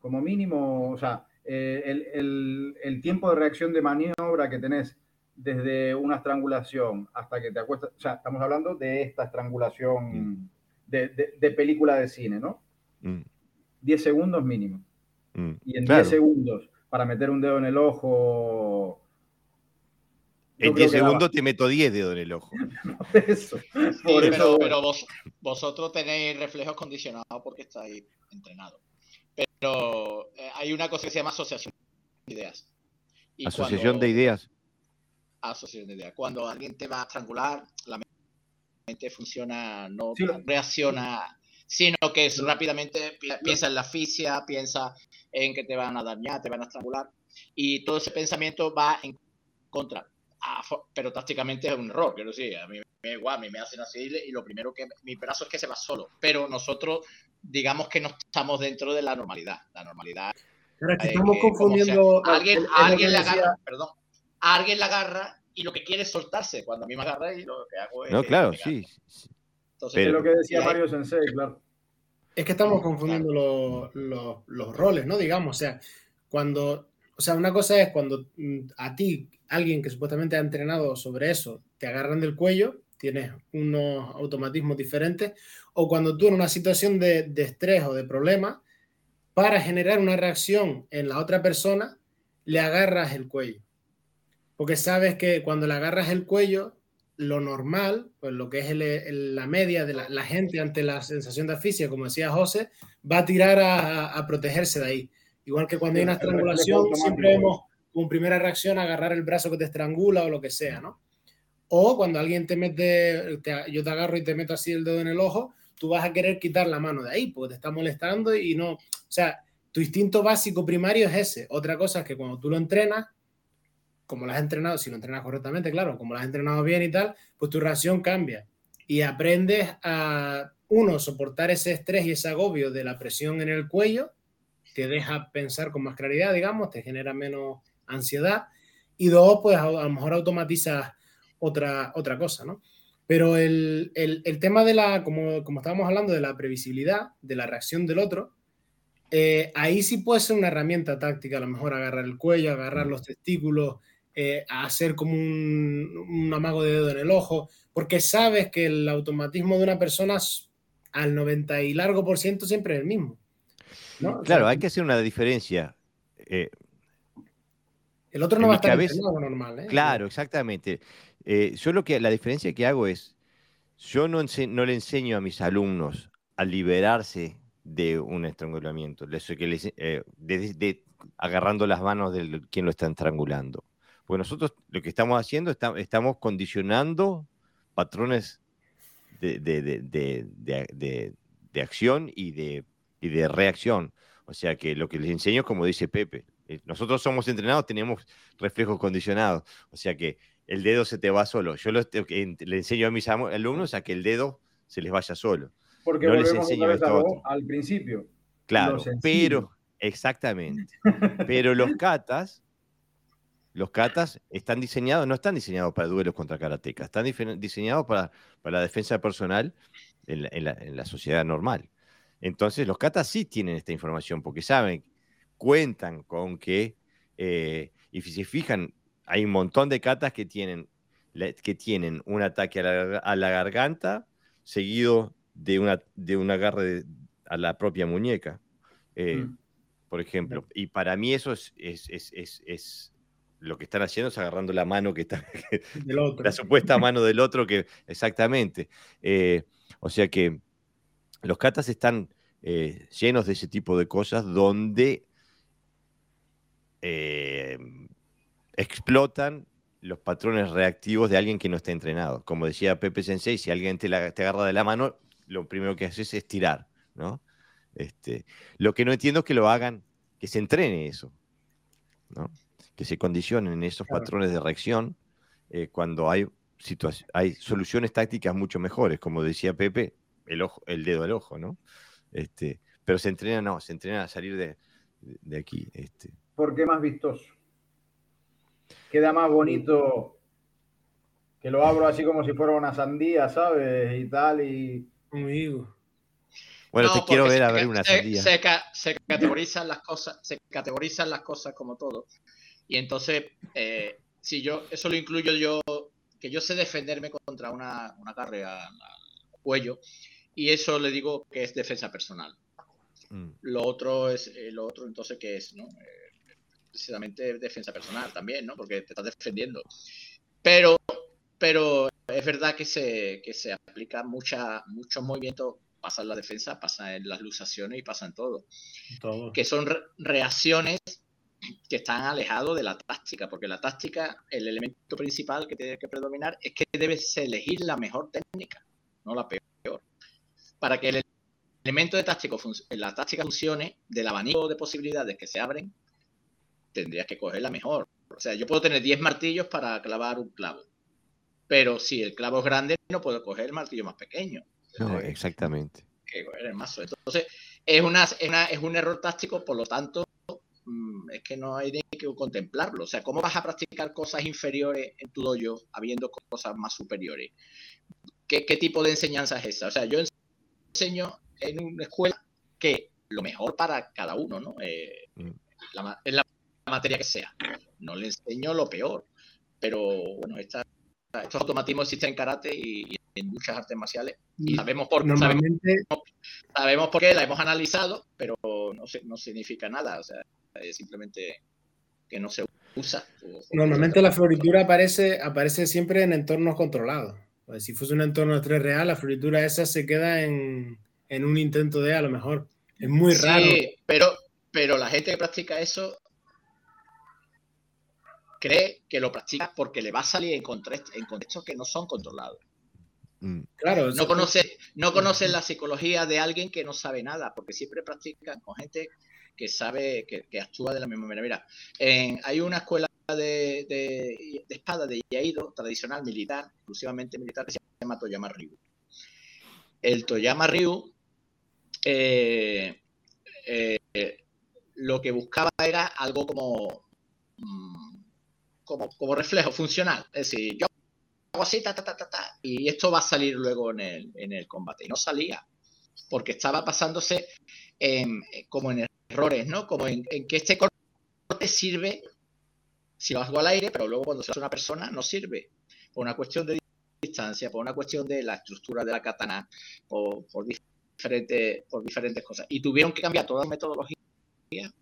como mínimo, o sea, eh, el, tiempo de reacción de maniobra que tenés desde una estrangulación hasta que te acuestas, o sea, estamos hablando de esta estrangulación mm. de, película de cine, ¿no? 10 mm. segundos mínimo. Mm. Y en 10 segundos, para meter un dedo en el ojo... En 10 segundos te meto 10 dedos en el ojo. eso. pero, vosotros tenéis reflejos condicionados porque estáis entrenados. Pero eh, hay una cosa que se llama asociación de ideas. asociación de ideas. Asociación de ideas. Cuando alguien te va a estrangular, la mente funciona, no reacciona, sino que es, rápidamente piensa en la asfixia, piensa en que te van a dañar, te van a estrangular. Y todo ese pensamiento va en contra. pero tácticamente es un error, quiero decir, a mí me igual, a mí me hacen así y lo primero que mi brazo es que se va solo, pero nosotros digamos que no estamos dentro de la normalidad. La normalidad. estamos confundiendo. alguien, alguien le agarra, perdón, alguien la agarra y lo que quiere es soltarse. Cuando a mí me agarra y lo que hago es. No, claro, sí. Entonces, es lo que decía Mario Sensei, claro. Es que estamos confundiendo los, los, roles, ¿no? Digamos, o sea, cuando. O sea, una cosa es cuando mm, a ti, alguien que supuestamente ha entrenado sobre eso, te agarran del cuello tienes unos automatismos diferentes, o cuando tú en una situación de, estrés o de problema, para generar una reacción en la otra persona, le agarras el cuello. Porque sabes que cuando le agarras el cuello, lo normal, pues lo que es la media de la, gente ante la sensación de asfixia, como decía José, va a tirar a, protegerse de ahí. Igual que cuando hay una estrangulación, siempre vemos como primera reacción agarrar el brazo que te estrangula o lo que sea, ¿no? O cuando alguien te mete, yo te agarro y te meto así el dedo en el ojo, tú vas a querer quitar la mano de ahí porque te está molestando y no. O sea, tu instinto básico primario es ese. Otra cosa es que cuando tú lo entrenas, como lo has entrenado, si lo entrenas correctamente, claro, como lo has entrenado bien y tal, pues tu reacción cambia y aprendes a, uno, soportar ese estrés y ese agobio de la presión en el cuello, te deja pensar con más claridad, digamos, te genera menos ansiedad. Y dos, pues a, a lo mejor automatizas otra, otra cosa, ¿no? Pero el, tema de la, como, como, estábamos hablando, de la previsibilidad, de la reacción del otro, eh, ahí sí puede ser una herramienta táctica, a lo mejor agarrar el cuello, agarrar los testículos, eh, hacer como un, amago de dedo en el ojo, porque sabes que el automatismo de una persona al 90 y largo por ciento siempre es el mismo. Claro, hay que hacer una diferencia. Eh, el otro no va a estar normal. Claro, exactamente. Eh, yo lo que, la diferencia que hago es, yo no, no le enseño a mis alumnos a liberarse de un estrangulamiento. Les, que les, eh, de, agarrando las manos de quien lo está estrangulando. Pues nosotros lo que estamos haciendo, estamos condicionando patrones de, de, acción y de, y de reacción. O sea que lo que les enseño, como dice Pepe, nosotros somos entrenados, tenemos reflejos condicionados. O sea que el dedo se te va solo. Yo le enseño a mis alumnos a que el dedo se les vaya solo. Porque no les enseño esto al principio. Claro, pero, exactamente. pero los katas, los katas están diseñados, no están diseñados para duelos contra karatecas, están diseñados para, para la defensa personal en la, sociedad normal. Entonces, los katas sí tienen esta información porque saben, cuentan con que, eh, y si se fijan, hay un montón de katas que tienen, que tienen un ataque a la, garganta seguido de, una, de un agarre a la propia muñeca, eh, mm. por ejemplo. Y para mí eso es, es, es, es, lo que están haciendo es agarrando la mano que está, la supuesta mano del otro, que exactamente. Eh, o sea que los katas están eh, llenos de ese tipo de cosas donde explotan los patrones reactivos de alguien que no está entrenado. Como decía Pepe Sensei, si alguien te, te agarra de la mano, lo primero que haces es tirar, ¿no? Este, lo que no entiendo es que lo hagan, que se entrene eso, ¿no? Que se condicionen esos patrones de reacción eh, cuando hay, hay soluciones tácticas mucho mejores, como decía Pepe, el, ojo, el dedo del ojo, ¿no? Este, pero se entrena, no, se entrena a salir de, de aquí. Este. ¿Por qué más vistoso? queda más bonito que lo abro así como si fuera una sandía, ¿sabes? Y tal, y... Bueno, te quiero ver a ver una sandía. Se, categorizan las cosas, se categorizan las cosas como todo. Y entonces, eh, si yo, eso lo incluyo yo, que yo sé defenderme contra una, una carrera al cuello, y eso le digo que es defensa personal. Mm. Lo otro es, eh, lo otro entonces, ¿qué es? ¿no? Eh, precisamente defensa personal también, ¿no? Porque te estás defendiendo. Pero, pero es verdad que se, que se aplica mucha, muchos movimientos, pasa en la defensa, pasa en las lusaciones y pasa en todo. Que son reacciones que están alejados de la táctica, porque la táctica, el elemento principal que tiene que predominar es que debes elegir la mejor técnica, no la peor. Para que el elemento de táctico, la táctica funcione, del abanico de posibilidades que se abren, tendrías que coger la mejor. O sea, yo puedo tener 10 martillos para clavar un clavo. Pero si el clavo es grande, no puedo coger el martillo más pequeño. No, exactamente. Que coger el mazo. Entonces, es, una, es, un error táctico, por lo tanto, mm, es que no hay que contemplarlo. O sea, ¿cómo vas a practicar cosas inferiores en tu dojo habiendo cosas más superiores? ¿Qué, tipo de enseñanza es esa? O sea, yo enseño en una escuela que lo mejor para cada uno, ¿no? Eh, mm. es la materia que sea. No le enseño lo peor, pero bueno, estos automatismos existen en karate y, en muchas artes marciales. Y mm, sabemos por, Normalmente... sabemos, por qué, la hemos analizado, pero no, no significa nada. O sea, es simplemente que no se usa. Normalmente la floritura aparece, aparece siempre en entornos controlados. Pues si fuese un entorno 3 real, la floritura esa se queda en, en un intento de a lo mejor. Es muy raro. Pero, pero la gente que practica eso cree que lo practica porque le va a salir en, contextos que no son controlados. Mm. Claro, no conoce, no conocen la psicología de alguien que no sabe nada, porque siempre practican con gente que sabe, que, actúa de la misma manera. Mira, hay una escuela de, de, espada de Yaido, tradicional militar, exclusivamente militar, que se llama Toyama Ryu. El Toyama Ryu eh, eh, lo que buscaba era algo como mm, como, reflejo funcional. Es decir, yo hago así, ta, ta, ta, ta, y esto va a salir luego en el, en el combate. Y no salía, porque estaba pasándose como en errores, ¿no? Como en, que este corte sirve si lo hago al aire, pero luego cuando se hace una persona no sirve. Por una cuestión de distancia, por una cuestión de la estructura de la katana, o por, diferentes, por diferentes cosas. Y tuvieron que cambiar toda la metodología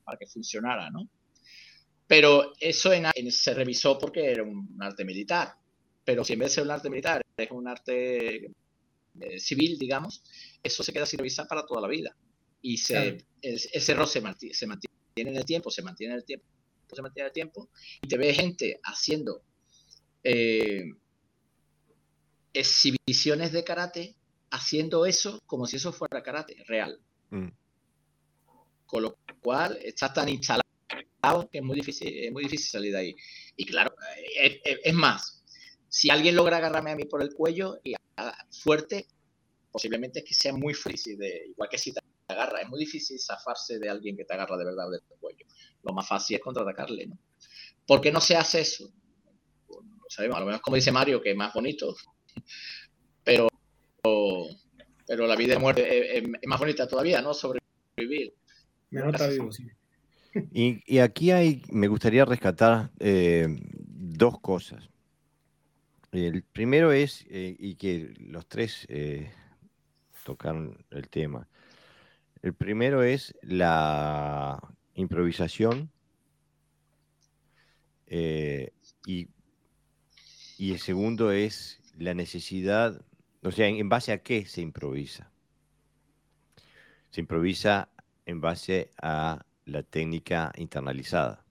para que funcionara, ¿no? Pero eso se revisó porque era un arte militar. Pero si en vez de ser un arte militar es un arte eh, civil, digamos, eso se queda sin revisar para toda la vida. Y ese error se, mantiene. en el tiempo, se mantiene en el tiempo, se mantiene en el tiempo, y te ve gente haciendo eh, exhibiciones de karate, haciendo eso como si eso fuera karate real. Mm. Con lo cual está tan instalado que es muy difícil, es muy difícil salir de ahí. Y claro, es, más, si alguien logra agarrarme a mí por el cuello y fuerte, posiblemente es que sea muy difícil, de, igual que si te agarra, es muy difícil zafarse de alguien que te agarra de verdad del cuello. Lo más fácil es contraatacarle, ¿no? ¿Por qué no se hace eso? No sabemos, a lo menos como dice Mario, que es más bonito, pero, pero la vida de muerte es, más bonita todavía, ¿no? Sobrevivir. Mejor está vivo, sí. Y, aquí hay, me gustaría rescatar eh, dos cosas. El primero es, eh, y que los tres eh, tocaron el tema. El primero es la improvisación y, y, el segundo es la necesidad, o sea, en base a qué se improvisa. Se improvisa en base a la técnica internalizada.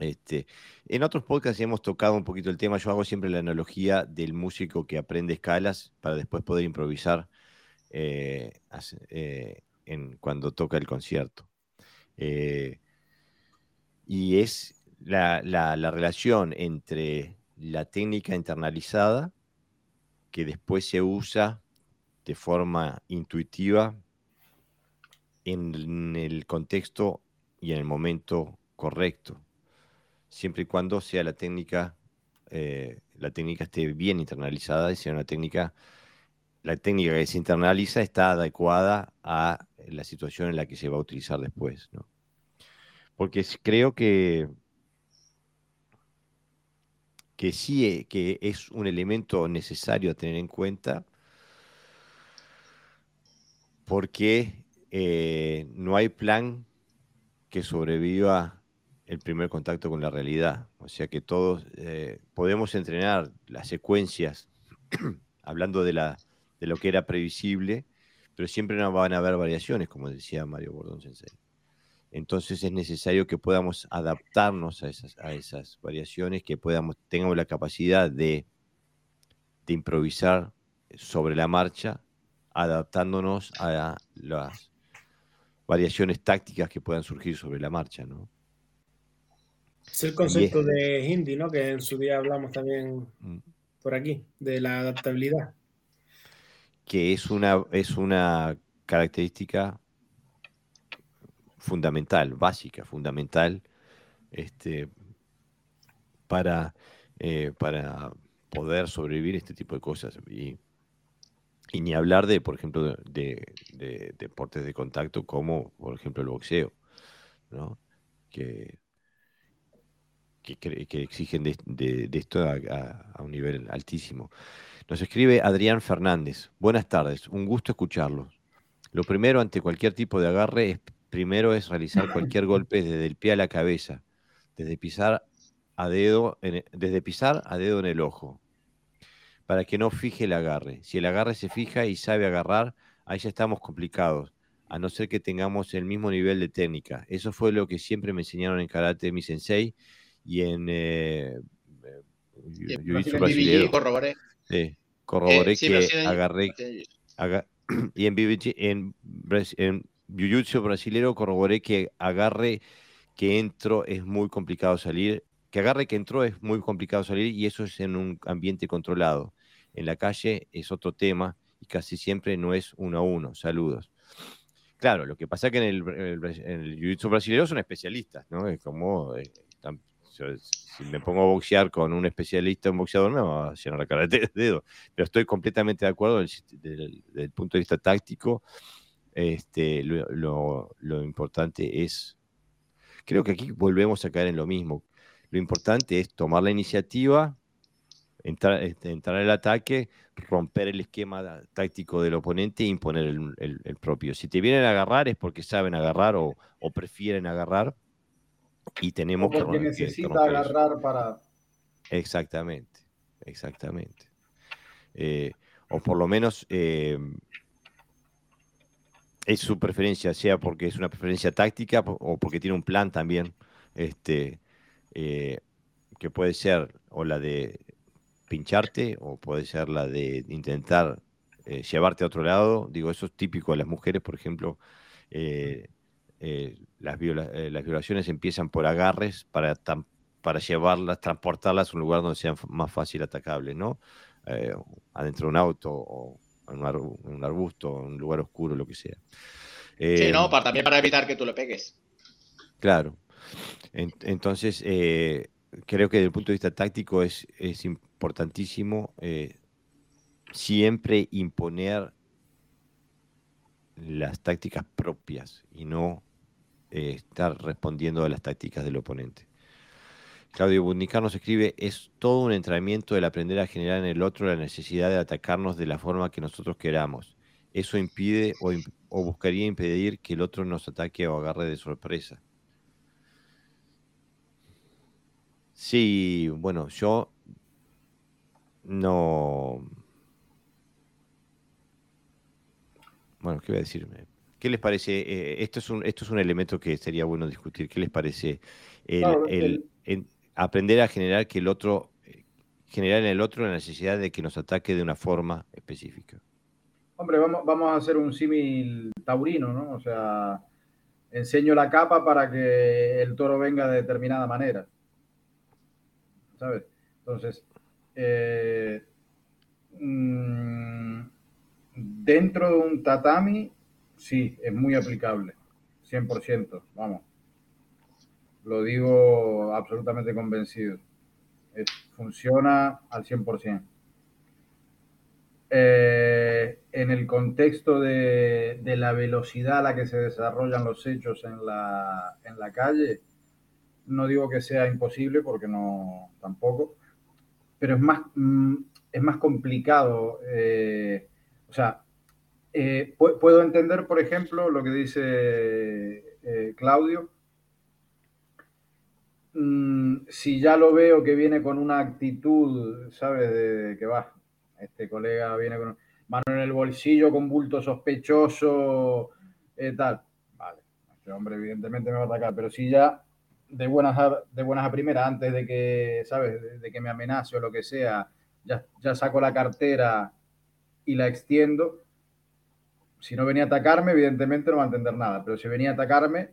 Este, en otros podcasts hemos tocado un poquito el tema. Yo hago siempre la analogía del músico que aprende escalas para después poder improvisar eh, eh, en, cuando toca el concierto. Eh, y es la, la, relación entre la técnica internalizada, que después se usa de forma intuitiva en el contexto y en el momento correcto, siempre y cuando sea la técnica, eh, la técnica esté bien internalizada y sea una técnica, la técnica que se internaliza está adecuada a la situación en la que se va a utilizar después, Porque creo que que sí eh, que es un elemento necesario a tener en cuenta porque eh, no hay plan que sobreviva el primer contacto con la realidad. O sea que todos eh, podemos entrenar las secuencias, hablando de, lo que era previsible, pero siempre no van a haber variaciones, como decía Mario Bordón Sensei. Entonces es necesario que podamos adaptarnos a esas, a esas variaciones, que podamos, tengamos la capacidad de improvisar sobre la marcha, adaptándonos a las variaciones tácticas que puedan surgir sobre la marcha, ¿no? Es el concepto de Hindi, ¿no? Que en su día hablamos también mm. por aquí, de la adaptabilidad. Que es una, es una característica fundamental, básica, fundamental, este, para, eh, para poder sobrevivir este tipo de cosas. Y y ni hablar de, por ejemplo, de, deportes de contacto como, por ejemplo, el boxeo, ¿no? que, que, exigen de, esto a, un nivel altísimo. Nos escribe Adrián Fernández. Buenas tardes, un gusto escucharlos. Lo primero ante cualquier tipo de agarre es, primero es realizar cualquier golpe desde el pie a la cabeza, desde pisar a dedo, desde pisar a dedo en el ojo, para que no fije el agarre. Si el agarre se fija y sabe agarrar, ahí ya estamos complicados, a no ser que tengamos el mismo nivel de técnica. Eso fue lo que siempre me enseñaron en karate mi sensei y en eh, jiu brasileño. Corroboré. Sí, corroboré eh, que agarré. y en, en, en jiu-jitsu brasileño corroboré que agarre que entro es muy complicado salir que agarre que entró es muy complicado salir y eso es en un ambiente controlado. En la calle es otro tema y casi siempre no es uno a uno. Saludos. Claro, lo que pasa es que en el, el jiu-jitsu brasileño son especialistas, ¿no? Es como, eh, si me pongo a boxear con un especialista, un boxeador, me va a llenar la cara de dedo. Pero estoy completamente de acuerdo desde, el punto de vista táctico. Este, lo, lo importante es, creo que aquí volvemos a caer en lo mismo lo importante es tomar la iniciativa, entrar, este, entrar al ataque, romper el esquema táctico del oponente e imponer el, propio. Si te vienen a agarrar es porque saben agarrar o, prefieren agarrar y tenemos que porque necesita agarrar para exactamente exactamente eh, o por lo menos eh, es su preferencia, sea porque es una preferencia táctica o porque tiene un plan también, este, eh, que puede ser o la de pincharte o puede ser la de intentar eh, llevarte a otro lado. Digo, eso es típico de las mujeres, por ejemplo. Eh, las, las, violaciones empiezan por agarres para, para llevarlas, transportarlas a un lugar donde sean más fácil atacables, ¿no? adentro de un auto o en un, arbusto, en un lugar oscuro, lo que sea. sí, no, para, también para evitar que tú le pegues. Claro. Entonces, eh, creo que desde el punto de vista táctico es, es importantísimo eh, siempre imponer las tácticas propias y no eh, estar respondiendo a las tácticas del oponente. Claudio Bundicar nos escribe, es todo un entrenamiento el aprender a generar en el otro la necesidad de atacarnos de la forma que nosotros queramos. Eso impide o, o buscaría impedir que el otro nos ataque o agarre de sorpresa. Sí, bueno, yo no... Bueno, ¿qué voy a decirme? ¿Qué les parece? Eh, esto, es un, esto es un elemento que sería bueno discutir. ¿Qué les parece el, aprender a generar que el otro, generar en el otro la necesidad de que nos ataque de una forma específica? Hombre, vamos, vamos a hacer un símil taurino, ¿no? O sea, enseño la capa para que el toro venga de determinada manera. ¿Sabes? Entonces, eh, mm, dentro de un tatami, sí, es muy aplicable, 100%, vamos. Lo digo absolutamente convencido. funciona al 100%. Eh, en el contexto de, de, la velocidad a la que se desarrollan los hechos en la, en la calle, no digo que sea imposible porque no tampoco, pero es más, mm, es más complicado. Eh, o sea, eh, puedo entender, por ejemplo, lo que dice eh, Claudio. Mm, si ya lo veo que viene con una actitud, ¿sabes? De, que va, este colega viene con mano en el bolsillo, con bulto sospechoso, tal. Vale, este hombre evidentemente me va a atacar, pero si ya de buenas a, de buenas a primeras, antes de que, ¿sabes? De, que me amenace o lo que sea, ya, ya saco la cartera y la extiendo. Si no venía a atacarme, evidentemente no va a entender nada, pero si venía a atacarme,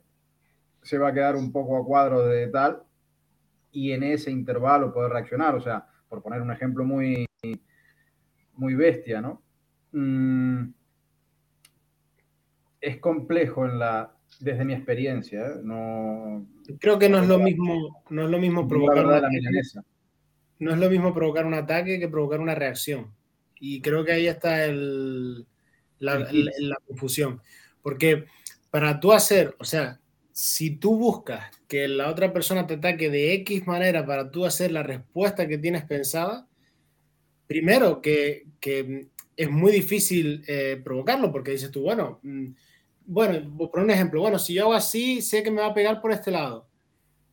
se va a quedar un poco a cuadro de tal y en ese intervalo poder reaccionar. O sea, por poner un ejemplo muy, muy bestia, ¿no? Mm, es complejo en la, desde mi experiencia, no Creo que no es lo mismo, no es lo mismo provocar un ataque, no es lo mismo provocar un ataque que provocar una reacción. Y creo que ahí está el, la, la, confusión. Porque para tú hacer, o sea, si tú buscas que la otra persona te ataque de X manera para tú hacer la respuesta que tienes pensada, primero que, que es muy difícil eh, provocarlo porque dices tú, bueno, mm, bueno, por un ejemplo, bueno, si yo hago así, sé que me va a pegar por este lado.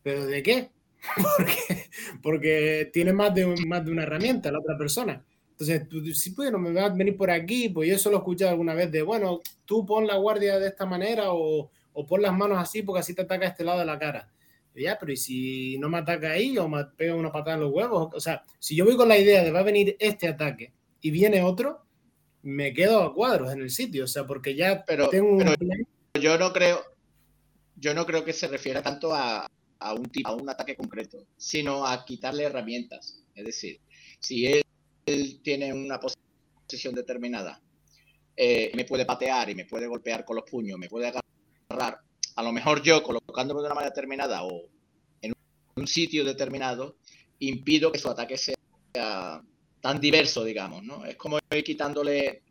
¿Pero de qué? porque, porque tiene más de, más de una herramienta la otra persona. Entonces, si bueno, me va a venir por aquí, pues yo eso lo he escuchado alguna vez de, bueno, tú pon la guardia de esta manera o, o pon las manos así porque así te ataca este lado de la cara. ya, pero ¿y si no me ataca ahí o me pega una patada en los huevos? O sea, si yo voy con la idea de va a venir este ataque y viene otro, me quedo a cuadros en el sitio, o sea, porque ya pero, tengo un Yo no creo, yo no creo que se refiera tanto a, a un tipo, a un ataque concreto, sino a quitarle herramientas. Es decir, si él, tiene una posición determinada, eh, me puede patear y me puede golpear con los puños, me puede agarrar, a lo mejor yo colocándome de una manera determinada o en un sitio determinado, impido que su ataque sea tan diverso, digamos, ¿no? Es como ir quitándole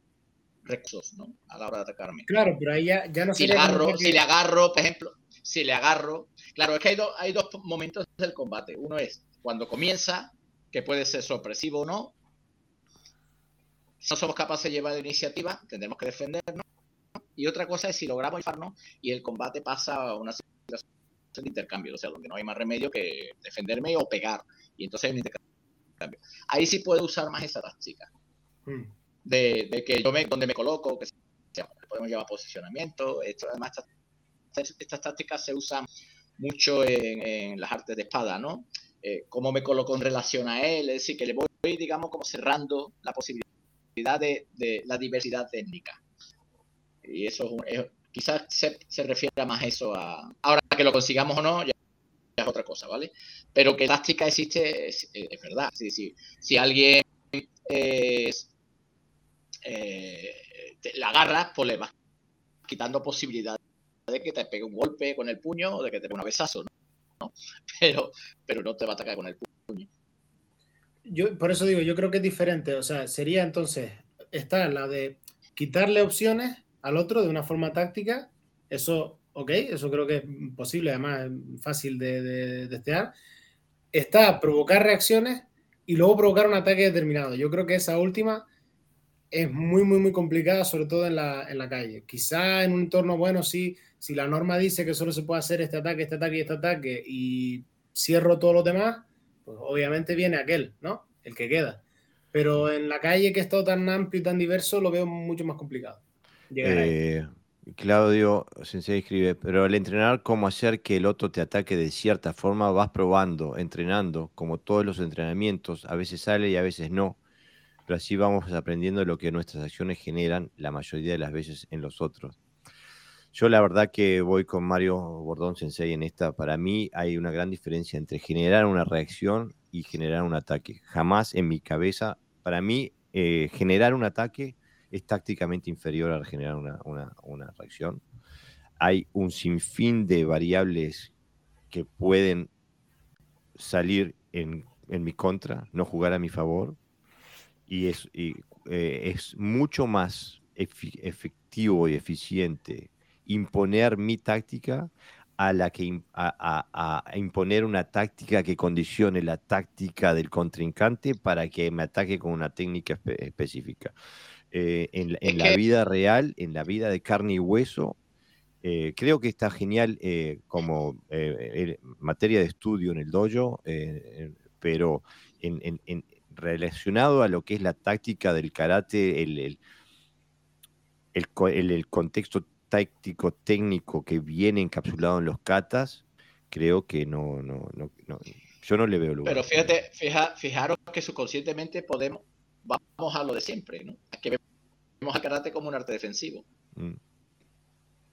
recursos, ¿no? A la hora de atacarme. Claro, pero ahí ya, ya no si le agarro, Si le agarro, por ejemplo, si le agarro... Claro, es que hay, hay dos momentos del combate. Uno es cuando comienza, que puede ser sorpresivo o no. Si no somos capaces de llevar la iniciativa, tendremos que defendernos. Y otra cosa es si logramos infarnos y el combate pasa a una situación de intercambio, o sea, donde no hay más remedio que defenderme o pegar. Y entonces hay un intercambio Ahí sí puedo usar más esa táctica. Hmm. De, que yo me, donde me coloco, que sea. podemos llamar posicionamiento. Esto, además, estas, tácticas se usan mucho en, las artes de espada, ¿no? Eh, cómo me coloco en relación a él, es decir, que le voy, digamos, como cerrando la posibilidad de, la diversidad técnica. Y eso quizás se, se, refiere más a eso. A, ahora que lo consigamos o no, ya, es otra cosa, ¿vale? Pero que táctica existe es, verdad. Si, si, si alguien eh, la agarras, pues le vas quitando posibilidades de que te pegue un golpe con el puño o de que te pegue un besazo, ¿no? Pero, pero no te va a atacar con el puño. Yo, por eso digo, yo creo que es diferente. O sea, sería entonces, está la de quitarle opciones al otro de una forma táctica. Eso, ok, eso creo que es posible, además fácil de, de, de Está provocar reacciones y luego provocar un ataque determinado. Yo creo que esa última es muy, muy, muy complicada, sobre todo en la, en la calle. Quizá en un entorno bueno, sí, si la norma dice que solo se puede hacer este ataque, este ataque y este ataque y cierro todos los demás, pues obviamente viene aquel, ¿no? El que queda. Pero en la calle, que es todo tan amplio y tan diverso, lo veo mucho más complicado. Eh, Claudio Sensei escribe, pero al entrenar cómo hacer que el otro te ataque de cierta forma, vas probando, entrenando, como todos los entrenamientos, a veces sale y a veces no pero así vamos aprendiendo lo que nuestras acciones generan la mayoría de las veces en los otros. Yo la verdad que voy con Mario Bordón Sensei en esta. Para mí hay una gran diferencia entre generar una reacción y generar un ataque. Jamás en mi cabeza, para mí, eh, generar un ataque es tácticamente inferior a generar una, reacción. Hay un sinfín de variables que pueden salir en, en mi contra, no jugar a mi favor y es, eh, es mucho más efectivo y eficiente imponer mi táctica a la que a, imponer una táctica que condicione la táctica del contrincante para que me ataque con una técnica específica. Eh, en, la vida real, en la vida de carne y hueso, eh, creo que está genial como materia de estudio en el dojo, pero en, relacionado a lo que es la táctica del karate, el, el, contexto táctico técnico que viene encapsulado en los katas, creo que no, no, no, yo no le veo lugar. Pero fíjate, fijaros que subconscientemente podemos, vamos a lo de siempre, ¿no? que vemos al karate como un arte defensivo. Mm.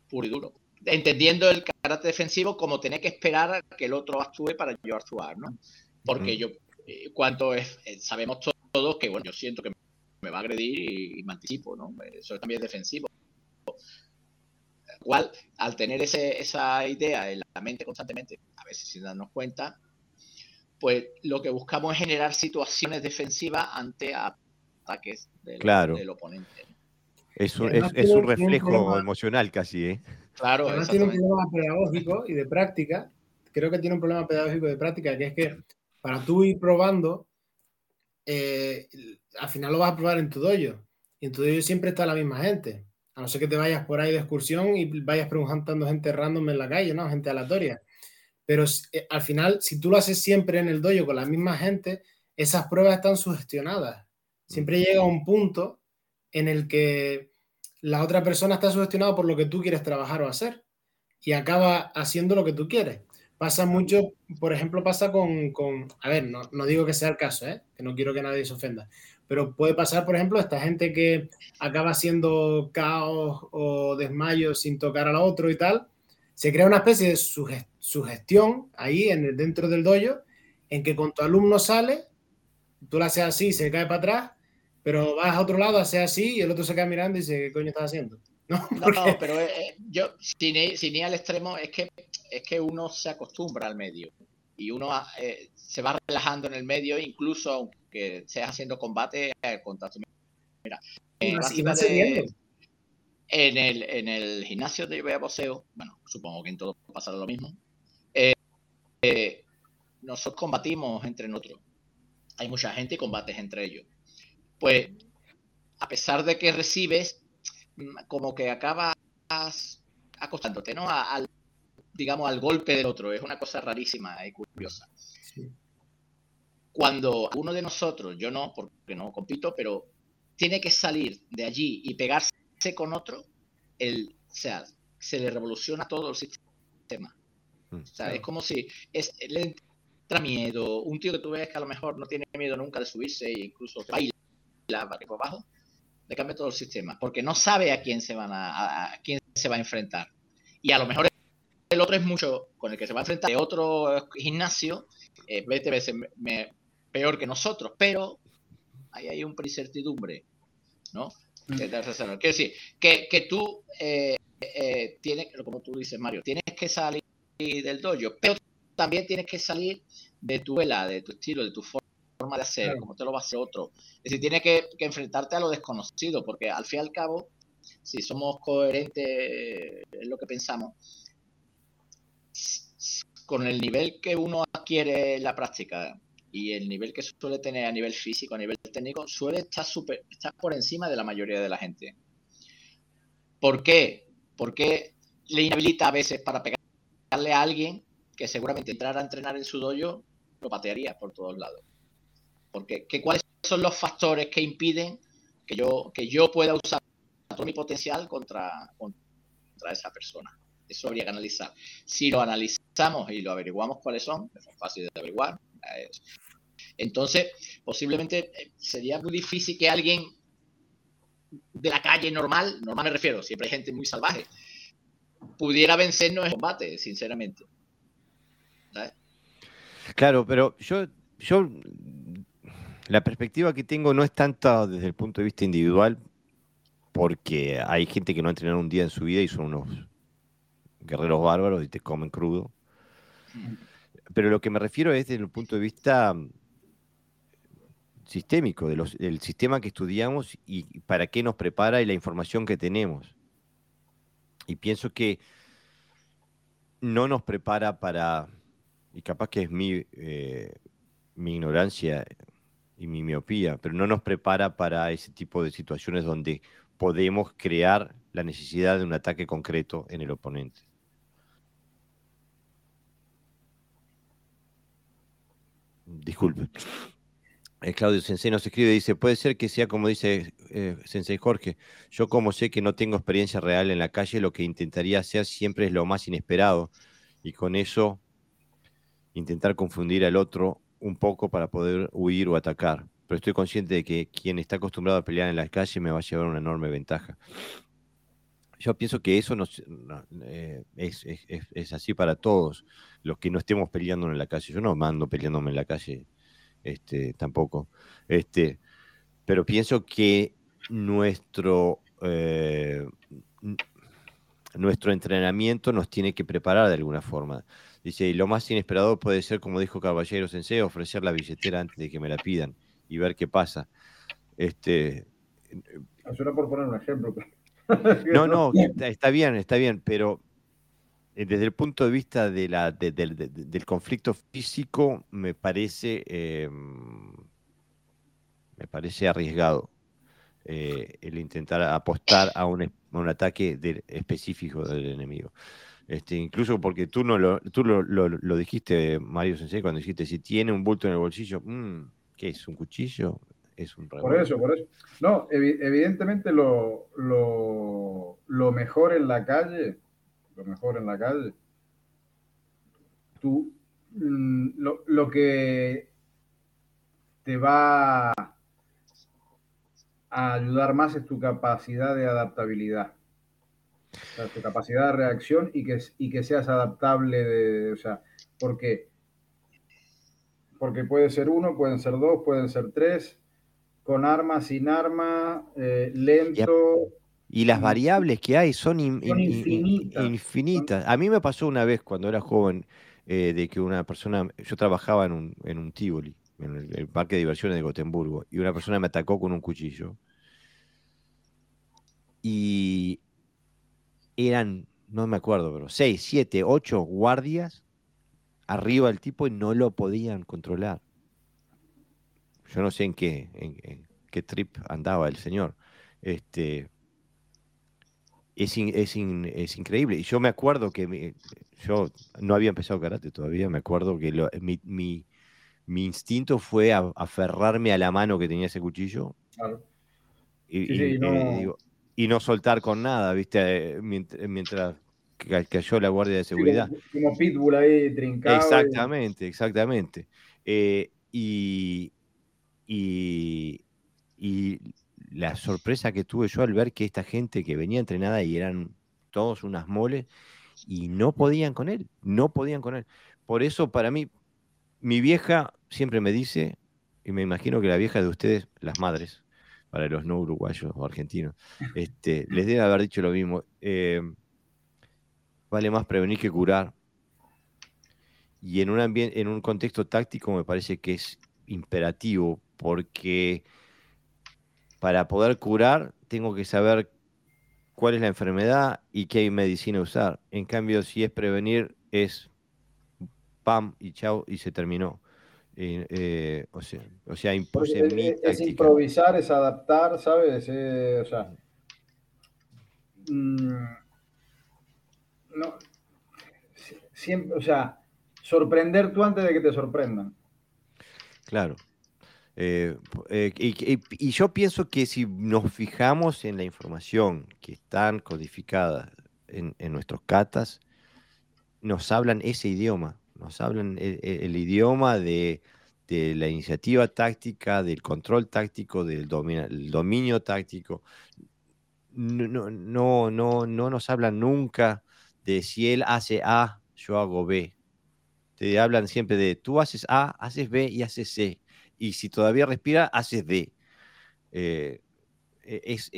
Puro y duro. Entendiendo el karate defensivo como tener que esperar a que el otro actúe para yo actuar, ¿no? Porque yo eh, cuanto es, eh, sabemos todos que, bueno, yo siento que me va a agredir y, me anticipo, ¿no? Eso también es defensivo. Cual, al tener ese, esa idea en la mente constantemente, a veces sin darnos cuenta, pues lo que buscamos es generar situaciones defensivas ante ataques del, del oponente. Es un, es, un reflejo emocional casi, ¿eh? Claro. Además tiene un problema pedagógico y de práctica. Creo que tiene un problema pedagógico de práctica, que es que para tú ir probando, eh, al final lo vas a probar en tu dojo. Y en tu dojo siempre está la misma gente. A no ser que te vayas por ahí de excursión y vayas preguntando gente random en la calle, ¿no? Gente aleatoria. Pero eh, al final, si tú lo haces siempre en el dojo con la misma gente, esas pruebas están sugestionadas. Siempre llega un punto en el que la otra persona está sugestionada por lo que tú quieres trabajar o hacer y acaba haciendo lo que tú quieres. Pasa mucho, por ejemplo, pasa con, con a ver, no, no, digo que sea el caso, ¿eh? que no quiero que nadie se ofenda, pero puede pasar, por ejemplo, esta gente que acaba haciendo caos o desmayo sin tocar al otro y tal, se crea una especie de sugestión ahí en el, dentro del dojo, en que con tu alumno sale, tú lo haces así, se cae para atrás, pero vas a otro lado, haces así y el otro se queda mirando y dice, ¿qué coño estás haciendo? No, no, pero eh, eh, yo, sin ir, sin ir al extremo, es que es que uno se acostumbra al medio y uno eh, se va relajando en el medio, incluso aunque estés haciendo combate, el contacto. Mira, en, el, en el gimnasio de boxeo, bueno, supongo que en todo pasará lo mismo, eh, eh, nosotros combatimos entre nosotros. Hay mucha gente y combates entre ellos. Pues, a pesar de que recibes, mm, como que acabas acostándote, ¿no? Al digamos, al golpe del otro. Es una cosa rarísima y curiosa. Cuando uno de nosotros, yo no, porque no compito, pero tiene que salir de allí y pegarse con otro, el, o sea, se le revoluciona todo el sistema. Mm, O sea, es como si es, le miedo. Un tío que tú ves que a lo mejor no tiene miedo nunca de subirse e incluso baila para arriba abajo, le cambia todo el sistema. Porque no sabe a quién se van a, a- quién se va a enfrentar. Y a lo mejor el otro es mucho con el que se va a enfrentar de otro gimnasio, eh, 20 veces me- me- peor que nosotros, pero ahí hay un incertidumbre, ¿no? Mm. Quiero decir, que, que tú eh, eh, tienes, como tú dices, Mario, tienes que salir del dojo, pero también tienes que salir de tu vela, de tu estilo, de tu for- forma de hacer, Claro. como te lo va a hacer otro. Es decir, tienes que, que enfrentarte a lo desconocido, porque al fin y al cabo, si somos coherentes en lo que pensamos, con el nivel que uno adquiere en la práctica y el nivel que suele tener a nivel físico, a nivel técnico, suele estar, super, estar por encima de la mayoría de la gente. ¿Por qué? Porque le inhabilita a veces para pegarle a alguien que seguramente entrar a entrenar en su lo patearía por todos lados. Porque ¿qué, ¿cuáles son los factores que impiden que yo, que yo pueda usar todo mi potencial contra, contra esa persona? Eso habría que analizar. Si lo analizamos y lo averiguamos cuáles son, es fácil de averiguar. Entonces, posiblemente eh, sería muy difícil que alguien de la calle normal, normal me refiero, siempre hay gente muy salvaje, pudiera vencernos en combate, sinceramente. Claro, pero yo, yo la perspectiva que tengo no es tanto desde el punto de vista individual, porque hay gente que no ha entrenado un día en su vida y son unos guerreros bárbaros y te comen crudo. Pero lo que me refiero es desde el punto de vista mm, sistémico, del sistema que estudiamos y para qué nos prepara y la información que tenemos. Y pienso que no nos prepara para, y capaz que es mi, eh, mi ignorancia y mi miopía, pero no nos prepara para ese tipo de situaciones donde podemos crear la necesidad de un ataque concreto en el oponente. Disculpe. Eh, Claudio Sensei nos escribe, dice, puede ser que sea como dice eh, Sensei Jorge, yo como sé que no tengo experiencia real en la calle, lo que intentaría hacer siempre es lo más inesperado y con eso intentar confundir al otro un poco para poder huir o atacar. Pero estoy consciente de que quien está acostumbrado a pelear en las calles me va a llevar una enorme ventaja. Yo pienso que eso no, eh, es, así para todos los que no estemos peleando en la calle. Yo no mando peleándome en la calle este, tampoco. Este, pero pienso que nuestro, eh, nuestro entrenamiento nos tiene que preparar de alguna forma. Dice, y lo más inesperado puede ser, como dijo Caballero Sensei, ofrecer la billetera antes de que me la pidan y ver qué pasa. Este, Eso era por poner un ejemplo. no, no, está, está bien, está bien, pero eh, desde el punto de vista de la, de- del- de- de- del conflicto físico, me parece, eh, me parece arriesgado eh, el intentar apostar a un, a un ataque específico del enemigo. Este, incluso porque tú no lo, tú lo, lo- lo dijiste, Mario Sensei, cuando dijiste si tiene un bulto en el bolsillo, mm, ¿qué es? ¿Un cuchillo? Es un Por revólver. eso, por eso. No, evi- evidentemente lo, lo, lo mejor en la calle, lo mejor en la calle, tú, mm, lo, lo que te va a ayudar más es tu capacidad de adaptabilidad. O sea, tu capacidad de reacción y que, y que seas adaptable, de, o sea, porque, porque puede ser uno, pueden ser dos, pueden ser tres, con arma, sin arma, eh, lento. Y las variables que hay son, in- Son in- in- infinitas. infinitas. A mí me pasó una vez cuando era joven eh, de que una persona, yo trabajaba en un, en un Tivoli, en el, el parque de diversiones de Gotemburgo, y una persona me atacó con un cuchillo. Y eran, no me acuerdo, pero seis, siete, ocho guardias arriba del tipo y no lo podían controlar. Yo no sé en qué, en, en qué trip andaba el señor. Este, es, in- es, in- es increíble. Y yo me acuerdo que mi- yo no había empezado karate todavía, me acuerdo que lo- mi, mi- mi instinto fue a- aferrarme a la mano que tenía ese cuchillo. Claro. Y, Sí, y, sí, no- digo, y no soltar con nada, ¿viste? Mientras cayó la guardia de seguridad. como, pitbull ahí trincado. Exactamente, exactamente. y, y, y la sorpresa que tuve yo al ver que esta gente que venía entrenada y eran todos unas moles y no podían con él, no podían con él. Por eso para mí, mi vieja siempre me dice, y me imagino que la vieja de ustedes, las madres, para los no uruguayos o argentinos, este, les debe haber dicho lo mismo. Eh, vale más prevenir que curar. Y en un, ambiente, en un contexto táctico me parece que es imperativo, porque para poder curar tengo que saber cuál es la enfermedad y qué medicina usar. En cambio, si es prevenir, es pam y chao y se terminó. Eh, o sea, o sea impuse es, improvisar, es adaptar, ¿sabes? Eh, o sea, mm, no, siempre, o sea, sorprender tú antes de que te sorprendan. Claro. Eh, eh, y, yo pienso que si nos fijamos en la información que están codificada en, nuestros catas, nos hablan ese idioma, nos hablan el, idioma de, la iniciativa táctica, del control táctico, del dominio, táctico. No, no, no, no nos hablan nunca de si él hace A, yo hago B. Te hablan siempre de tú haces A, haces B y haces C y si todavía respira, haces D. Eh, e, es,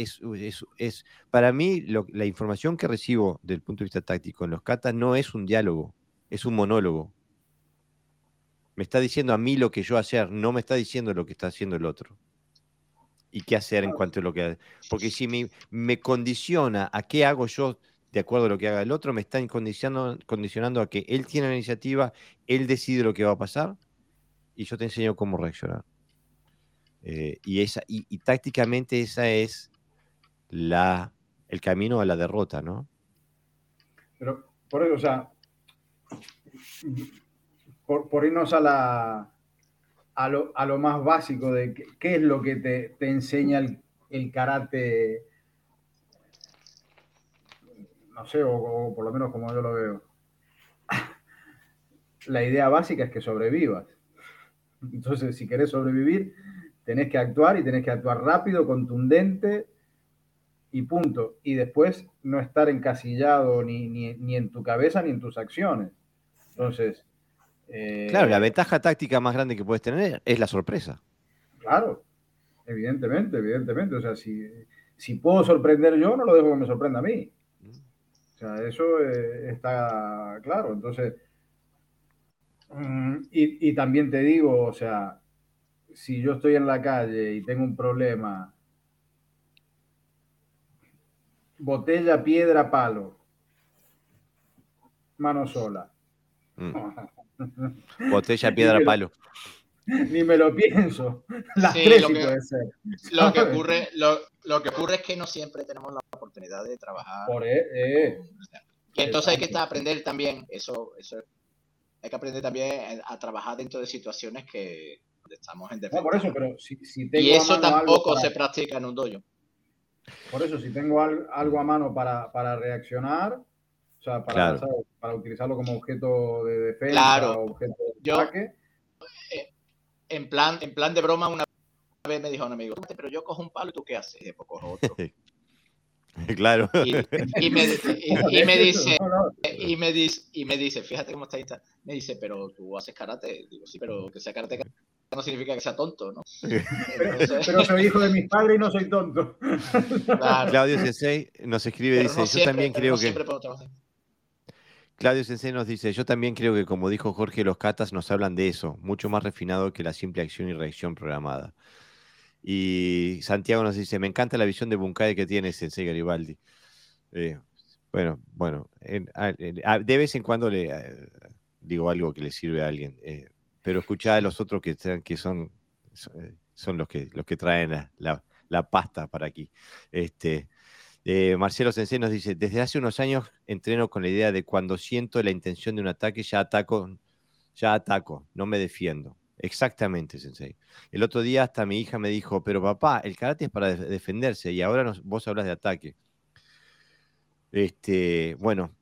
es, para mí, la información que recibo del punto de vista táctico en los catas no es un diálogo, es un monólogo. Me está diciendo a mí lo que yo hacer, no me está diciendo lo que está haciendo el otro. Y qué hacer en cuanto a lo que... Porque si me, me condiciona a qué hago yo de acuerdo a lo que haga el otro, me está condicionando, condicionando a que él tiene la iniciativa, él decide lo que va a pasar y yo te enseño cómo reaccionar. Eh, y, esa, y, tácticamente esa es la, el camino a la derrota, ¿no? Pero, por eso, o sea, por, irnos a la, a lo, a lo, más básico de qué, es lo que te, te enseña el, el, karate, no sé, o, por lo menos como yo lo veo. La idea básica es que sobrevivas. Entonces, si querés sobrevivir, tenés que actuar y tenés que actuar rápido, contundente y punto. Y después no estar encasillado ni, ni, en tu cabeza ni en tus acciones. Entonces... Eh, claro, la ventaja táctica más grande que puedes tener es la sorpresa. Claro, evidentemente, evidentemente. O sea, si, si puedo sorprender yo, no lo dejo que me sorprenda a mí. O sea, eso eh, está claro. Entonces, Mm, y, también te digo, o sea, si yo estoy en la calle y tengo un problema, botella, piedra, palo, mano sola. Mm. Botella, piedra, palo. Ni me lo pienso. Las tres sí puede ser. Lo que, ocurre, lo, que ocurre es que no siempre tenemos la oportunidad de trabajar. Por, e, eh, y entonces hay que aprender también, eso, eso es hay que aprender también a trabajar dentro de situaciones que estamos en defensa. por eso, pero si, y eso tampoco se practica en un dojo. Por eso, si tengo algo a mano para, reaccionar, o sea, para, para, utilizarlo como objeto de defensa o objeto de ataque. Eh, en, plan, en plan de broma, una vez me dijo un amigo, pero yo cojo un palo y tú qué haces? Y después cojo otro. Claro. Y, me, dice, y me dice, y me dice, fíjate cómo está ahí. Me dice, pero tú haces karate. Digo, sí, pero que sea karate no significa que sea tonto, ¿no? pero, soy hijo de mis padres y no soy tonto. Claudio Sensei nos escribe, dice, yo también creo que... Claudio Sensei nos dice, yo también creo que como dijo Jorge, los katas nos hablan de eso, mucho más refinado que la simple acción y reacción programada. Y Santiago nos dice, me encanta la visión de Bunkai que tiene Sensei Garibaldi. Eh, bueno, bueno, de vez en cuando le eh, digo algo que le sirve a alguien, eh, pero escuchá a los otros que, que son, son los, que, los que traen la, pasta para aquí. Este, Marcelo Sensei nos dice, desde hace unos años entreno con la idea de cuando siento la intención de un ataque, ya ataco, ya ataco, no me defiendo. Exactamente, Sensei. El otro día hasta mi hija me dijo, pero papá, el karate es para defenderse y ahora vos hablas de ataque. Este, bueno,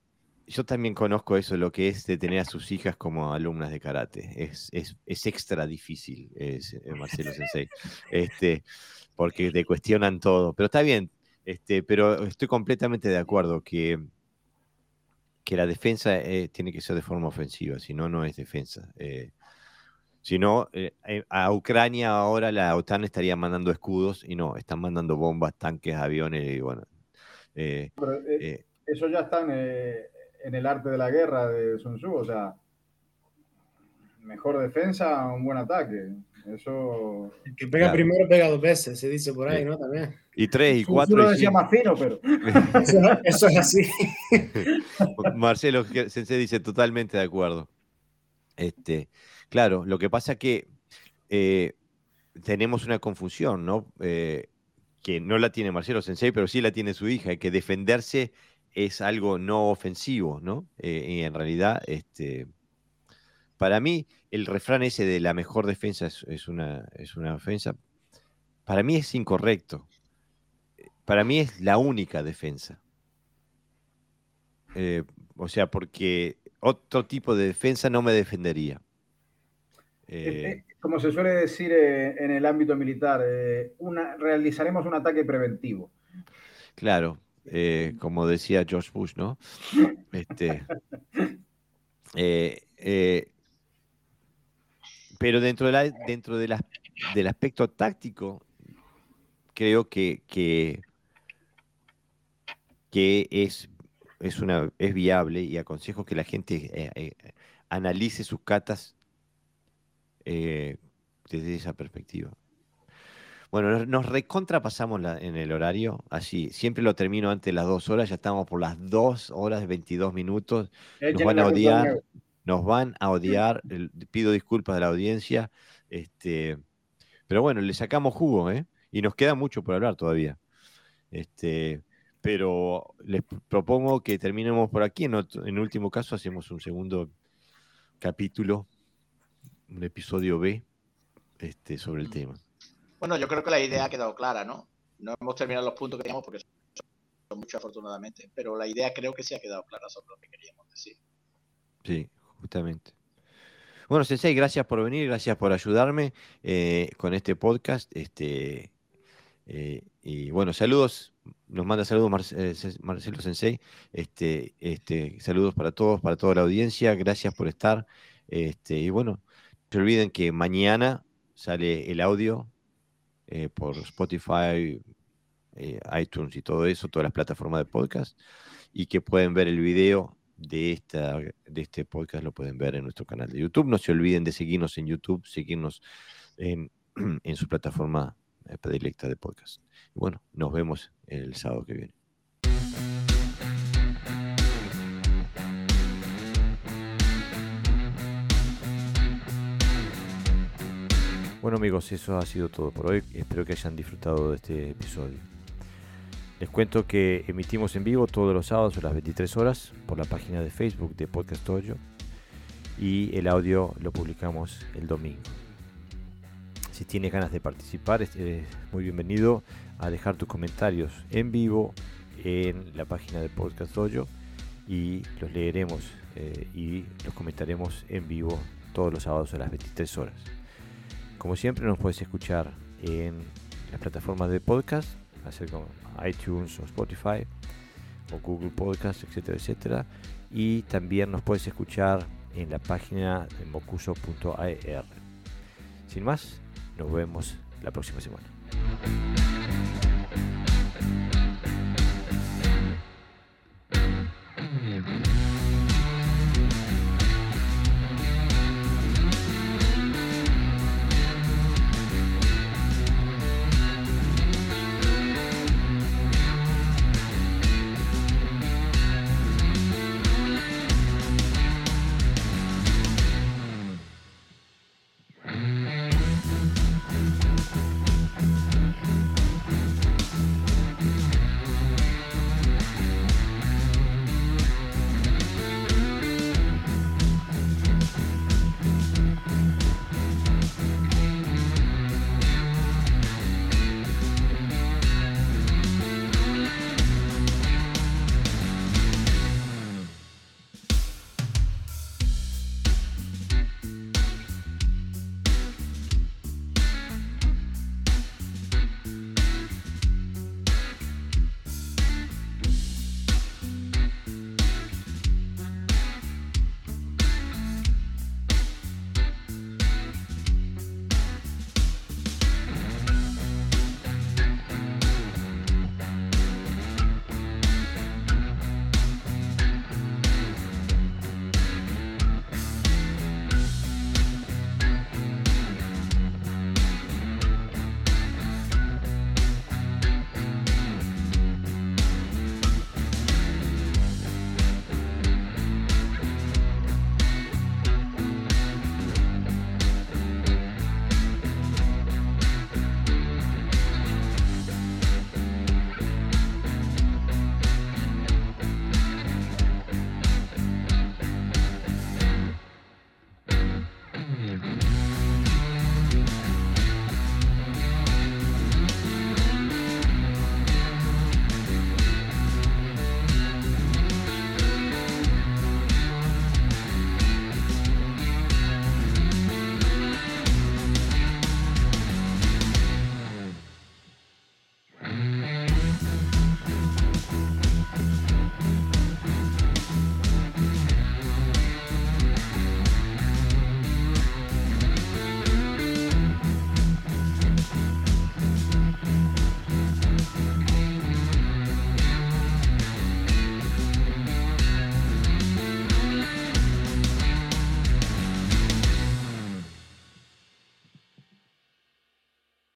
yo también conozco eso, lo que es de tener a sus hijas como alumnas de karate. Es, es, extra difícil, es, eh, Marcelo Sensei, este, porque te cuestionan todo. Pero está bien, este, pero estoy completamente de acuerdo que, que la defensa eh, tiene que ser de forma ofensiva, si no, no es defensa. Eh, si no, a Ucrania ahora la OTAN estaría mandando escudos y no, están mandando bombas, tanques, aviones y bueno. eso ya están en el arte de la guerra de Sun Tzu, o sea, mejor defensa, un buen ataque. Eso. El que pega primero pega dos veces, se dice por ahí, ¿no? También. Y tres, y cuatro. Lo decía más fino, pero. eso, es así. Marcelo se dice totalmente de acuerdo. Este, claro, lo que pasa es que eh, tenemos una confusión, ¿no? Eh, que no la tiene Marcelo Sensei, pero sí la tiene su hija, que defenderse es algo no ofensivo, ¿no? Eh, y en realidad, este, para mí, el refrán ese de la mejor defensa es, una, es una ofensa, para mí es incorrecto. Para mí es la única defensa. Eh, o sea, porque otro tipo de defensa no me defendería. Eh, como se suele decir en el ámbito militar, una, realizaremos un ataque preventivo. Claro, eh, como decía George Bush, ¿no? Este, eh, eh, pero dentro, de la, dentro de del aspecto táctico, creo que, que, es, es, una, es viable y aconsejo que la gente analice sus catas desde esa perspectiva. Bueno, nos recontrapasamos en el horario, así, siempre lo termino antes de las dos horas, ya estamos por las dos horas de 22 minutos. Nos van a odiar, nos van a odiar, pido disculpas de la audiencia, este, pero bueno, le sacamos jugo, ¿eh? Y nos queda mucho por hablar todavía. Este, pero les propongo que terminemos por aquí. En, en último caso, hacemos un segundo capítulo, un episodio B este, sobre el tema. Bueno, yo creo que la idea ha quedado clara, ¿no? No hemos terminado los puntos que teníamos porque son muchos afortunadamente, pero la idea creo que sí ha quedado clara sobre lo que queríamos decir. Sí, justamente. Bueno, Sensei, gracias por venir, gracias por ayudarme eh, con este podcast. Este, eh, y bueno, saludos, nos manda saludos eh, Marcelo Sensei. Este, este, saludos para todos, para toda la audiencia, gracias por estar. Este, y bueno, no se olviden que mañana sale el audio por Spotify, iTunes y todo eso, todas las plataformas de podcast, y que pueden ver el video de, esta, de este podcast, lo pueden ver en nuestro canal de YouTube. No se olviden de seguirnos en YouTube, seguirnos en, en su plataforma eh, predilecta de podcast. Y bueno, nos vemos el sábado que viene. Bueno amigos, eso ha sido todo por hoy. Espero que hayan disfrutado de este episodio. Les cuento que emitimos en vivo todos los sábados a las 23 horas por la página de Facebook de Podcast Toyo y el audio lo publicamos el domingo. Si tienes ganas de participar, es muy bienvenido a dejar tus comentarios en vivo en la página de Podcast Dojo y los leeremos eh, y los comentaremos en vivo todos los sábados a las 23 horas. Como siempre nos puedes escuchar en las plataformas de podcast, hacer como iTunes o Spotify o Google Podcast, etcétera, etcétera. Y también nos puedes escuchar en la página de mocuso.ar. Sin más, nos vemos la próxima semana.